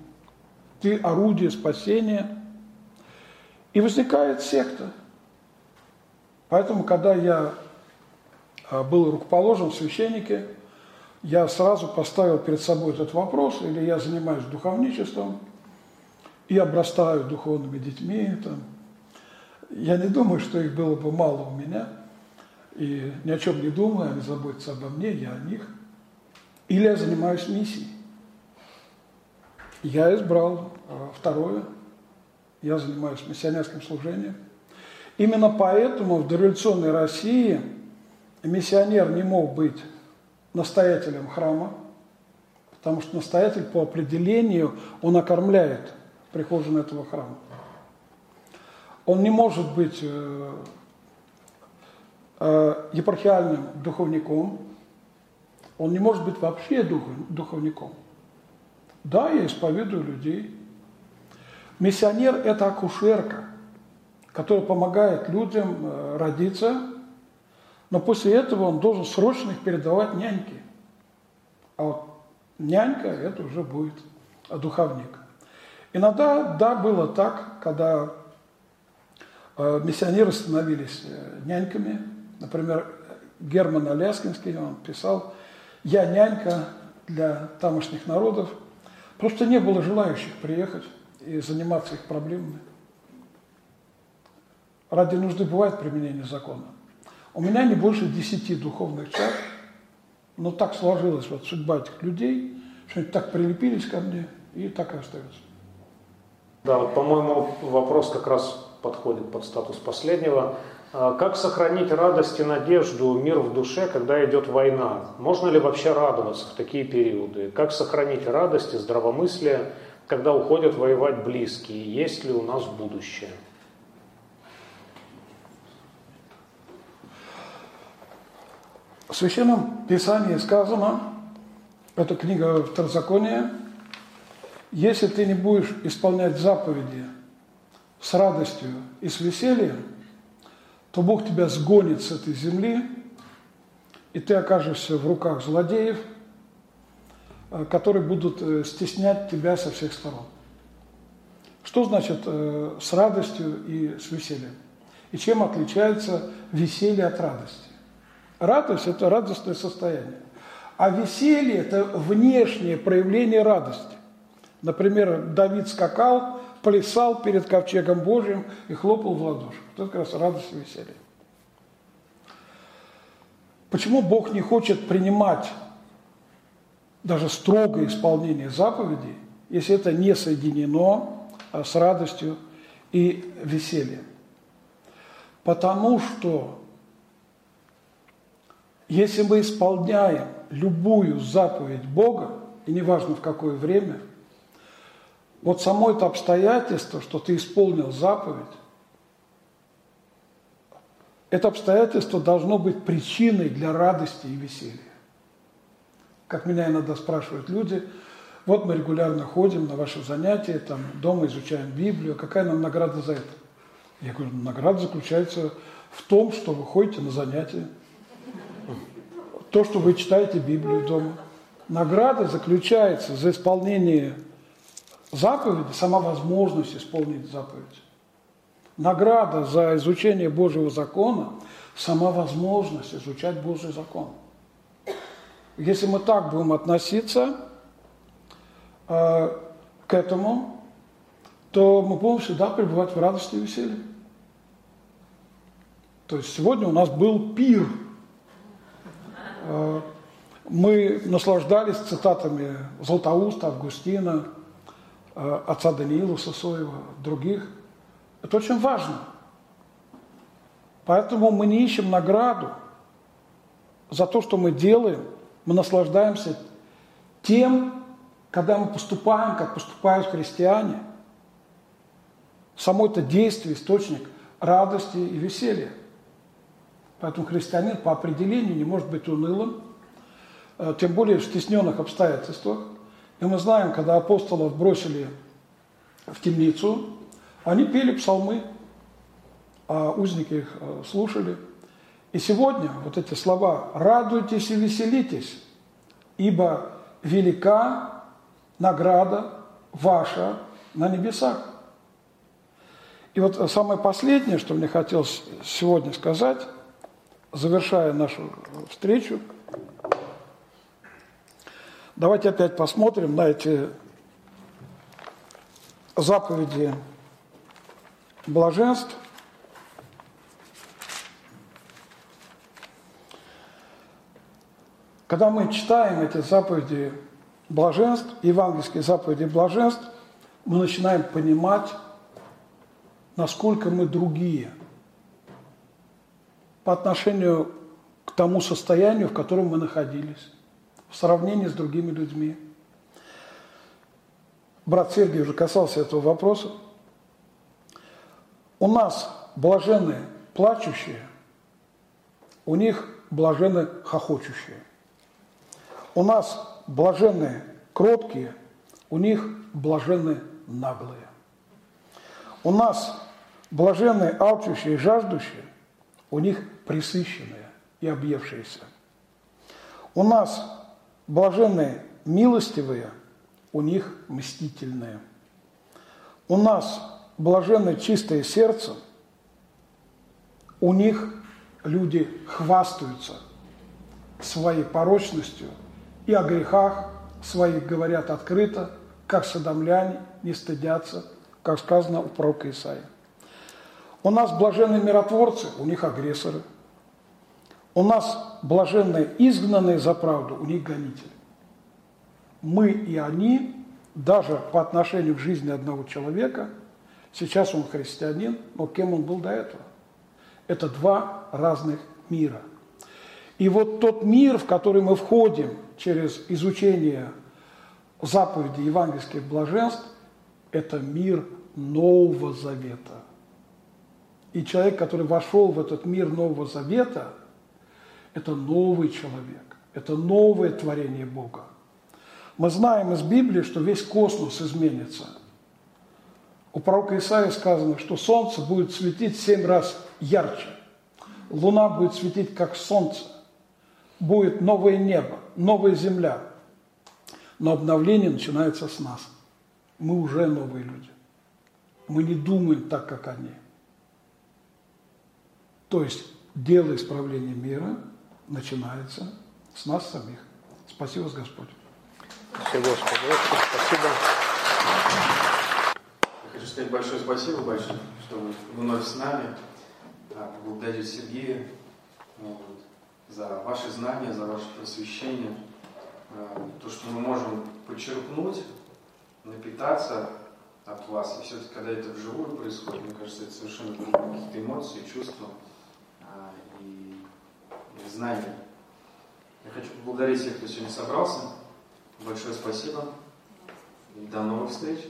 Ты орудие спасения. И возникает секта. Поэтому, когда я а, был рукоположен в священнике, я сразу поставил перед собой этот вопрос, или я занимаюсь духовничеством, и обрастаю духовными детьми. Там. Я не думаю, что их было бы мало у меня, и ни о чем не думаю, они заботятся обо мне, я о них – или я занимаюсь миссией. Я избрал а, второе. Я занимаюсь миссионерским служением. Именно поэтому в дореволюционной России миссионер не мог быть настоятелем храма, потому что настоятель по определению, он окормляет прихожан этого храма. Он не может быть э, э, епархиальным духовником, он не может быть вообще духовником. Да, я исповедую людей. Миссионер – это акушерка, которая помогает людям э, родиться, но после этого он должен срочно их передавать няньке. А вот нянька – это уже будет духовник. Иногда, да, было так, когда э, миссионеры становились э, няньками. Например, Герман Аляскинский, он писал, я нянька для тамошних народов. Просто не было желающих приехать и заниматься их проблемами. Ради нужды бывает применение закона. У меня не больше десяти духовных чар, но так сложилась вот судьба этих людей, что они так прилепились ко мне и так и остаются. Да, вот, по-моему, вопрос как раз подходит под статус последнего. А как сохранить радость и надежду, мир в душе, когда идет война? Можно ли вообще радоваться в такие периоды? Как сохранить радость и здравомыслие, когда уходят воевать близкие? Есть ли у нас будущее? В Священном Писании сказано, это книга Второзакония, если ты не будешь исполнять заповеди с радостью и с весельем, то Бог тебя сгонит с этой земли, и ты окажешься в руках злодеев, э, которые будут э, стеснять тебя со всех сторон. Что значит э, с радостью и с весельем? И чем отличается веселье от радости? Радость – это радостное состояние. А веселье – это внешнее проявление радости. Например, Давид скакал, плясал перед ковчегом Божьим и хлопал в ладоши. Это как раз радость и веселье. Почему Бог не хочет принимать даже строгое исполнение заповедей, если это не соединено а, с радостью и весельем? Потому что если мы исполняем любую заповедь Бога, и неважно в какое время, вот само это обстоятельство, что ты исполнил заповедь, это обстоятельство должно быть причиной для радости и веселья. Как меня иногда спрашивают люди, вот мы регулярно ходим на ваши занятия, там дома изучаем Библию, какая нам награда за это? Я говорю, награда заключается в том, что вы ходите на занятия, то, что вы читаете Библию дома. Награда заключается за исполнение заповеди, сама возможность исполнить заповедь. Награда за изучение Божьего закона, сама возможность изучать Божий закон. Если мы так будем относиться э, к этому, то мы будем всегда пребывать в радости и веселье. То есть сегодня у нас был пир – Э, мы наслаждались цитатами Златоуста, Августина, отца Даниила Сосоева, других. Это очень важно. Поэтому мы не ищем награду за то, что мы делаем. Мы наслаждаемся тем, когда мы поступаем, как поступают христиане. Само это действие – источник радости и веселья. Поэтому христианин по определению не может быть унылым, э, тем более в стесненных обстоятельствах. И мы знаем, когда апостолов бросили в темницу, они пели псалмы, а узники их э, слушали. И сегодня вот эти слова «радуйтесь и веселитесь, ибо велика награда ваша на небесах». И вот самое последнее, что мне хотелось сегодня сказать – завершая нашу встречу, давайте опять посмотрим на эти заповеди блаженств. Когда мы читаем эти заповеди блаженств, евангельские заповеди блаженств, мы начинаем понимать, насколько мы другие – по отношению к тому состоянию, в котором мы находились, в сравнении с другими людьми. Брат Сергей уже касался этого вопроса. У нас блаженные плачущие, у них блаженны хохочущие. У нас блаженные кроткие, у них блаженны наглые. У нас блаженные алчущие и жаждущие, у них присыщенные и объевшиеся. У нас блаженные милостивые, у них мстительные. У нас блаженное чистое сердце, у них люди хвастаются своей порочностью и о грехах своих говорят открыто, как садомляне не стыдятся, как сказано у пророка Исаия. У нас блаженные миротворцы, у них агрессоры. У нас блаженные изгнанные за правду, у них гонители. Мы и они, даже по отношению к жизни одного человека, сейчас он христианин, но кем он был до этого? Это два разных мира. И вот тот мир, в который мы входим через изучение заповеди евангельских блаженств, это мир Нового Завета. И человек, который вошел в этот мир Нового Завета, это новый человек, это новое творение Бога. Мы знаем из Библии, что весь космос изменится. У пророка Исаия сказано, что солнце будет светить семь раз ярче, луна будет светить как солнце, будет новое небо, новая земля. Но обновление начинается с нас. Мы уже новые люди. Мы не думаем так, как они. То есть дело исправления мира начинается с нас самих. Спасибо вас, Господь. Спасибо, Господи. Спасибо. Я хочу сказать большое спасибо большое, что вы вновь с нами. Поблагодарить Сергея вот, за ваши знания, за ваше просвещение. А, то, что мы можем подчеркнуть, напитаться от вас. И все-таки, когда это вживую происходит, мне кажется, это совершенно другие какие-то эмоции, чувства знания. Я хочу поблагодарить всех, кто сегодня собрался. Большое спасибо. И до новых встреч.